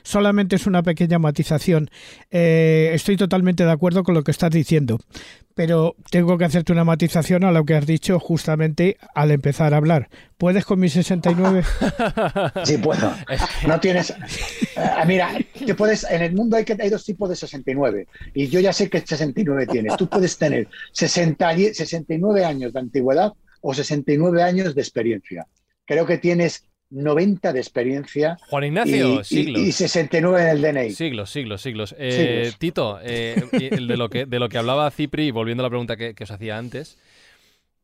solamente es una pequeña matización. Eh, estoy totalmente de acuerdo con lo que estás diciendo, pero tengo que hacerte una matización a lo que has dicho justamente al empezar a hablar. ¿Puedes con mi 69? Sí, puedo. No tienes. Uh, mira, te puedes. En el mundo hay, que, hay dos tipos de 69 y yo ya sé que 69 tienes. Tú puedes tener 60, 69 años de antigüedad o 69 años de experiencia. Creo que tienes 90 de experiencia. Juan Ignacio, y, siglos. Y, 69 en el DNI. Siglos, siglos, siglos. Eh, Tito, eh, de, lo que, de lo que hablaba Cipri, volviendo a la pregunta que, os hacía antes,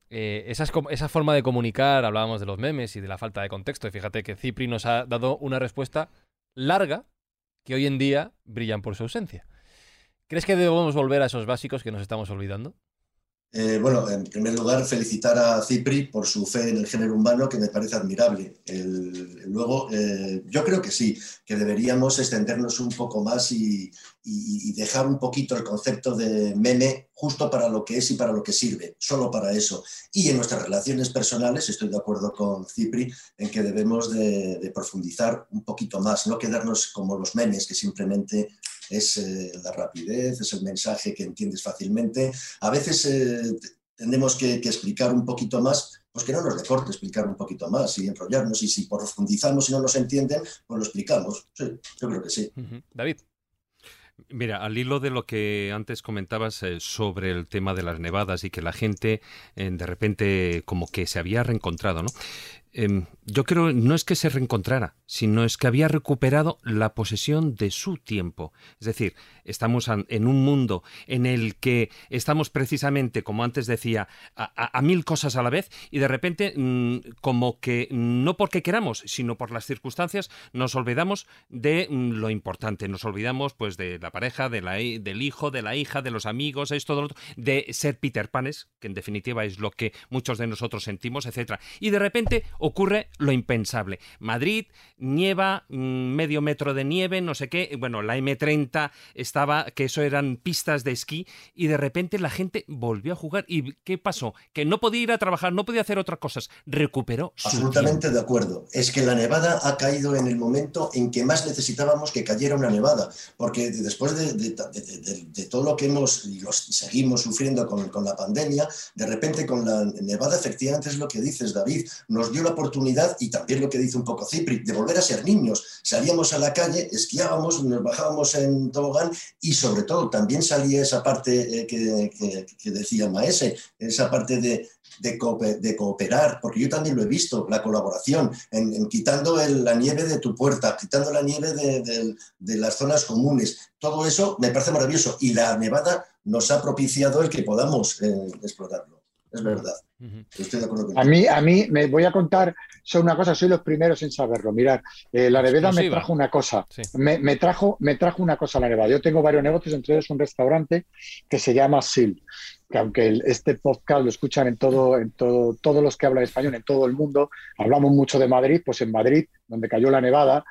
eh, esa forma de comunicar, hablábamos de los memes y de la falta de contexto, y fíjate que Cipri nos ha dado una respuesta larga que hoy en día brillan por su ausencia. ¿Crees que debemos volver a esos básicos que nos estamos olvidando? Eh, bueno, en primer lugar, felicitar a Cipri por su fe en el género humano, que me parece admirable. luego, eh, yo creo que sí, que deberíamos extendernos un poco más y, dejar un poquito el concepto de meme justo para lo que es y para lo que sirve, solo para eso. Y en nuestras relaciones personales, estoy de acuerdo con Cipri en que debemos de profundizar un poquito más, no quedarnos como los memes que simplemente es eh, la rapidez, es el mensaje que entiendes fácilmente. A veces eh, tenemos que, explicar un poquito más, pues que no nos deporte explicar un poquito más y enrollarnos, y si profundizamos y no nos entienden, pues lo explicamos. Sí, yo creo que sí. David. Mira, al hilo de lo que antes comentabas eh, sobre el tema de las nevadas y que la gente de repente como que se había reencontrado, ¿no? Em, yo creo no es que se reencontrara, sino es que había recuperado la posesión de su tiempo. Es decir, estamos en un mundo en el que estamos precisamente, como antes decía, a, mil cosas a la vez y de repente, mm, como que no porque queramos, sino por las circunstancias, nos olvidamos de mm, lo importante. Nos olvidamos pues de la pareja, de la, del hijo, de la hija, de los amigos, esto, de, lo otro, de ser Peter Panes, que en definitiva es lo que muchos de nosotros sentimos, etcétera. Y de repente ocurre lo impensable. Madrid, nieva, mm, medio metro de nieve, no sé qué. Bueno, la M30 estaba, que eso eran pistas de esquí, y de repente la gente volvió a jugar. ¿Y qué pasó? Que no podía ir a trabajar, no podía hacer otras cosas. Recuperó Absolutamente de acuerdo. Es que la nevada ha caído en el momento en que más necesitábamos que cayera una nevada, porque después de, todo lo que hemos y los seguimos sufriendo con, con la pandemia, de repente con la nevada, efectivamente es lo que dices, David, nos dio la oportunidad, y también lo que dice un poco Cipri, de volver a ser niños. Salíamos a la calle, esquiábamos, nos bajábamos en tobogán y sobre todo también salía esa parte eh, que, decía Maese, esa parte de, cooperar, porque yo también lo he visto, la colaboración, en, quitando la nieve de tu puerta, quitando la nieve de, las zonas comunes. Todo eso me parece maravilloso y la nevada nos ha propiciado el que podamos eh, explorarlo. Es verdad. Estoy de acuerdo a mí, a mí me voy a contar solo una cosa, soy los primeros en saberlo. Mirar, eh, la nevada me trajo una cosa. Me, trajo, me trajo una cosa la nevada. Yo tengo varios negocios, entre ellos un restaurante que se llama SIL que aunque este podcast lo escuchan en todo, en todo, todos los que hablan español en todo el mundo, hablamos mucho de Madrid, pues en Madrid, donde cayó la nevada,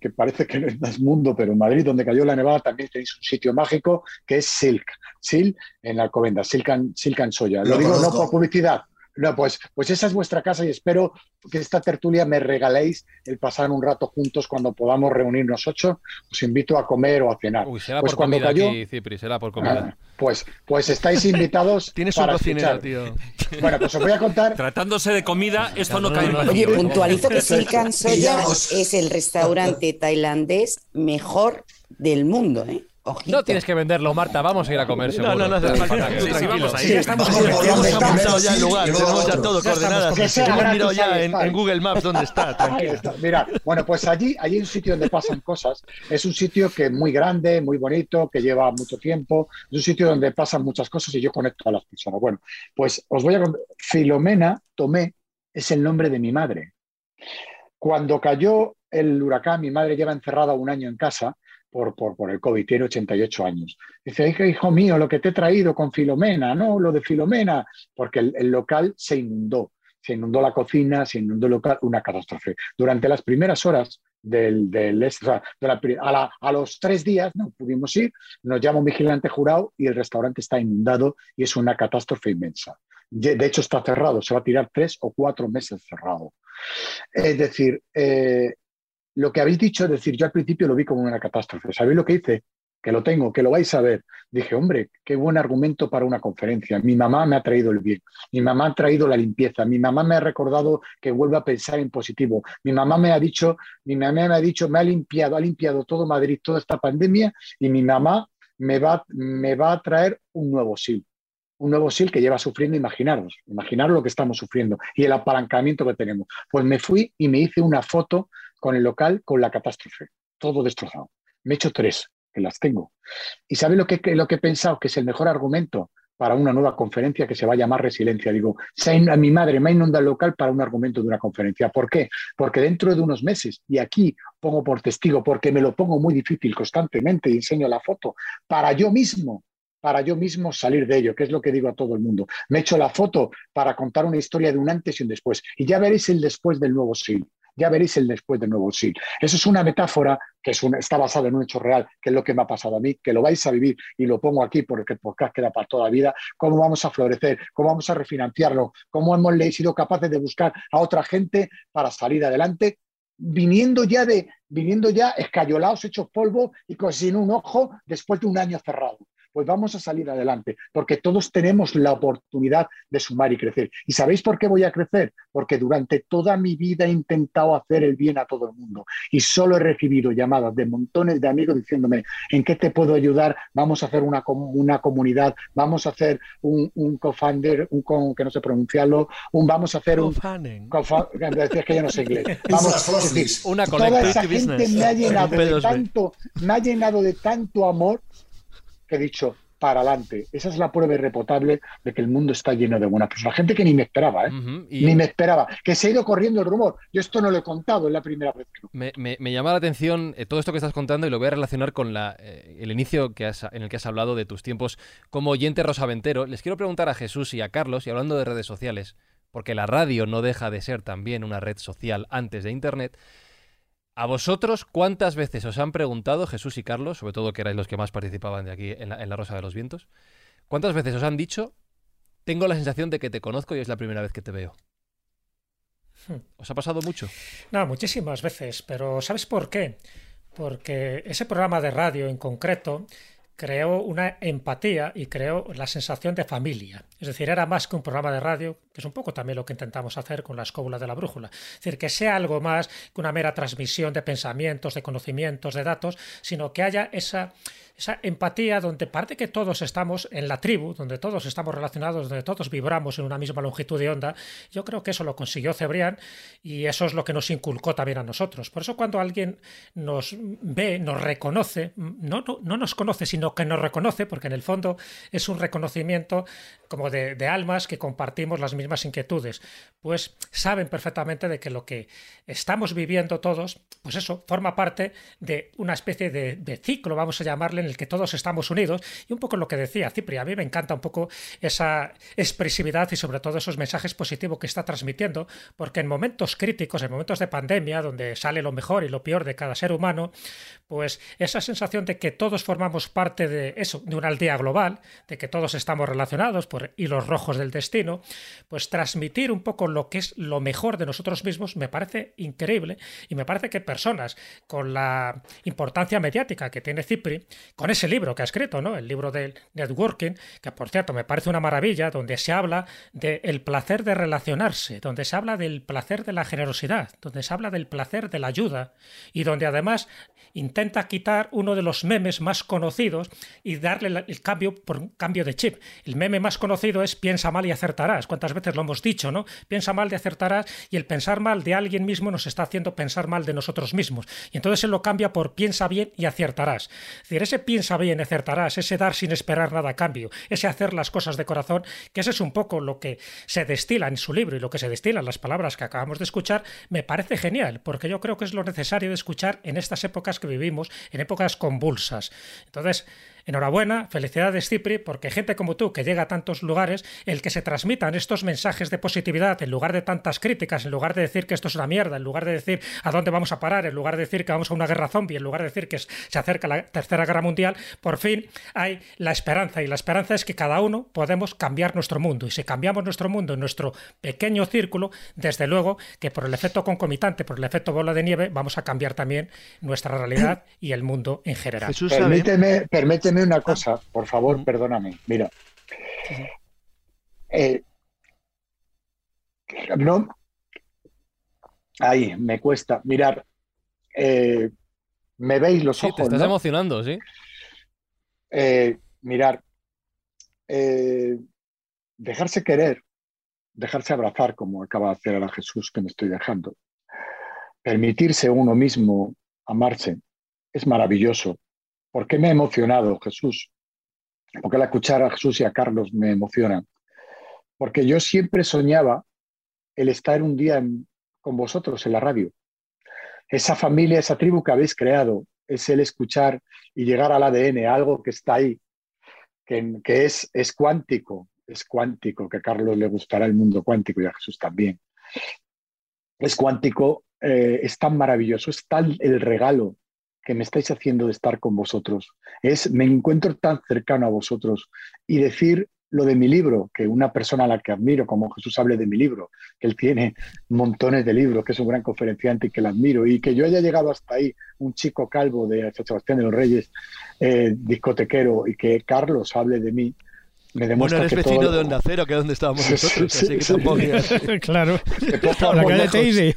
que, parece que no es mundo, pero en Madrid, donde cayó la nevada, también tenéis un sitio mágico que es Silk, Silk en la Alcobendas, Silk and, Soya. Lo, digo no por publicidad, no, pues, pues esa es vuestra casa y espero que esta tertulia me regaléis el pasar un rato juntos cuando podamos reunirnos ocho. Os invito a comer o a cenar. Uy, será pues por comida aquí, Cipri, será por comida. Ah, pues, pues estáis invitados. Tienes un cocinero, tío. Bueno, pues os voy a contar. Tratándose de comida, esto no, cae mal. Oye, puntualizo que Silkan Soya es el restaurante tailandés mejor del mundo, ¿eh? No tienes que venderlo, Marta. Vamos a ir a comer seguro. No, no, no. Sí, sí, vamos ahí. ya estamos ya el lugar. Tenemos ya todo coordenadas. Hemos mirado ya en, Google Maps dónde está. Tranquilo. Mira, bueno, pues allí, allí hay un sitio donde pasan cosas. Es un sitio que es muy grande, muy bonito, que lleva mucho tiempo. Es un sitio donde pasan muchas cosas y yo conecto a las personas. Bueno, pues os voy a contar. Filomena Tomé es el nombre de mi madre. Cuando cayó el huracán, mi madre lleva encerrada un año en casa por, por, el COVID, tiene 88 años. Dice, hijo mío, lo que te he traído con Filomena, no, lo de Filomena, porque el, local se inundó, se inundó la cocina, se inundó el local, una catástrofe. Durante las primeras horas del, del a, los tres días no pudimos ir, nos llama un vigilante jurado y el restaurante está inundado y es una catástrofe inmensa. De hecho, está cerrado, se va a tirar tres o cuatro meses cerrado. Es decir, eh, lo que habéis dicho, es decir, yo al principio lo vi como una catástrofe. ¿Sabéis lo que hice? Que lo tengo, que lo vais a ver. Dije, hombre, qué buen argumento para una conferencia. Mi mamá me ha traído el bien, mi mamá ha traído la limpieza, mi mamá me ha recordado que vuelva a pensar en positivo. Mi mamá me ha dicho, mi mamá me ha dicho, me ha limpiado, ha limpiado todo Madrid, toda esta pandemia, y mi mamá me va, me va a traer un nuevo SIL un nuevo SIL que lleva sufriendo, imaginaros, imaginaros lo que estamos sufriendo y el apalancamiento que tenemos. Pues me fui y me hice una foto con el local, con la catástrofe, todo destrozado. Me he hecho tres, que las tengo. ¿Y sabe lo que, lo que he pensado? Que es el mejor argumento para una nueva conferencia que se va a llamar Resiliencia. Digo, a mi madre me inunda el local para un argumento de una conferencia. ¿Por qué? Porque dentro de unos meses, y aquí pongo por testigo, porque me lo pongo muy difícil constantemente y enseño la foto, para yo mismo, para yo mismo salir de ello, que es lo que digo a todo el mundo. Me he hecho la foto para contar una historia de un antes y un después. Y ya veréis el después del nuevo siglo ya veréis el después del nuevo sí. Eso es una metáfora que está basada en un hecho real, que es lo que me ha pasado a mí, que lo vais a vivir y lo pongo aquí porque el podcast queda para toda la vida, cómo vamos a florecer, cómo vamos a refinanciarlo, cómo hemos sido capaces de buscar a otra gente para salir adelante viniendo ya de viniendo ya escayolados, hechos polvo y sin un ojo después de un año cerrado pues vamos a salir adelante, porque todos tenemos la oportunidad de sumar y crecer. ¿Y sabéis por qué voy a crecer? Porque durante toda mi vida he intentado hacer el bien a todo el mundo y solo he recibido llamadas de montones de amigos diciéndome, ¿en qué te puedo ayudar? Vamos a hacer una, una comunidad, vamos a hacer un, un co-founder, un que no sé pronunciarlo, un vamos a hacer un... es que yo no sé inglés. Vamos, a decir, una toda esa gente me ha llenado de tanto, me ha llenado de tanto amor he dicho, para adelante. Esa es la prueba irrepotable de que el mundo está lleno de buenas personas. Gente que ni me esperaba, ¿eh? Ni me esperaba. Que se ha ido corriendo el rumor. Yo esto no lo he contado, es la primera vez que me, me, llama la atención eh, todo esto que estás contando y lo voy a relacionar con la, eh, el inicio que en el que has hablado de tus tiempos como oyente rosaventero. Les quiero preguntar a Jesús y a Carlos, y hablando de redes sociales, porque la radio no deja de ser también una red social antes de Internet. ¿A vosotros cuántas veces os han preguntado, Jesús y Carlos, sobre todo que erais los que más participaban de aquí en la, Rosa de los Vientos, cuántas veces os han dicho, tengo la sensación de que te conozco y es la primera vez que te veo? Hmm. ¿Os ha pasado mucho? No, muchísimas veces, pero ¿sabes por qué? Porque ese programa de radio en concreto creó una empatía y creó la sensación de familia. Es decir, era más que un programa de radio, que es un poco también lo que intentamos hacer con la escóbula de la brújula. Es decir, que sea algo más que una mera transmisión de pensamientos, de conocimientos, de datos, sino que haya esa esa empatía donde parte que todos estamos en la tribu, donde todos estamos relacionados, donde todos vibramos en una misma longitud de onda, yo creo que eso lo consiguió Cebrián y eso es lo que nos inculcó también a nosotros. Por eso cuando alguien nos ve, nos reconoce, no, no, no nos conoce, sino que nos reconoce, porque en el fondo es un reconocimiento como de, de almas que compartimos las mismas inquietudes, pues saben perfectamente de que lo que estamos viviendo todos, pues eso, forma parte de una especie de, de ciclo, vamos a llamarle, en el que todos estamos unidos. Y un poco lo que decía Cipri, a mí me encanta un poco esa expresividad y sobre todo esos mensajes positivos que está transmitiendo, porque en momentos críticos, en momentos de pandemia, donde sale lo mejor y lo peor de cada ser humano, pues esa sensación de que todos formamos parte de eso, de una aldea global, de que todos estamos relacionados por hilos rojos del destino, pues transmitir un poco lo que es lo mejor de nosotros mismos me parece increíble. Y me parece que personas con la importancia mediática que tiene Cipri, con ese libro que ha escrito, ¿no? El libro del networking, que por cierto me parece una maravilla, donde se habla del placer de relacionarse, donde se habla del placer de la generosidad, donde se habla del placer de la ayuda y donde además intenta quitar uno de los memes más conocidos y darle el cambio por cambio de chip. El meme más conocido es piensa mal y acertarás. ¿Cuántas veces lo hemos dicho, no? Piensa mal y acertarás y el pensar mal de alguien mismo nos está haciendo pensar mal de nosotros mismos. Y entonces él lo cambia por piensa bien y acertarás. Es decir, ese piensa bien acertarás, ese dar sin esperar nada a cambio, ese hacer las cosas de corazón, que ese es un poco lo que se destila en su libro y lo que se destila en las palabras que acabamos de escuchar, me parece genial, porque yo creo que es lo necesario de escuchar en estas épocas que vivimos, en épocas convulsas. Entonces, Enhorabuena, felicidades Cipri, porque gente como tú que llega a tantos lugares, el que se transmitan estos mensajes de positividad en lugar de tantas críticas, en lugar de decir que esto es una mierda, en lugar de decir a dónde vamos a parar, en lugar de decir que vamos a una guerra zombie, en lugar de decir que se acerca la tercera guerra mundial, por fin hay la esperanza y la esperanza es que cada uno podemos cambiar nuestro mundo y si cambiamos nuestro mundo en nuestro pequeño círculo, desde luego que por el efecto concomitante, por el efecto bola de nieve, vamos a cambiar también nuestra realidad y el mundo en general. permíteme, permíteme una cosa, por favor, perdóname. Mira. Eh, no. Ahí, me cuesta. Mirar. Eh, me veis los ojos. Te estás emocionando, sí. Eh, mirar. dejarse querer, dejarse abrazar, como acaba de hacer ahora Jesús, que me estoy dejando. Permitirse uno mismo amarse es maravilloso ¿Por qué me ha emocionado Jesús? Porque al escuchar a Jesús y a Carlos me emociona. Porque yo siempre soñaba el estar un día con vosotros en la radio. Esa familia, esa tribu que habéis creado, es el escuchar y llegar al ADN, algo que está ahí, que, es, es cuántico, es cuántico, que a Carlos le gustará el mundo cuántico y a Jesús también. Es cuántico, eh, es tan maravilloso, es tal el regalo que me estáis haciendo de estar con vosotros. Es, me encuentro tan cercano a vosotros. Y decir lo de mi libro, que una persona a la que admiro, como Jesús hable de mi libro, que él tiene montones de libros, que es un gran conferenciante y que lo admiro, y que yo haya llegado hasta ahí, un chico calvo de San Sebastián de los Reyes, eh, discotequero, y que Carlos hable de mí, me demuestra bueno, eres que vecino todo... de Onda Cero, que es donde estábamos nosotros, Sí, así que sí, tampoco... claro. Que poco La calle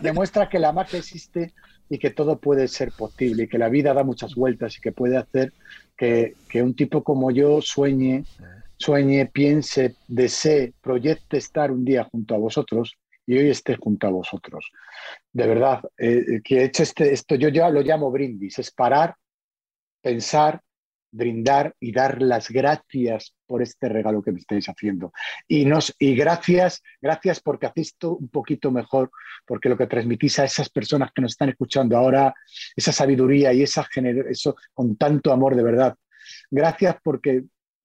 demuestra que la magia existe y que todo puede ser posible y que la vida da muchas vueltas y que puede hacer que, que un tipo como yo sueñe, sueñe, piense, desee, proyecte estar un día junto a vosotros y hoy esté junto a vosotros. De verdad, eh, que he hecho este, esto, yo ya lo llamo brindis, es parar, pensar, brindar y dar las gracias por este regalo que me estáis haciendo. Y, nos, y gracias, gracias porque hacéis esto un poquito mejor, porque lo que transmitís a esas personas que nos están escuchando ahora, esa sabiduría y esa eso con tanto amor de verdad. Gracias porque,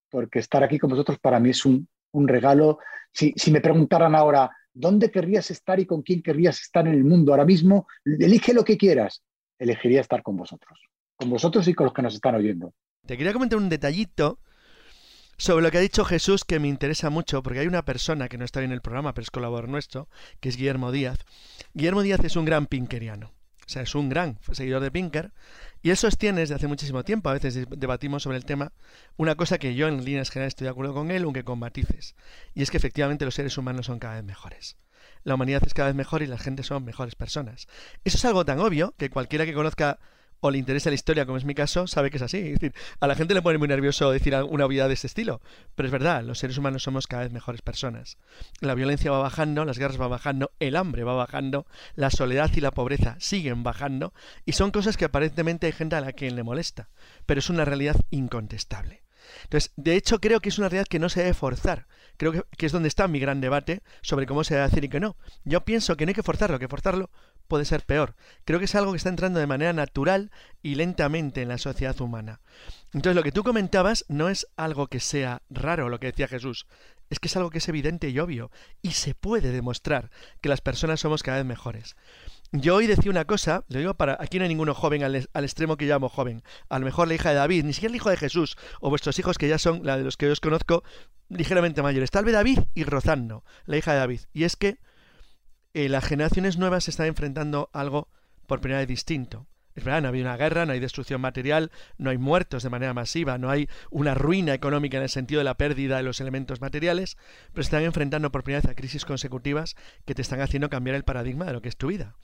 porque estar aquí con vosotros para mí es un, un regalo. Si, si me preguntaran ahora, ¿dónde querrías estar y con quién querrías estar en el mundo ahora mismo? Elige lo que quieras. Elegiría estar con vosotros, con vosotros y con los que nos están oyendo. Te quería comentar un detallito sobre lo que ha dicho Jesús que me interesa mucho, porque hay una persona que no está en el programa, pero es colaborador nuestro, que es Guillermo Díaz. Guillermo Díaz es un gran pinkeriano. sea, es un gran seguidor de Pinker, y él sostiene desde hace muchísimo tiempo, a veces debatimos sobre el tema, una cosa que yo en líneas generales estoy de acuerdo con él, aunque con matices, y es que efectivamente los seres humanos son cada vez mejores. La humanidad es cada vez mejor y la gente son mejores personas. Eso es algo tan obvio que cualquiera que conozca o le interesa la historia, como es mi caso, sabe que es así. Es decir, a la gente le pone muy nervioso decir una obviedad de este estilo. Pero es verdad, los seres humanos somos cada vez mejores personas. La violencia va bajando, las guerras van bajando, el hambre va bajando, la soledad y la pobreza siguen bajando, y son cosas que aparentemente hay gente a la que le molesta. Pero es una realidad incontestable. Entonces, de hecho, creo que es una realidad que no se debe forzar. Creo que, que, es donde está mi gran debate sobre cómo se debe hacer y qué no. Yo pienso que no hay que forzarlo, que forzarlo puede ser peor. Creo que es algo que está entrando de manera natural y lentamente en la sociedad humana. Entonces, lo que tú comentabas no es algo que sea raro, lo que decía Jesús. Es que es algo que es evidente y obvio. Y se puede demostrar que las personas somos cada vez mejores. Yo hoy decía una cosa, lo digo para. Aquí no hay ninguno joven al, extremo que llamo joven. A lo mejor la hija de David, ni siquiera el hijo de Jesús, o vuestros hijos que ya son, la de los que yo os conozco, ligeramente mayores. Tal vez David y Rozando, la hija de David. Y es que eh, las generaciones nuevas se están enfrentando algo por primera vez distinto. Es verdad, no ha habido una guerra, no hay destrucción material, no hay muertos de manera masiva, no hay una ruina económica en el sentido de la pérdida de los elementos materiales, pero se están enfrentando por primera vez a crisis consecutivas que te están haciendo cambiar el paradigma de lo que es tu vida.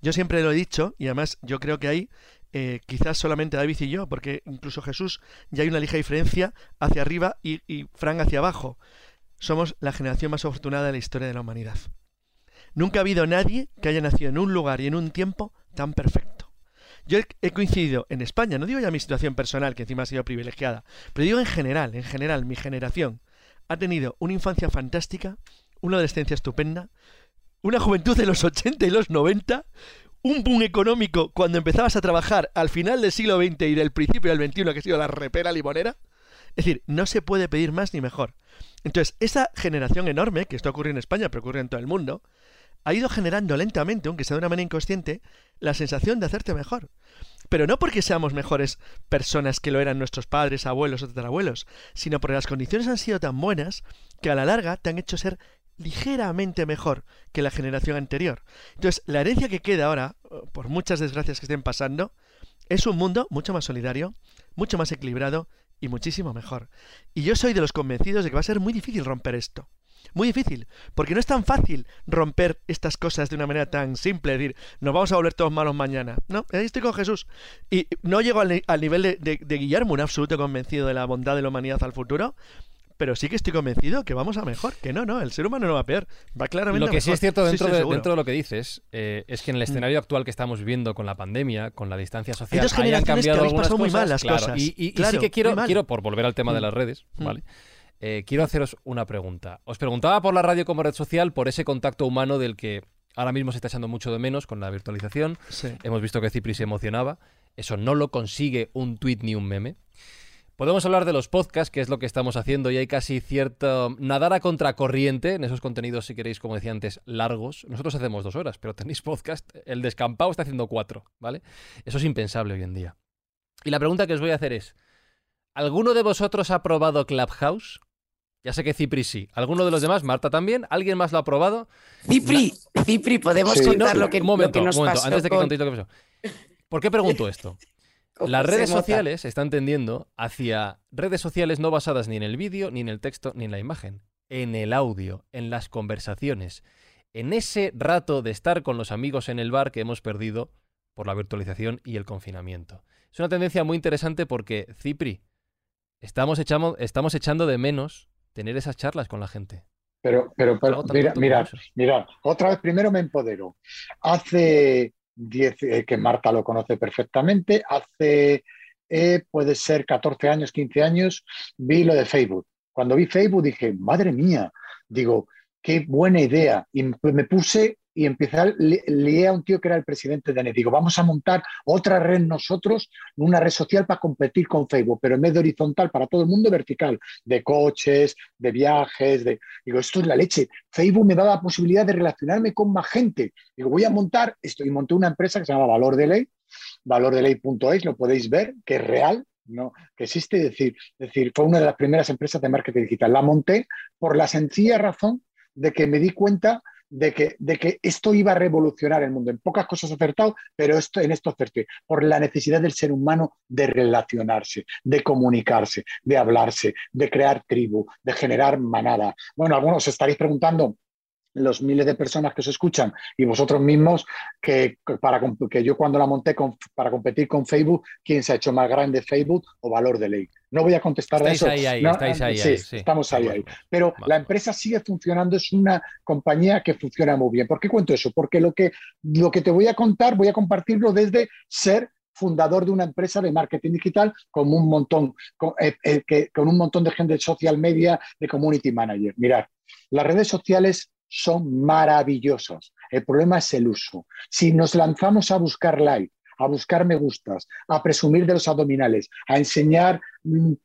Yo siempre lo he dicho, y además yo creo que hay eh, quizás solamente David y yo, porque incluso Jesús ya hay una ligera diferencia hacia arriba y, y Frank hacia abajo. Somos la generación más afortunada de la historia de la humanidad. Nunca ha habido nadie que haya nacido en un lugar y en un tiempo tan perfecto. Yo he coincidido en España, no digo ya mi situación personal, que encima ha sido privilegiada, pero digo en general, en general, mi generación ha tenido una infancia fantástica, una adolescencia estupenda, una juventud de los 80 y los 90, un boom económico cuando empezabas a trabajar al final del siglo XX y del principio del XXI, que ha sido la repera limonera. Es decir, no se puede pedir más ni mejor. Entonces, esa generación enorme, que esto ocurre en España, pero ocurre en todo el mundo, ha ido generando lentamente, aunque sea de una manera inconsciente, la sensación de hacerte mejor. Pero no porque seamos mejores personas que lo eran nuestros padres, abuelos o tatarabuelos, sino porque las condiciones han sido tan buenas que a la larga te han hecho ser ligeramente mejor que la generación anterior. Entonces, la herencia que queda ahora, por muchas desgracias que estén pasando, es un mundo mucho más solidario, mucho más equilibrado y muchísimo mejor. Y yo soy de los convencidos de que va a ser muy difícil romper esto. Muy difícil, porque no es tan fácil romper estas cosas de una manera tan simple, decir, nos vamos a volver todos malos mañana. No, ahí estoy con Jesús. Y no llego al, nivel de, Guillermo, un absoluto convencido de la bondad de la humanidad al futuro, pero sí que estoy convencido que vamos a mejor, que no, no, el ser humano no va a peor, va claramente Lo que sí es cierto dentro, de, dentro de lo que dices eh, es que en el mm. escenario actual que estamos viviendo con la pandemia, con la distancia social, cambiado cosas, muy mal las cosas. Y, y, sí que quiero, quiero, por volver al tema de mm. las redes, mm. Eh, quiero haceros una pregunta. Os preguntaba por la radio como red social, por ese contacto humano del que ahora mismo se está echando mucho de menos con la virtualización. Hemos visto que Cipri se emocionaba. Eso no lo consigue un tweet ni un meme. Podemos hablar de los podcasts, que es lo que estamos haciendo, y hay casi cierto nadar a contracorriente en esos contenidos, si queréis, como decía antes, largos. Nosotros hacemos dos horas, pero tenéis podcast. El descampado está haciendo cuatro, ¿vale? Eso es impensable hoy en día. Y la pregunta que os voy a hacer es: ¿alguno de vosotros ha probado Clubhouse? Ya sé que Cipri sí. ¿Alguno de los demás? Marta también. ¿Alguien más lo ha probado? Cipri, Cipri, podemos contar lo, que, un momento, nos un momento, antes de que contéis lo que pasó. ¿Por qué pregunto esto? Las redes sociales están tendiendo hacia redes sociales no basadas ni en el vídeo, ni en el texto, ni en la imagen. En el audio, en las conversaciones. En ese rato de estar con los amigos en el bar que hemos perdido por la virtualización y el confinamiento. Es una tendencia muy interesante porque, Cipri, estamos, estamos echando de menos tener esas charlas con la gente. Pero, pero, mira, mira, mira, otra vez primero me empodero. Hace 10, eh, que Marta lo conoce perfectamente, hace, eh, puede ser 14 años, 15 años, vi lo de Facebook. Cuando vi Facebook dije, madre mía, digo, qué buena idea. Y me puse y empecé a leer a un tío que era el presidente de NET. Digo, vamos a montar otra red nosotros, una red social para competir con Facebook, pero en vez de horizontal para todo el mundo, vertical, de coches, de viajes, de... Digo, esto es la leche. Facebook me da la posibilidad de relacionarme con más gente. Digo, voy a montar esto. Y monté una empresa que se llama Valor de Ley, valordeley.es, lo podéis ver, que es real, ¿no? que existe, decir, decir, fue una de las primeras empresas de marketing digital. La monté por la sencilla razón de que me di cuenta de que, de que esto iba a revolucionar el mundo. En pocas cosas acertado, pero esto, en esto acerté, por la necesidad del ser humano de relacionarse, de comunicarse, de hablarse, de crear tribu, de generar manada. Bueno, algunos os estaréis preguntando, los miles de personas que os escuchan y vosotros mismos que, para, que yo cuando la monté para competir con Facebook, ¿quién se ha hecho más grande Facebook o valor de ley? No voy a contestar a eso. Ahí, ahí, estáis ahí, sí, estamos ahí, ahí. Pero la empresa sigue funcionando, es una compañía que funciona muy bien. ¿Por qué cuento eso? Porque lo que, lo que te voy a contar, voy a compartirlo desde ser fundador de una empresa de marketing digital con un montón, con, eh, eh, que, con un montón de gente de social media, de community manager. Mirad, las redes sociales son maravillosos. El problema es el uso. Si nos lanzamos a buscar like, a buscar me gustas, a presumir de los abdominales, a enseñar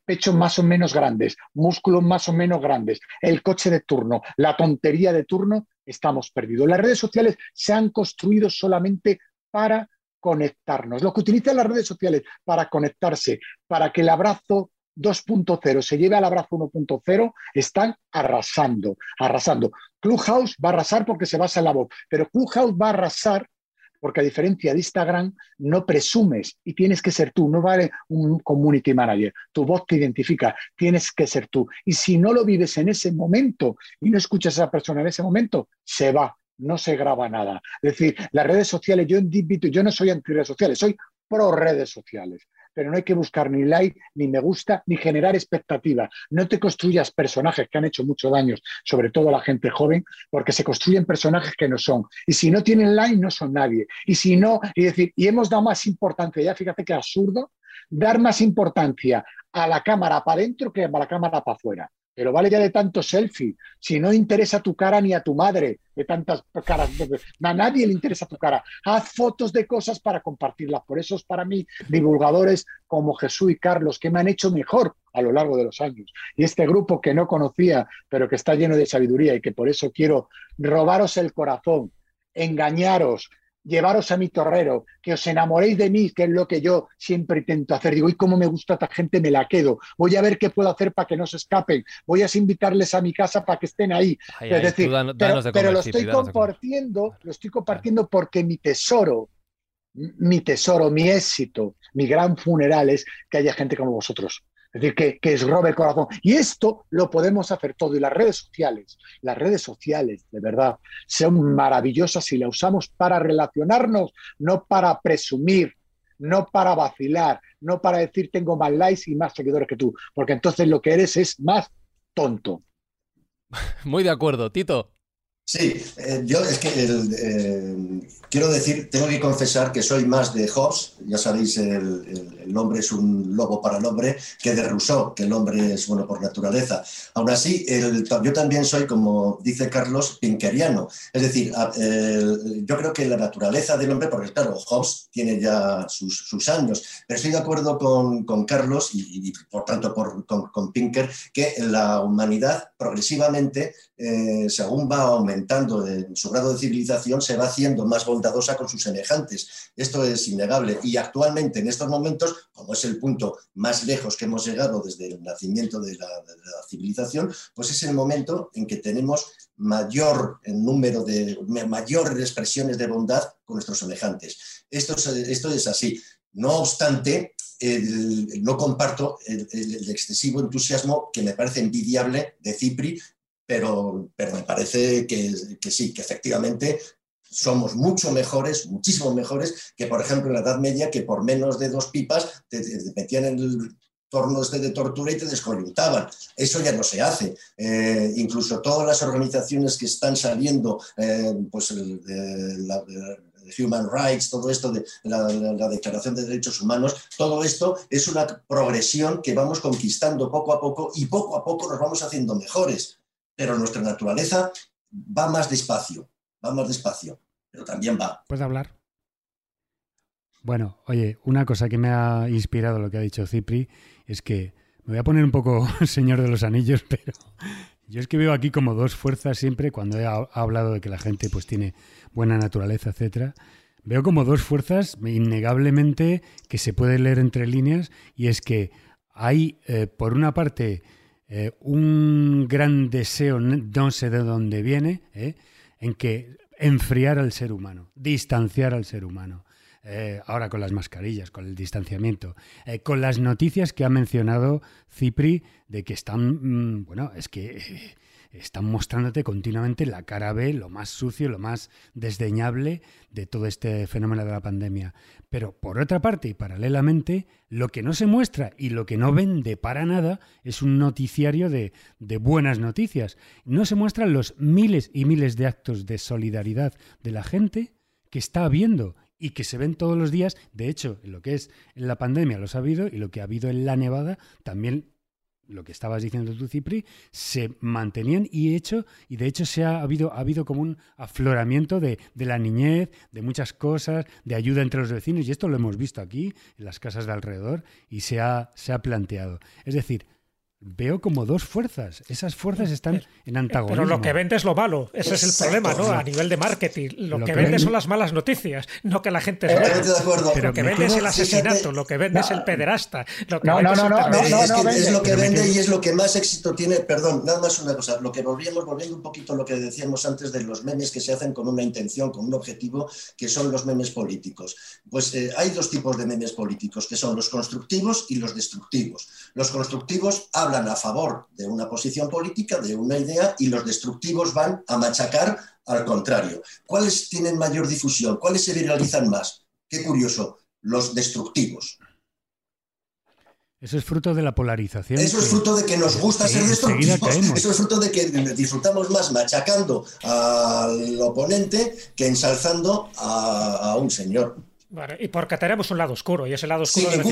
pechos más o menos grandes, músculos más o menos grandes, el coche de turno, la tontería de turno, estamos perdidos. Las redes sociales se han construido solamente para conectarnos. Lo que utilizan las redes sociales para conectarse, para que el abrazo 2.0 se lleve al abrazo 1.0, están arrasando, arrasando. Clubhouse va a arrasar porque se basa en la voz, pero Clubhouse va a arrasar porque a diferencia de Instagram, no presumes y tienes que ser tú, no vale un community manager, tu voz te identifica, tienes que ser tú. Y si no lo vives en ese momento y no escuchas a esa persona en ese momento, se va, no se graba nada. Es decir, las redes sociales, yo invito, yo no soy anti redes sociales, soy pro redes sociales pero no hay que buscar ni like, ni me gusta, ni generar expectativa. No te construyas personajes que han hecho mucho daño, sobre todo a la gente joven, porque se construyen personajes que no son. Y si no tienen like, no son nadie. Y si no, y decir, y hemos dado más importancia, ya fíjate que absurdo, dar más importancia a la cámara para adentro que a la cámara para afuera. Pero vale ya de tanto selfie. Si no interesa tu cara ni a tu madre, de tantas caras, a nadie le interesa tu cara. Haz fotos de cosas para compartirlas. Por eso es para mí divulgadores como Jesús y Carlos que me han hecho mejor a lo largo de los años. Y este grupo que no conocía, pero que está lleno de sabiduría y que por eso quiero robaros el corazón, engañaros, llevaros a mi torrero, que os enamoréis de mí, que es lo que yo siempre intento hacer. Digo, y cómo me gusta esta gente, me la quedo. Voy a ver qué puedo hacer para que no se escapen. Voy a invitarles a mi casa para que estén ahí. es decir, pero, lo estoy compartiendo, lo estoy compartiendo porque mi tesoro, mi tesoro, mi éxito, mi gran funeral es que haya gente como vosotros. Es decir, que, que es robe el corazón. Y esto lo podemos hacer todo. Y las redes sociales, las redes sociales, de verdad, son maravillosas si las usamos para relacionarnos, no para presumir, no para vacilar, no para decir tengo más likes y más seguidores que tú, porque entonces lo que eres es más tonto. Muy de acuerdo, Tito. Sí, eh, yo es que eh, quiero decir, tengo que confesar que soy más de Hobbes, ya sabéis, el, el, hombre es un lobo para el hombre, que de Rousseau, que el hombre es bueno por naturaleza. Aún así, yo también soy, como dice Carlos, pinkeriano. Es decir, yo creo que la naturaleza del hombre, porque claro, Hobbes tiene ya sus, años, pero estoy de acuerdo con, Carlos y, por tanto por, con, con, Pinker, que la humanidad progresivamente, eh, según va aumentando en su grado de civilización, se va haciendo más bondadosa con sus semejantes. Esto es innegable. Y actualmente, en estos momentos, como es el punto más lejos que hemos llegado desde el nacimiento de la, civilización, pues es el momento en que tenemos mayor número de, mayores expresiones de bondad con nuestros semejantes. Esto es, esto es así. No obstante, no comparto el, excesivo entusiasmo que me parece envidiable de Cipri, pero, me parece que, sí, que efectivamente somos mucho mejores, muchísimo mejores que, por ejemplo, en la Edad Media, que por menos de dos pipas te, metían en el torno este de tortura y te descoyuntaban. Eso ya no se hace. Eh, incluso todas las organizaciones que están saliendo, eh, pues la, Human Rights, todo esto de la, Declaración de Derechos Humanos, todo esto es una progresión que vamos conquistando poco a poco y poco a poco nos vamos haciendo mejores. Pero nuestra naturaleza va más despacio va más despacio, pero también va. ¿Puedes hablar? Bueno, oye, una cosa que me ha inspirado lo que ha dicho Cipri es que me voy a poner un poco señor de los anillos, pero yo es que veo aquí como dos fuerzas siempre cuando he hablado de que la gente pues tiene buena naturaleza, etcétera. Veo como dos fuerzas innegablemente que se puede leer entre líneas y es que hay eh, por una parte eh, un gran deseo, no sé de dónde viene, eh, en que enfriar al ser humano, distanciar al ser humano. Eh, ahora con las mascarillas, con el distanciamiento, con las noticias que ha mencionado Cipri de que están, mm, bueno, es que están mostrándote continuamente la cara B, lo más sucio, lo más desdeñable de todo este fenómeno de la pandemia. Pero por otra parte y paralelamente, lo que no se muestra y lo que no vende para nada es un noticiario de, buenas noticias. No se muestran los miles y miles de actos de solidaridad de la gente que está habiendo y que se ven todos los días. De hecho, lo que es la pandemia lo ha habido y lo que ha habido en la nevada también lo que estabas diciendo tú, Cipri, se mantenían y hecho, y de hecho se ha habido, ha habido como un afloramiento de, de, la niñez, de muchas cosas, de ayuda entre los vecinos, y esto lo hemos visto aquí, en las casas de alrededor, y se ha, se ha planteado. Es decir, veo como dos fuerzas. Esas fuerzas están en antagonismo. Pero lo que vende es lo malo. Ese es el problema, ¿no? A nivel de marketing. Lo, que, vende son las malas noticias, no que la gente es buena. Lo que vende es el asesinato, lo que vende es el pederasta. Lo que no, no, no, no, no, es, lo que vende y es lo que más éxito tiene. Perdón, nada más una cosa. Lo que volvíamos, volviendo un poquito a lo que decíamos antes de los memes que se hacen con una intención, con un objetivo, que son los memes políticos. Pues eh, hay dos tipos de memes políticos, que son los constructivos y los destructivos. Los constructivos hablan a favor de una posición política, de una idea, y los destructivos van a machacar al contrario. ¿Cuáles tienen mayor difusión? ¿Cuáles se viralizan más? Qué curioso, los destructivos. Eso es fruto de la polarización. Eso es fruto de que nos gusta ser destructivos. Eso es fruto de que disfrutamos más machacando al oponente que ensalzando a un señor y porque tenemos un lado oscuro, y ese lado oscuro de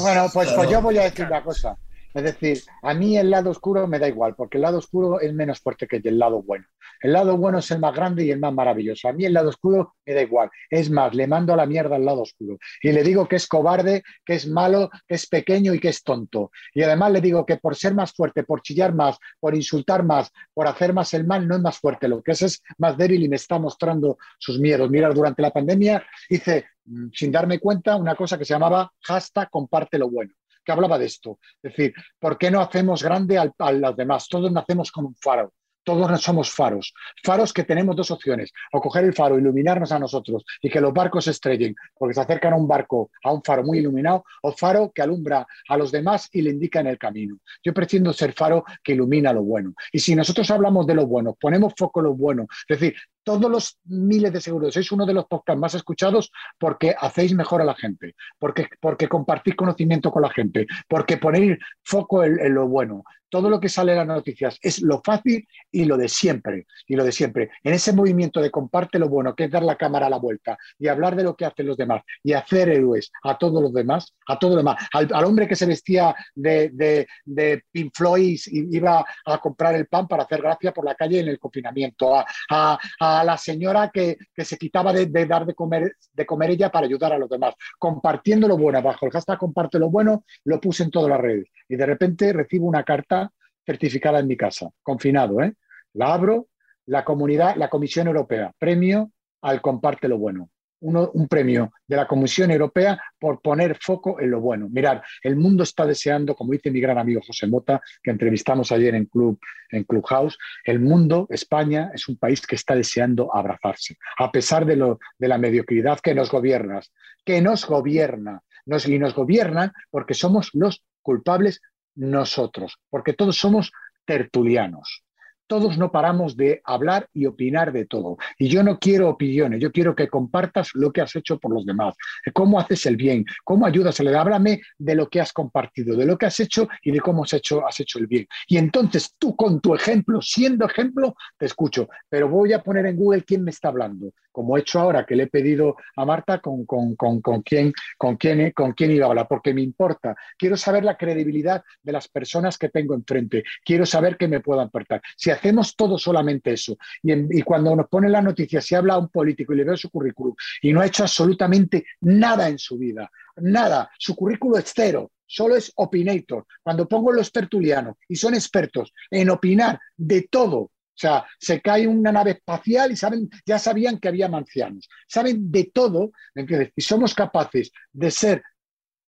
Bueno, pues, pues yo voy a decir una cosa. Es decir, a mí el lado oscuro me da igual, porque el lado oscuro es menos fuerte que el lado bueno. El lado bueno es el más grande y el más maravilloso. A mí el lado oscuro me da igual. Es más, le mando a la mierda al lado oscuro. Y le digo que es cobarde, que es malo, que es pequeño y que es tonto. Y además le digo que por ser más fuerte, por chillar más, por insultar más, por hacer más el mal, no es más fuerte. Lo que es es más débil y me está mostrando sus miedos. Mira, durante la pandemia hice, mm, sin darme cuenta, una cosa que se llamaba hashtag comparte lo bueno que hablaba de esto. Es decir, ¿por qué no hacemos grande a los demás? Todos nacemos con un faro. Todos somos faros. Faros que tenemos dos opciones. O coger el faro, iluminarnos a nosotros y que los barcos se estrellen porque se acercan a un barco, a un faro muy iluminado, o faro que alumbra a los demás y le indica en el camino. Yo pretendo ser faro que ilumina lo bueno. Y si nosotros hablamos de lo bueno, ponemos foco en lo bueno, es decir, todos los miles de seguros. Sois uno de los podcasts más escuchados porque hacéis mejor a la gente, porque, porque compartís conocimiento con la gente, porque ponéis foco en, lo bueno. Todo lo que sale en las noticias es lo fácil y lo de siempre. Y lo de siempre. En ese movimiento de comparte lo bueno, que es dar la cámara a la vuelta y hablar de lo que hacen los demás y hacer héroes a todos los demás, a todos los demás. Al, hombre que se vestía de, de, de Pink Floyd y iba a comprar el pan para hacer gracia por la calle en el confinamiento, a a la señora que, se quitaba de, dar de comer, de comer ella para ayudar a los demás, compartiendo lo bueno. Bajo el hashtag comparte lo bueno, lo puse en todas las redes. Y de repente recibo una carta certificada en mi casa, confinado. ¿eh? La abro, la comunidad, la Comisión Europea, premio al comparte lo bueno un premio de la Comisión Europea por poner foco en lo bueno. Mirad, el mundo está deseando, como dice mi gran amigo José Mota, que entrevistamos ayer en, Club, en Clubhouse, el mundo, España, es un país que está deseando abrazarse, a pesar de, lo, de la mediocridad que nos gobierna, que nos gobierna, y nos gobiernan porque somos los culpables nosotros, porque todos somos tertulianos todos no paramos de hablar y opinar de todo. Y yo no quiero opiniones, yo quiero que compartas lo que has hecho por los demás, cómo haces el bien, cómo ayudas. Le háblame de lo que has compartido, de lo que has hecho y de cómo has hecho, has hecho el bien. Y entonces tú con tu ejemplo, siendo ejemplo, te escucho. Pero voy a poner en Google quién me está hablando, como he hecho ahora que le he pedido a Marta con, con, con, con quién, con, quién, con quién iba a hablar, porque me importa. Quiero saber la credibilidad de las personas que tengo enfrente. Quiero saber que me puedan aportar. Si hacemos todo solamente eso. Y, cuando nos pone la noticia, si habla a un político y le veo su currículum y no ha hecho absolutamente nada en su vida, nada, su currículum es cero, solo es opinator. Cuando pongo los tertulianos y son expertos en opinar de todo, o sea, se cae una nave espacial y saben, ya sabían que había mancianos. Saben de todo, Y somos capaces de ser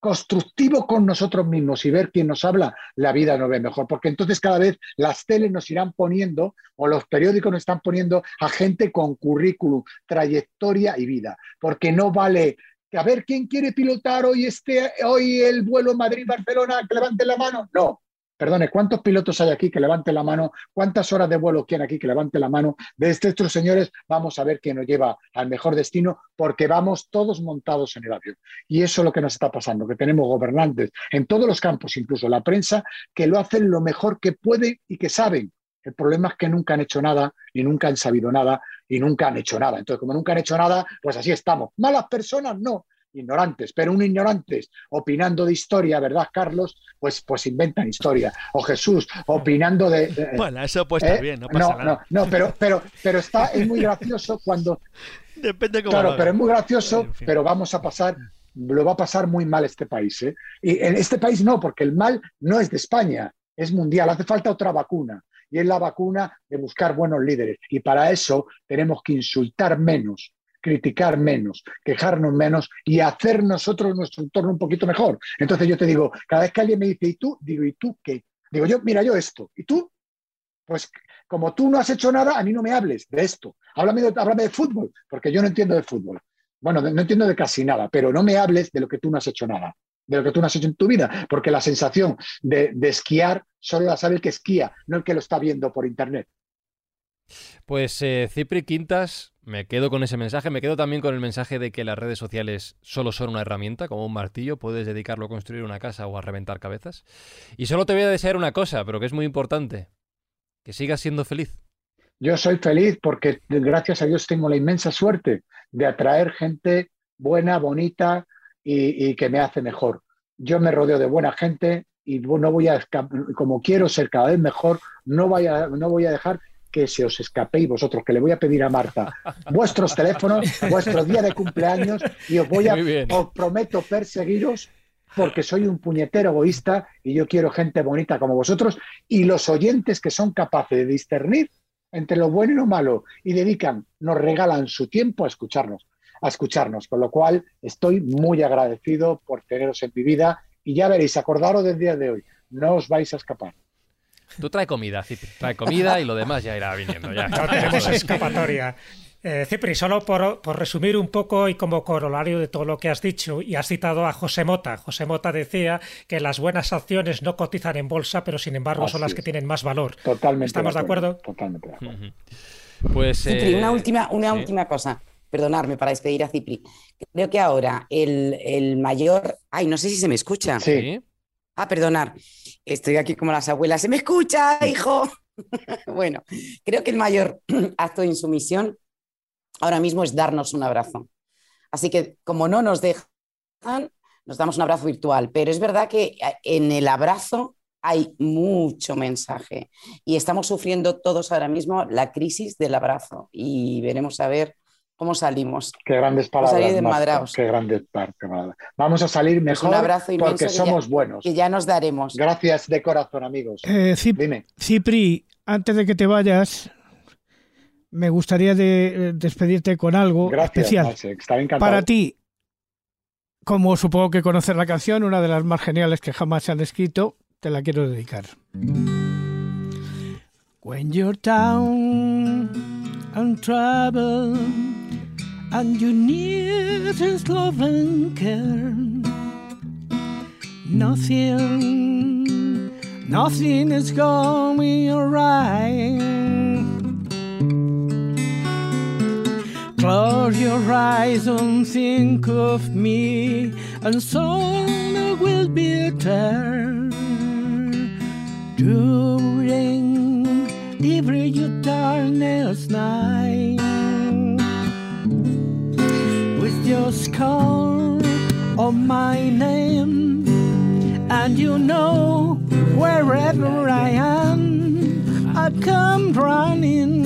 constructivo con nosotros mismos y ver quién nos habla, la vida nos ve mejor, porque entonces cada vez las teles nos irán poniendo o los periódicos nos están poniendo a gente con currículum, trayectoria y vida, porque no vale que a ver quién quiere pilotar hoy este hoy el vuelo Madrid-Barcelona, que levante la mano. No, Perdone, ¿cuántos pilotos hay aquí que levanten la mano? ¿Cuántas horas de vuelo quieren aquí que levante la mano? De estos señores, vamos a ver quién nos lleva al mejor destino, porque vamos todos montados en el avión. Y eso es lo que nos está pasando, que tenemos gobernantes en todos los campos, incluso la prensa, que lo hacen lo mejor que pueden y que saben. El problema es que nunca han hecho nada, y nunca han sabido nada, y nunca han hecho nada. Entonces, como nunca han hecho nada, pues así estamos. Malas personas, no ignorantes, pero un ignorantes opinando de historia, ¿verdad, Carlos? Pues, pues inventan historia. O Jesús opinando de... bueno, eso puede estar ¿eh? bien, no pasa no, nada. No, no, pero, pero, pero está, es muy gracioso cuando... Depende cómo Claro, pero es muy gracioso, pero vamos a pasar, lo va a pasar muy mal este país. ¿eh? Y en este país no, porque el mal no es de España, es mundial, hace falta otra vacuna. Y es la vacuna de buscar buenos líderes. Y para eso tenemos que insultar menos, criticar menos, quejarnos menos y hacer nosotros nuestro entorno un poquito mejor. Entonces yo te digo, cada vez que alguien me dice, ¿y tú? Digo, ¿y tú qué? Digo yo, mira, yo esto. ¿Y tú? Pues como tú no has hecho nada, a mí no me hables de esto. Háblame de, de fútbol, porque yo no entiendo de fútbol. Bueno, no entiendo de casi nada, pero no me hables de lo que tú no has hecho nada, de lo que tú no has hecho en tu vida, porque la sensación de, de esquiar solo la sabe el que esquía, no el que lo está viendo por internet. Pues eh, Cipri Quintas, me quedo con ese mensaje, me quedo también con el mensaje de que las redes sociales solo son una herramienta, como un martillo, puedes dedicarlo a construir una casa o a reventar cabezas. Y solo te voy a desear una cosa, pero que es muy importante, que sigas siendo feliz. Yo soy feliz porque gracias a Dios tengo la inmensa suerte de atraer gente buena, bonita y, y que me hace mejor. Yo me rodeo de buena gente y no voy a, como quiero ser cada vez mejor, no, vaya, no voy a dejar que se os escapéis vosotros, que le voy a pedir a Marta vuestros teléfonos, vuestro día de cumpleaños y os voy a, os prometo perseguiros porque soy un puñetero egoísta y yo quiero gente bonita como vosotros y los oyentes que son capaces de discernir entre lo bueno y lo malo y dedican, nos regalan su tiempo a escucharnos, a escucharnos, con lo cual estoy muy agradecido por teneros en mi vida y ya veréis, acordaros del día de hoy, no os vais a escapar. Tú trae comida, Cipri. Trae comida y lo demás ya irá viniendo. Ya. No tenemos escapatoria. Eh, Cipri, solo por, por, resumir un poco y como corolario de todo lo que has dicho, y has citado a José Mota. José Mota decía que las buenas acciones no cotizan en bolsa, pero sin embargo Así son las es. que tienen más valor. Totalmente. ¿Estamos de acuerdo? Totalmente de acuerdo. Uh -huh. Pues, Cipri, eh... una última, una sí. última cosa. Perdonarme para despedir a Cipri. Creo que ahora el, el mayor. Ay, no sé si se me escucha. Sí. Ah, perdonar. Estoy aquí como las abuelas. ¿Se me escucha, hijo? bueno, creo que el mayor acto de insumisión ahora mismo es darnos un abrazo. Así que como no nos dejan, nos damos un abrazo virtual. Pero es verdad que en el abrazo hay mucho mensaje y estamos sufriendo todos ahora mismo la crisis del abrazo y veremos a ver cómo salimos. Qué grandes palabras. Salir Marta, qué grandes palabras. Vamos a salir mejor pues un abrazo porque somos ya, buenos. Que ya nos daremos. Gracias de corazón, amigos. Eh, Cip Dime. Cipri, antes de que te vayas, me gustaría de, despedirte con algo Gracias, especial. Encantado. Para ti, como supongo que conocer la canción, una de las más geniales que jamás se han escrito, te la quiero dedicar. When you're down and trouble and you need his love and care, nothing, nothing is going right. Close your eyes and think of me, and soon will be there during every darkness night. Your skull on my name, and you know wherever I am, I come running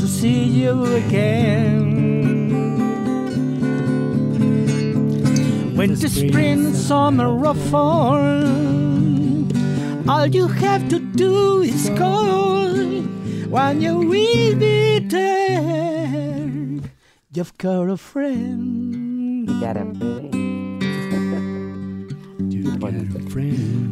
to see you again. When the spring, summer, or fall, all you have to do is call. When you will be there, You've got a friend. You got a friend.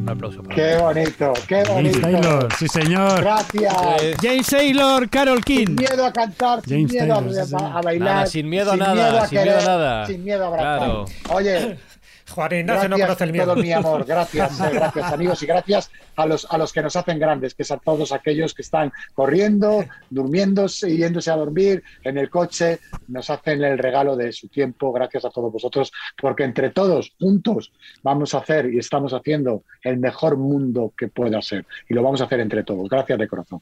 Un aplauso para qué bonito, qué bonito. James Taylor, sí señor. Gracias. James Taylor, Carol King. Sin miedo a cantar, sin James miedo Taylor, a, sí, a, bailar. Nada, sin miedo a sin nada, miedo a sin querer, miedo a nada. Sin miedo a abrazar. Claro. Oye, Juan Ignacio no gracias conoce el por todo miedo. mi amor. Gracias, eh, gracias amigos y gracias a los, a los que nos hacen grandes, que es a todos aquellos que están corriendo, durmiéndose, yéndose a dormir en el coche, nos hacen el regalo de su tiempo. Gracias a todos vosotros, porque entre todos, juntos, vamos a hacer y estamos haciendo el mejor mundo que pueda ser. Y lo vamos a hacer entre todos. Gracias de corazón.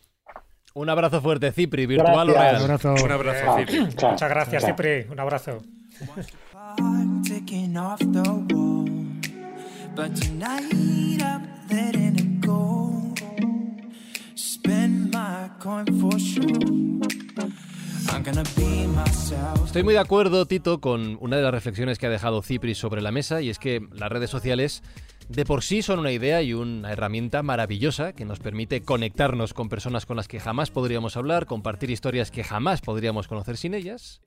Un abrazo fuerte, Cipri, virtual o Gracias. real. Un abrazo. Un abrazo, Chao, Cipri. chao, Muchas gracias, chao. Cipri. Un abrazo. Estoy muy de acuerdo, Tito, con una de las reflexiones que ha dejado Cipri sobre la mesa, y es que las redes sociales de por sí son una idea y una herramienta maravillosa que nos permite conectarnos con personas con las que jamás podríamos hablar, compartir historias que jamás podríamos conocer sin ellas.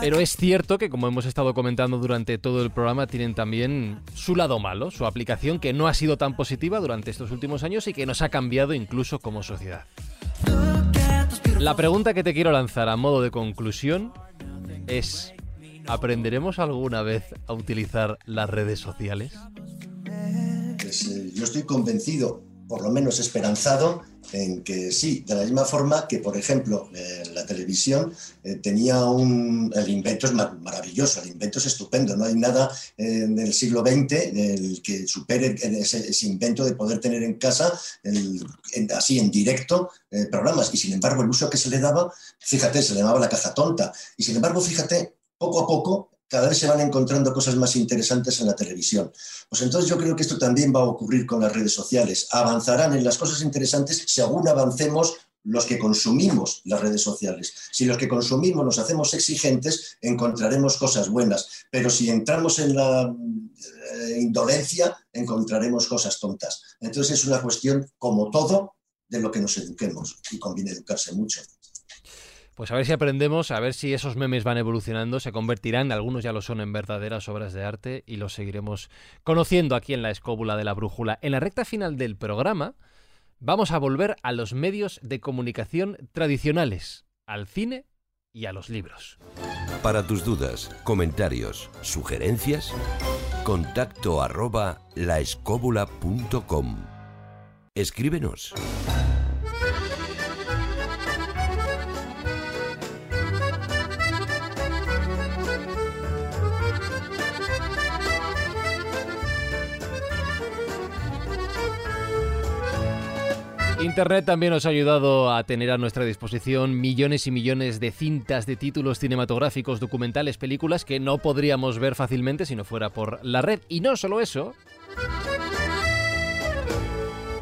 Pero es cierto que, como hemos estado comentando durante todo el programa, tienen también su lado malo, su aplicación que no ha sido tan positiva durante estos últimos años y que nos ha cambiado incluso como sociedad. La pregunta que te quiero lanzar a modo de conclusión es, ¿aprenderemos alguna vez a utilizar las redes sociales? Yo estoy convencido, por lo menos esperanzado, en que sí, de la misma forma que, por ejemplo, eh, la televisión eh, tenía un... El invento es mar- maravilloso, el invento es estupendo, no hay nada eh, en el siglo XX del que supere ese, invento de poder tener en casa, el- así en directo, programas. Y sin embargo, el uso que se le daba, fíjate, se le llamaba la caja tonta. Y sin embargo, fíjate, poco a poco cada vez se van encontrando cosas más interesantes en la televisión. Pues entonces yo creo que esto también va a ocurrir con las redes sociales. Avanzarán en las cosas interesantes según avancemos los que consumimos las redes sociales. Si los que consumimos nos hacemos exigentes, encontraremos cosas buenas. Pero si entramos en la eh, indolencia, encontraremos cosas tontas. Entonces es una cuestión, como todo, de lo que nos eduquemos. Y conviene educarse mucho. Pues a ver si aprendemos, a ver si esos memes van evolucionando, se convertirán, algunos ya lo son, en verdaderas obras de arte y los seguiremos conociendo aquí en la escóbula de la brújula. En la recta final del programa vamos a volver a los medios de comunicación tradicionales, al cine y a los libros. Para tus dudas, comentarios, sugerencias, contacto arroba laescóbula.com. Escríbenos. Internet también nos ha ayudado a tener a nuestra disposición millones y millones de cintas de títulos cinematográficos, documentales, películas que no podríamos ver fácilmente si no fuera por la red. Y no solo eso,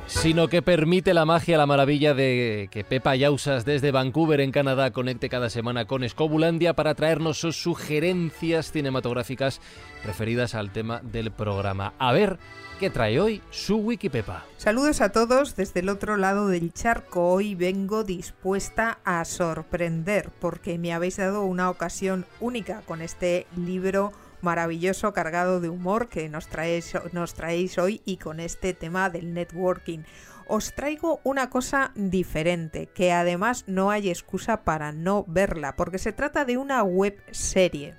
sino que permite la magia, la maravilla de que Pepa Yausas desde Vancouver en Canadá conecte cada semana con Escobulandia para traernos sus sugerencias cinematográficas referidas al tema del programa. A ver, ¿qué trae hoy su Wikipepa? Saludos a todos desde el otro lado del charco. Hoy vengo dispuesta a sorprender porque me habéis dado una ocasión única con este libro maravilloso cargado de humor que nos traéis, nos traéis hoy y con este tema del networking. Os traigo una cosa diferente, que además no hay excusa para no verla, porque se trata de una web serie.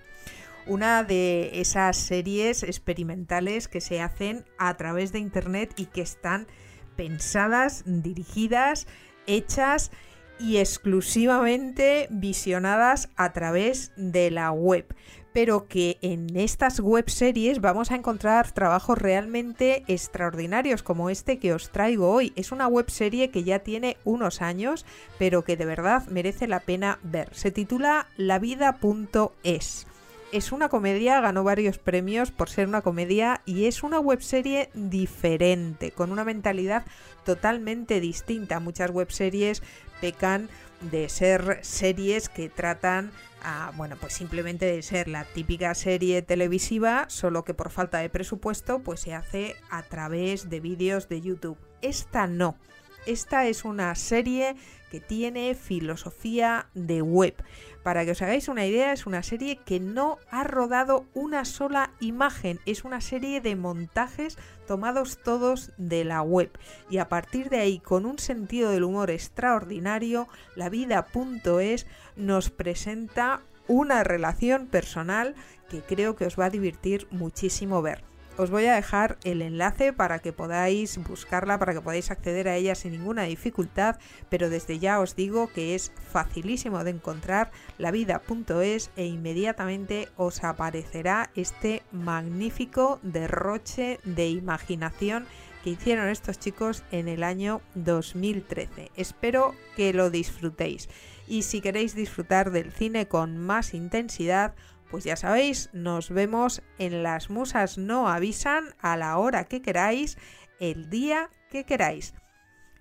Una de esas series experimentales que se hacen a través de internet y que están pensadas, dirigidas, hechas y exclusivamente visionadas a través de la web pero que en estas web series vamos a encontrar trabajos realmente extraordinarios como este que os traigo hoy. Es una web serie que ya tiene unos años, pero que de verdad merece la pena ver. Se titula lavida.es. Es una comedia, ganó varios premios por ser una comedia y es una webserie diferente, con una mentalidad totalmente distinta. Muchas webseries pecan de ser series que tratan a, bueno, pues simplemente de ser la típica serie televisiva, solo que por falta de presupuesto, pues se hace a través de vídeos de YouTube. Esta no. Esta es una serie que tiene filosofía de web. Para que os hagáis una idea, es una serie que no ha rodado una sola imagen, es una serie de montajes tomados todos de la web. Y a partir de ahí, con un sentido del humor extraordinario, la vida.es nos presenta una relación personal que creo que os va a divertir muchísimo ver. Os voy a dejar el enlace para que podáis buscarla, para que podáis acceder a ella sin ninguna dificultad, pero desde ya os digo que es facilísimo de encontrar lavida.es e inmediatamente os aparecerá este magnífico derroche de imaginación que hicieron estos chicos en el año 2013. Espero que lo disfrutéis. Y si queréis disfrutar del cine con más intensidad, pues ya sabéis, nos vemos en Las Musas No Avisan a la hora que queráis, el día que queráis.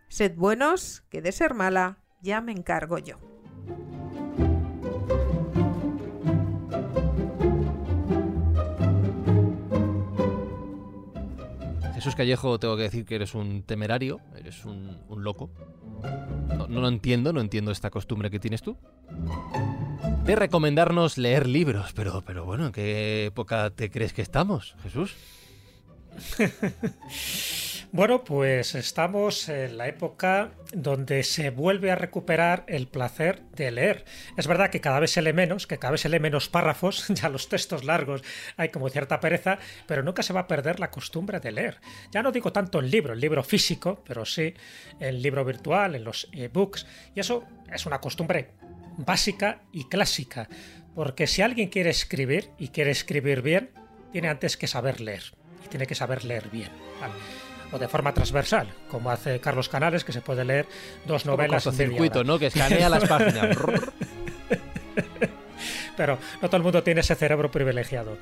Sed buenos, que de ser mala ya me encargo yo. Jesús Callejo, tengo que decir que eres un temerario, eres un, loco. No lo entiendo, no entiendo esta costumbre que tienes tú de recomendarnos leer libros. Pero, pero bueno, ¿en qué época te crees que estamos, Jesús? Bueno, pues estamos en la época donde se vuelve a recuperar el placer de leer. Es verdad que cada vez se lee menos, que cada vez se lee menos párrafos, ya los textos largos hay como cierta pereza, pero nunca se va a perder la costumbre de leer. Ya no digo tanto en libro, el libro físico, pero sí el libro virtual, en los ebooks, y eso es una costumbre básica y clásica, porque si alguien quiere escribir y quiere escribir bien, tiene antes que saber leer, y tiene que saber leer bien. O de forma transversal, como hace Carlos Canales, que se puede leer dos novelas en circuito, ¿no? Que escanea las páginas. Pero no todo el mundo tiene ese cerebro privilegiado.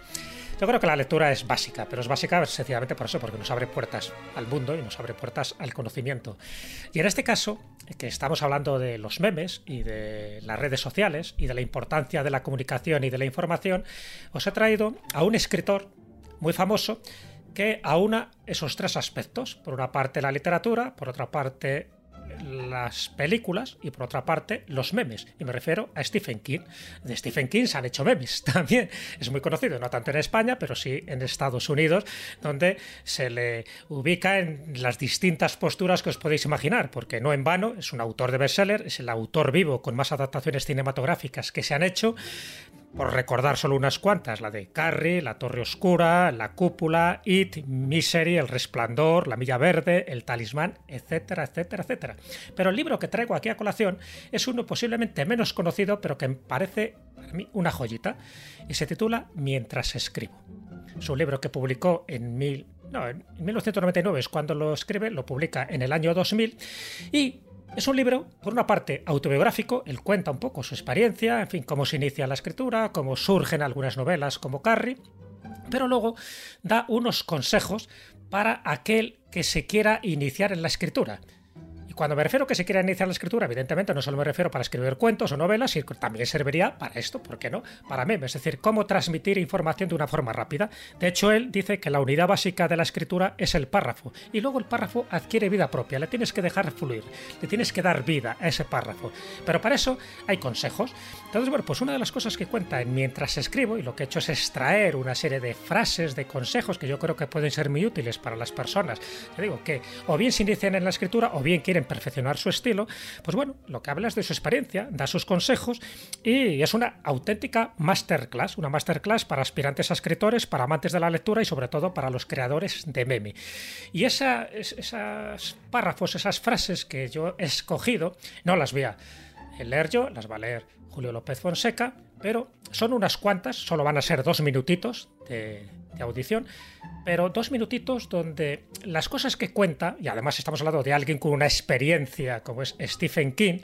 Yo creo que la lectura es básica, pero es básica sencillamente por eso, porque nos abre puertas al mundo y nos abre puertas al conocimiento. Y en este caso, que estamos hablando de los memes y de las redes sociales y de la importancia de la comunicación y de la información, os he traído a un escritor muy famoso que aúna esos tres aspectos. Por una parte la literatura, por otra parte las películas y por otra parte los memes. Y me refiero a Stephen King. De Stephen King se han hecho memes también. Es muy conocido, no tanto en España, pero sí en Estados Unidos, donde se le ubica en las distintas posturas que os podéis imaginar, porque no en vano es un autor de bestseller, es el autor vivo con más adaptaciones cinematográficas que se han hecho, por recordar solo unas cuantas, la de Carrie, La Torre Oscura, La Cúpula, It, Misery, El Resplandor, La Milla Verde, El Talismán, etcétera, etcétera, etcétera. Pero el libro que traigo aquí a colación es uno posiblemente menos conocido, pero que me parece a mí una joyita, y se titula Mientras escribo. Es un libro que publicó en, mil, no, en 1999, es cuando lo escribe, lo publica en el año 2000, y es un libro, por una parte, autobiográfico, él cuenta un poco su experiencia, en fin, cómo se inicia la escritura, cómo surgen algunas novelas como Carrie, pero luego da unos consejos para aquel que se quiera iniciar en la escritura. Cuando me refiero que se quiera iniciar la escritura, evidentemente no solo me refiero para escribir cuentos o novelas, sino también serviría para esto, ¿por qué no? Para memes, es decir, cómo transmitir información de una forma rápida. De hecho, él dice que la unidad básica de la escritura es el párrafo, y luego el párrafo adquiere vida propia, le tienes que dejar fluir, le tienes que dar vida a ese párrafo. Pero para eso hay consejos. Entonces, bueno, pues una de las cosas que cuenta en mientras escribo, y lo que he hecho es extraer una serie de frases, de consejos que yo creo que pueden ser muy útiles para las personas. Te digo que o bien se inician en la escritura o bien quieren perfeccionar su estilo, pues bueno, lo que habla es de su experiencia, da sus consejos y es una auténtica masterclass, una masterclass para aspirantes a escritores, para amantes de la lectura y sobre todo para los creadores de meme. Y esa, esas párrafos, esas frases que yo he escogido, no las voy a leer yo, las va a leer Julio López Fonseca, pero son unas cuantas, solo van a ser dos minutitos de, de audición, pero dos minutitos donde las cosas que cuenta, y además estamos hablando de alguien con una experiencia como es Stephen King,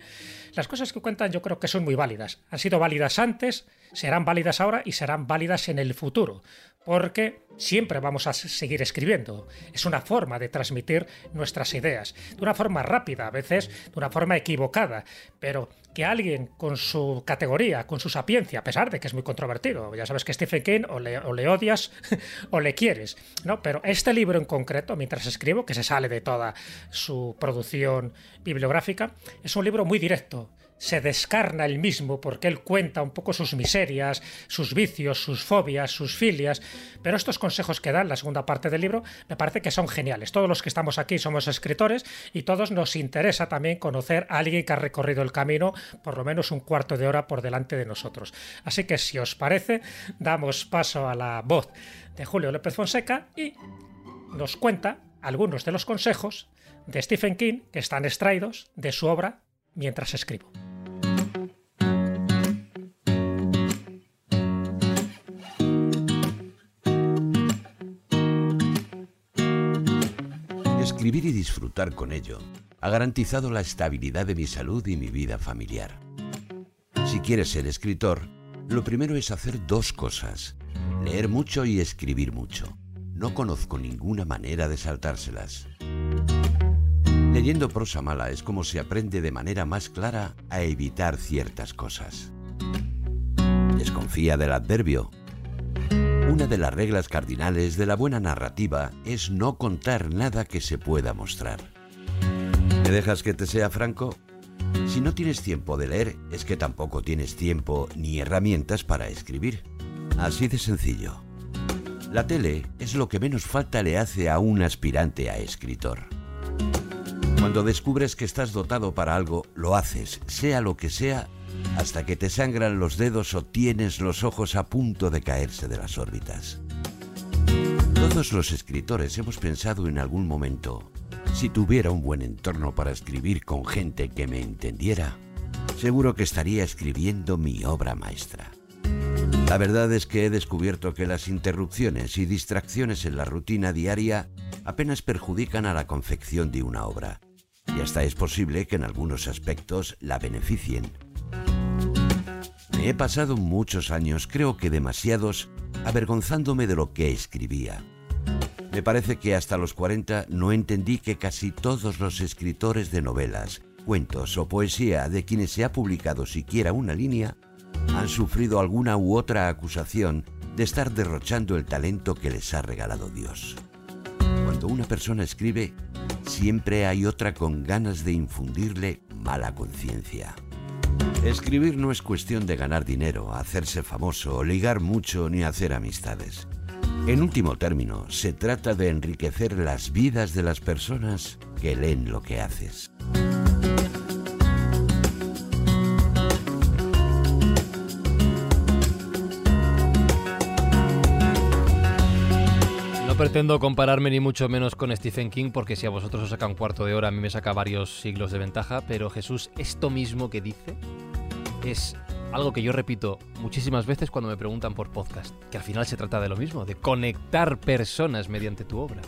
las cosas que cuentan yo creo que son muy válidas. Han sido válidas antes, serán válidas ahora y serán válidas en el futuro porque siempre vamos a seguir escribiendo. Es una forma de transmitir nuestras ideas, de una forma rápida, a veces de una forma equivocada, pero que alguien con su categoría, con su sapiencia, a pesar de que es muy controvertido, ya sabes que Stephen King o le, odias o le quieres, ¿no? Pero este libro en concreto, mientras escribo, que se sale de toda su producción bibliográfica, es un libro muy directo, se descarna él mismo porque él cuenta un poco sus miserias, sus vicios, sus fobias, sus filias, pero estos consejos que dan la segunda parte del libro me parece que son geniales. Todos los que estamos aquí somos escritores y todos nos interesa también conocer a alguien que ha recorrido el camino por lo menos un cuarto de hora por delante de nosotros. Así que si os parece, damos paso a la voz de Julio López Fonseca y nos cuenta algunos de los consejos de Stephen King que están extraídos de su obra mientras escribo. Escribir y disfrutar con ello ha garantizado la estabilidad de mi salud y mi vida familiar. Si quieres ser escritor, lo primero es hacer dos cosas, leer mucho y escribir mucho. No conozco ninguna manera de saltárselas. Leyendo prosa mala es como se aprende de manera más clara a evitar ciertas cosas. Desconfía del adverbio una de las reglas cardinales de la buena narrativa es no contar nada que se pueda mostrar. ¿Me dejas que te sea franco? Si no tienes tiempo de leer, es que tampoco tienes tiempo ni herramientas para escribir. Así de sencillo. La tele es lo que menos falta le hace a un aspirante a escritor. Cuando descubres que estás dotado para algo, lo haces, sea lo que sea, hasta que te sangran los dedos o tienes los ojos a punto de caerse de las órbitas. Todos los escritores hemos pensado en algún momento, si tuviera un buen entorno para escribir con gente que me entendiera, seguro que estaría escribiendo mi obra maestra. La verdad es que he descubierto que las interrupciones y distracciones en la rutina diaria apenas perjudican a la confección de una obra, y hasta es posible que en algunos aspectos la beneficien he pasado muchos años, creo que demasiados, avergonzándome de lo que escribía. Me parece que hasta los 40 no entendí que casi todos los escritores de novelas, cuentos o poesía de quienes se ha publicado siquiera una línea han sufrido alguna u otra acusación de estar derrochando el talento que les ha regalado Dios. Cuando una persona escribe, siempre hay otra con ganas de infundirle mala conciencia. Escribir no es cuestión de ganar dinero, hacerse famoso, ligar mucho ni hacer amistades. En último término, se trata de enriquecer las vidas de las personas que leen lo que haces. No pretendo compararme ni mucho menos con Stephen King porque si a vosotros os saca un cuarto de hora a mí me saca varios siglos de ventaja, pero Jesús, esto mismo que dice es algo que yo repito muchísimas veces cuando me preguntan por podcast, que al final se trata de lo mismo, de conectar personas mediante tu obra.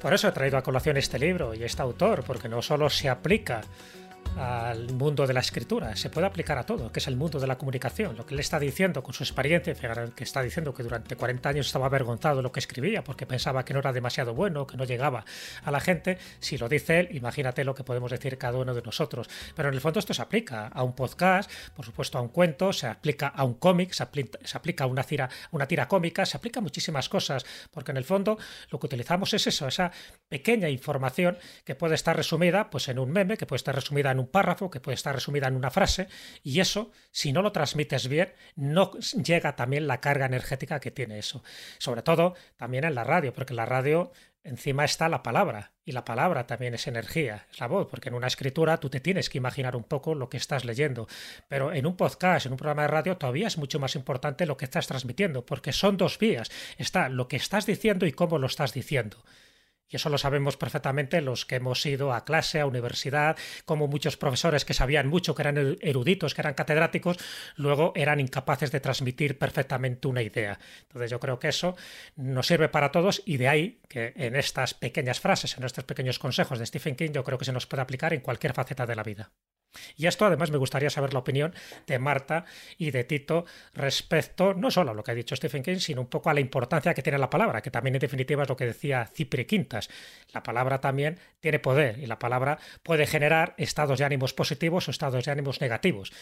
Por eso he traído a colación este libro y este autor, porque no solo se aplica al mundo de la escritura, se puede aplicar a todo, que es el mundo de la comunicación. Lo que él está diciendo con su experiencia, que está diciendo que durante 40 años estaba avergonzado de lo que escribía porque pensaba que no era demasiado bueno, que no llegaba a la gente, si lo dice él, imagínate lo que podemos decir cada uno de nosotros. Pero en el fondo esto se aplica a un podcast, por supuesto a un cuento, se aplica a un cómic, se aplica, a una tira, cómica, se aplica a muchísimas cosas, porque en el fondo lo que utilizamos es eso, esa pequeña información que puede estar resumida pues en un meme, que puede estar resumida en un párrafo que puede estar resumida en una frase y eso, si no lo transmites bien, no llega también la carga energética que tiene eso. Sobre todo también en la radio, porque en la radio encima está la palabra y la palabra también es energía, es la voz, porque en una escritura tú te tienes que imaginar un poco lo que estás leyendo, pero en un podcast, en un programa de radio todavía es mucho más importante lo que estás transmitiendo, porque son dos vías, está lo que estás diciendo y cómo lo estás diciendo. Y eso lo sabemos perfectamente los que hemos ido a clase, a universidad, como muchos profesores que sabían mucho, que eran eruditos, que eran catedráticos, luego eran incapaces de transmitir perfectamente una idea. Entonces yo creo que eso nos sirve para todos y de ahí que en estas pequeñas frases, en estos pequeños consejos de Stephen King, yo creo que se nos puede aplicar en cualquier faceta de la vida. Y esto además me gustaría saber la opinión de Marta y de Tito respecto no solo a lo que ha dicho Stephen King, sino un poco a la importancia que tiene la palabra, que también en definitiva es lo que decía Cipri Quintas. La palabra también tiene poder y la palabra puede generar estados de ánimos positivos o estados de ánimos negativos.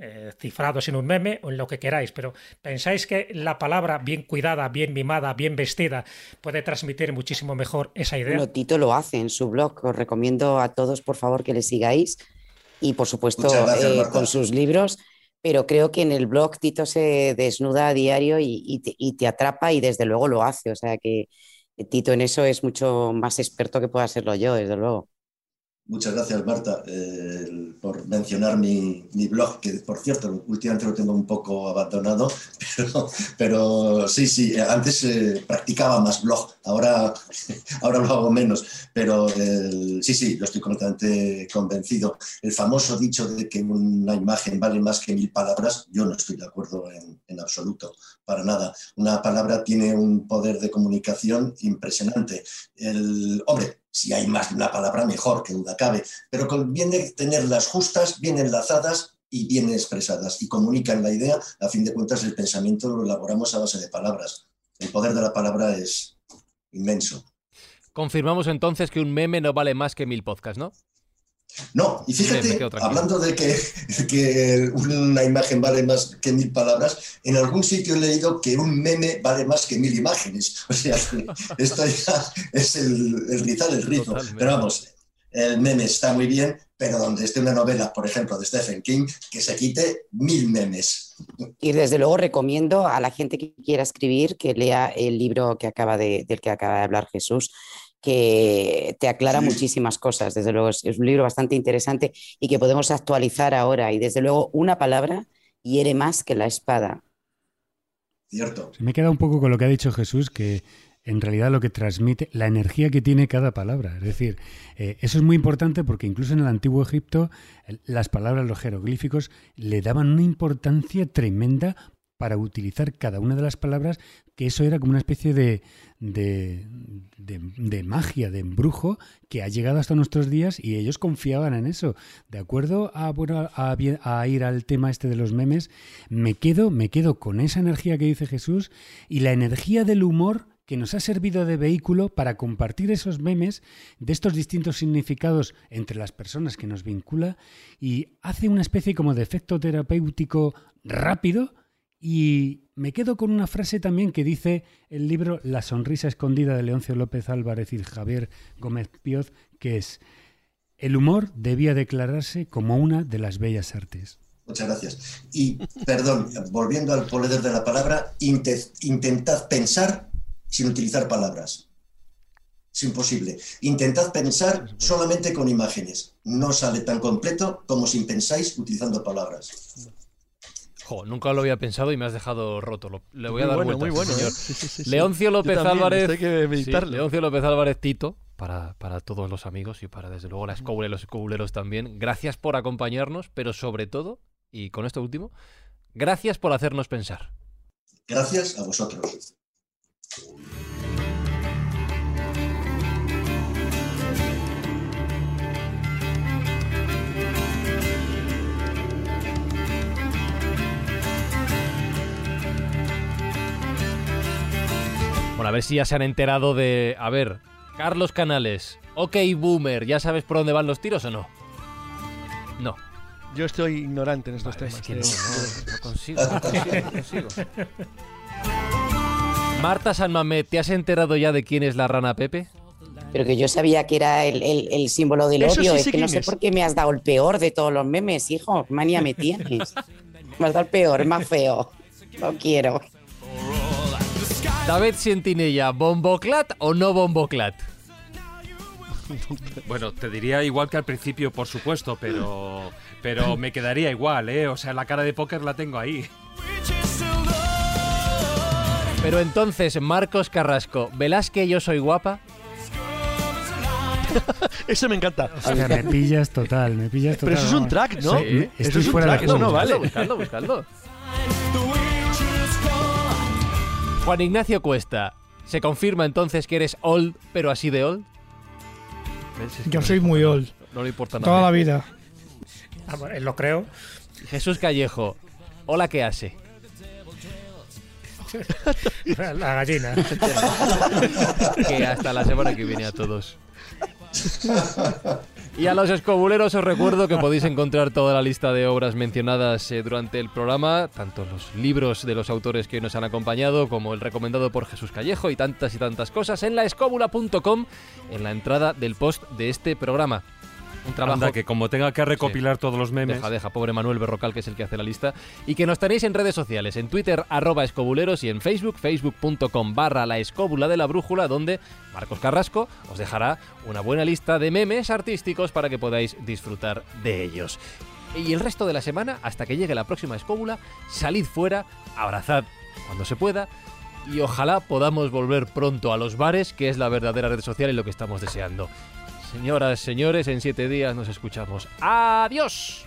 Eh, cifrados en un meme o en lo que queráis, pero ¿pensáis que la palabra bien cuidada, bien mimada, bien vestida puede transmitir muchísimo mejor esa idea? Bueno, Tito lo hace en su blog, os recomiendo a todos por favor que le sigáis y por supuesto gracias, eh, con sus libros, pero creo que en el blog Tito se desnuda a diario y, y te, y te atrapa y desde luego lo hace, o sea que Tito en eso es mucho más experto que pueda serlo yo, desde luego. Muchas gracias, Marta, eh, por mencionar mi, mi blog, que por cierto, últimamente lo tengo un poco abandonado, pero, pero sí, sí, antes eh, practicaba más blog, ahora, ahora lo hago menos, pero eh, sí, sí, lo estoy completamente convencido. El famoso dicho de que una imagen vale más que mil palabras, yo no estoy de acuerdo en, en absoluto, para nada. Una palabra tiene un poder de comunicación impresionante. El, hombre, si hay más de una palabra, mejor, que duda cabe, pero conviene tenerlas justas, bien enlazadas y bien expresadas y comunican la idea. A fin de cuentas, el pensamiento lo elaboramos a base de palabras. El poder de la palabra es inmenso. Confirmamos entonces que un meme no vale más que mil podcasts, ¿no? No, y fíjate, hablando de que, que una imagen vale más que mil palabras, en algún sitio he leído que un meme vale más que mil imágenes. O sea, esto ya es el, el rizar el rizo. Totalmente. Pero vamos, el meme está muy bien, pero donde esté una novela, por ejemplo, de Stephen King, que se quite mil memes. Y desde luego recomiendo a la gente que quiera escribir que lea el libro que acaba de, del que acaba de hablar Jesús, que te aclara Sí. muchísimas cosas. Desde luego es, es un libro bastante interesante y que podemos actualizar ahora. Y desde luego una palabra hiere más que la espada. Cierto. Se me queda un poco con lo que ha dicho Jesús, que en realidad lo que transmite, la energía que tiene cada palabra. Es decir, eh, eso es muy importante porque incluso en el antiguo Egipto las palabras, los jeroglíficos, le daban una importancia tremenda para utilizar cada una de las palabras, que eso era como una especie de, de, de- magia, de embrujo, que ha llegado hasta nuestros días y ellos confiaban en eso. De acuerdo a, bueno, a, a ir al tema este de los memes, me quedo, me quedo con esa energía que dice Jesús y la energía del humor que nos ha servido de vehículo para compartir esos memes de estos distintos significados entre las personas que nos vincula y hace una especie como de efecto terapéutico rápido y me quedo con una frase también que dice el libro La sonrisa escondida de Leoncio López Álvarez y Javier Gómez Pioz, que es el humor debía declararse como una de las bellas artes. Muchas gracias. Y, perdón, volviendo al poder de la palabra, inte- intentad pensar sin utilizar palabras. Es imposible. Intentad pensar solamente con imágenes. No sale tan completo como si pensáis utilizando palabras. Jo, nunca lo había pensado y me has dejado roto. Lo- le voy a dar bueno, vueltas, muy bueno, señor. ¿eh? Sí, sí, sí, sí. Leoncio López también, Álvarez. esto hay que sí, meditarlo. Leoncio López Álvarez Tito, para, para todos los amigos y para desde luego la escobula y los escobuleros también. Gracias por acompañarnos, pero sobre todo, y con esto último, gracias por hacernos pensar. Gracias a vosotros. Bueno, a ver si ya se han enterado de. A ver, Carlos Canales. Ok, boomer, ¿ya sabes por dónde van los tiros o no? No. Yo estoy ignorante en estos Vale, temas. es que eh, no, no, no consigo, no consigo, no consigo. Marta San Mamet, ¿te has enterado ya de quién es la rana Pepe? Pero que yo sabía que era el, el- el símbolo del Eso odio. sí es que no sé por qué me has dado el peor de todos los memes, hijo. ¿Qué Manía me tienes. Me has dado el peor, el más feo. No quiero. David Sentinella, ¿bomboclat o no bomboclat? Bueno, te diría igual que al principio, por supuesto, pero, pero me quedaría igual, ¿eh? O sea, la cara de póker la tengo ahí. Pero entonces, Marcos Carrasco, ¿velás que yo soy guapa? Eso me encanta. Me pillas total, me pillas total. Pero eso es un track, ¿no? Sí, Eso estoy es un fuera de track, eso no vale. Buscadlo, buscadlo. Juan Ignacio Cuesta, ¿se confirma entonces que eres old, pero así de old? ¿Ves? Es que Yo no soy muy old. No le importa nada. Toda la vida. Ah, él lo creo. Jesús Callejo, hola, ¿qué hace? La gallina. que hasta la semana que viene a todos. Y a los escobuleros os recuerdo que podéis encontrar toda la lista de obras mencionadas eh, durante el programa, tanto los libros de los autores que nos han acompañado como el recomendado por Jesús Callejo y tantas y tantas cosas en laescóbula.com en la entrada del post de este programa. Un trabajo Anda, que como tenga que recopilar todos los memes. Deja, deja, pobre Manuel Berrocal, que es el que hace la lista. Y que nos tenéis en redes sociales, en Twitter, arroba escobuleros, y en Facebook, facebook.com barra la escóbula de la brújula, donde Marcos Carrasco os dejará una buena lista de memes artísticos para que podáis disfrutar de ellos. Y el resto de la semana, hasta que llegue la próxima escóbula, salid fuera, abrazad cuando se pueda, y ojalá podamos volver pronto a los bares, que es la verdadera red social y lo que estamos deseando. Señoras, señores, en siete días nos escuchamos. ¡Adiós!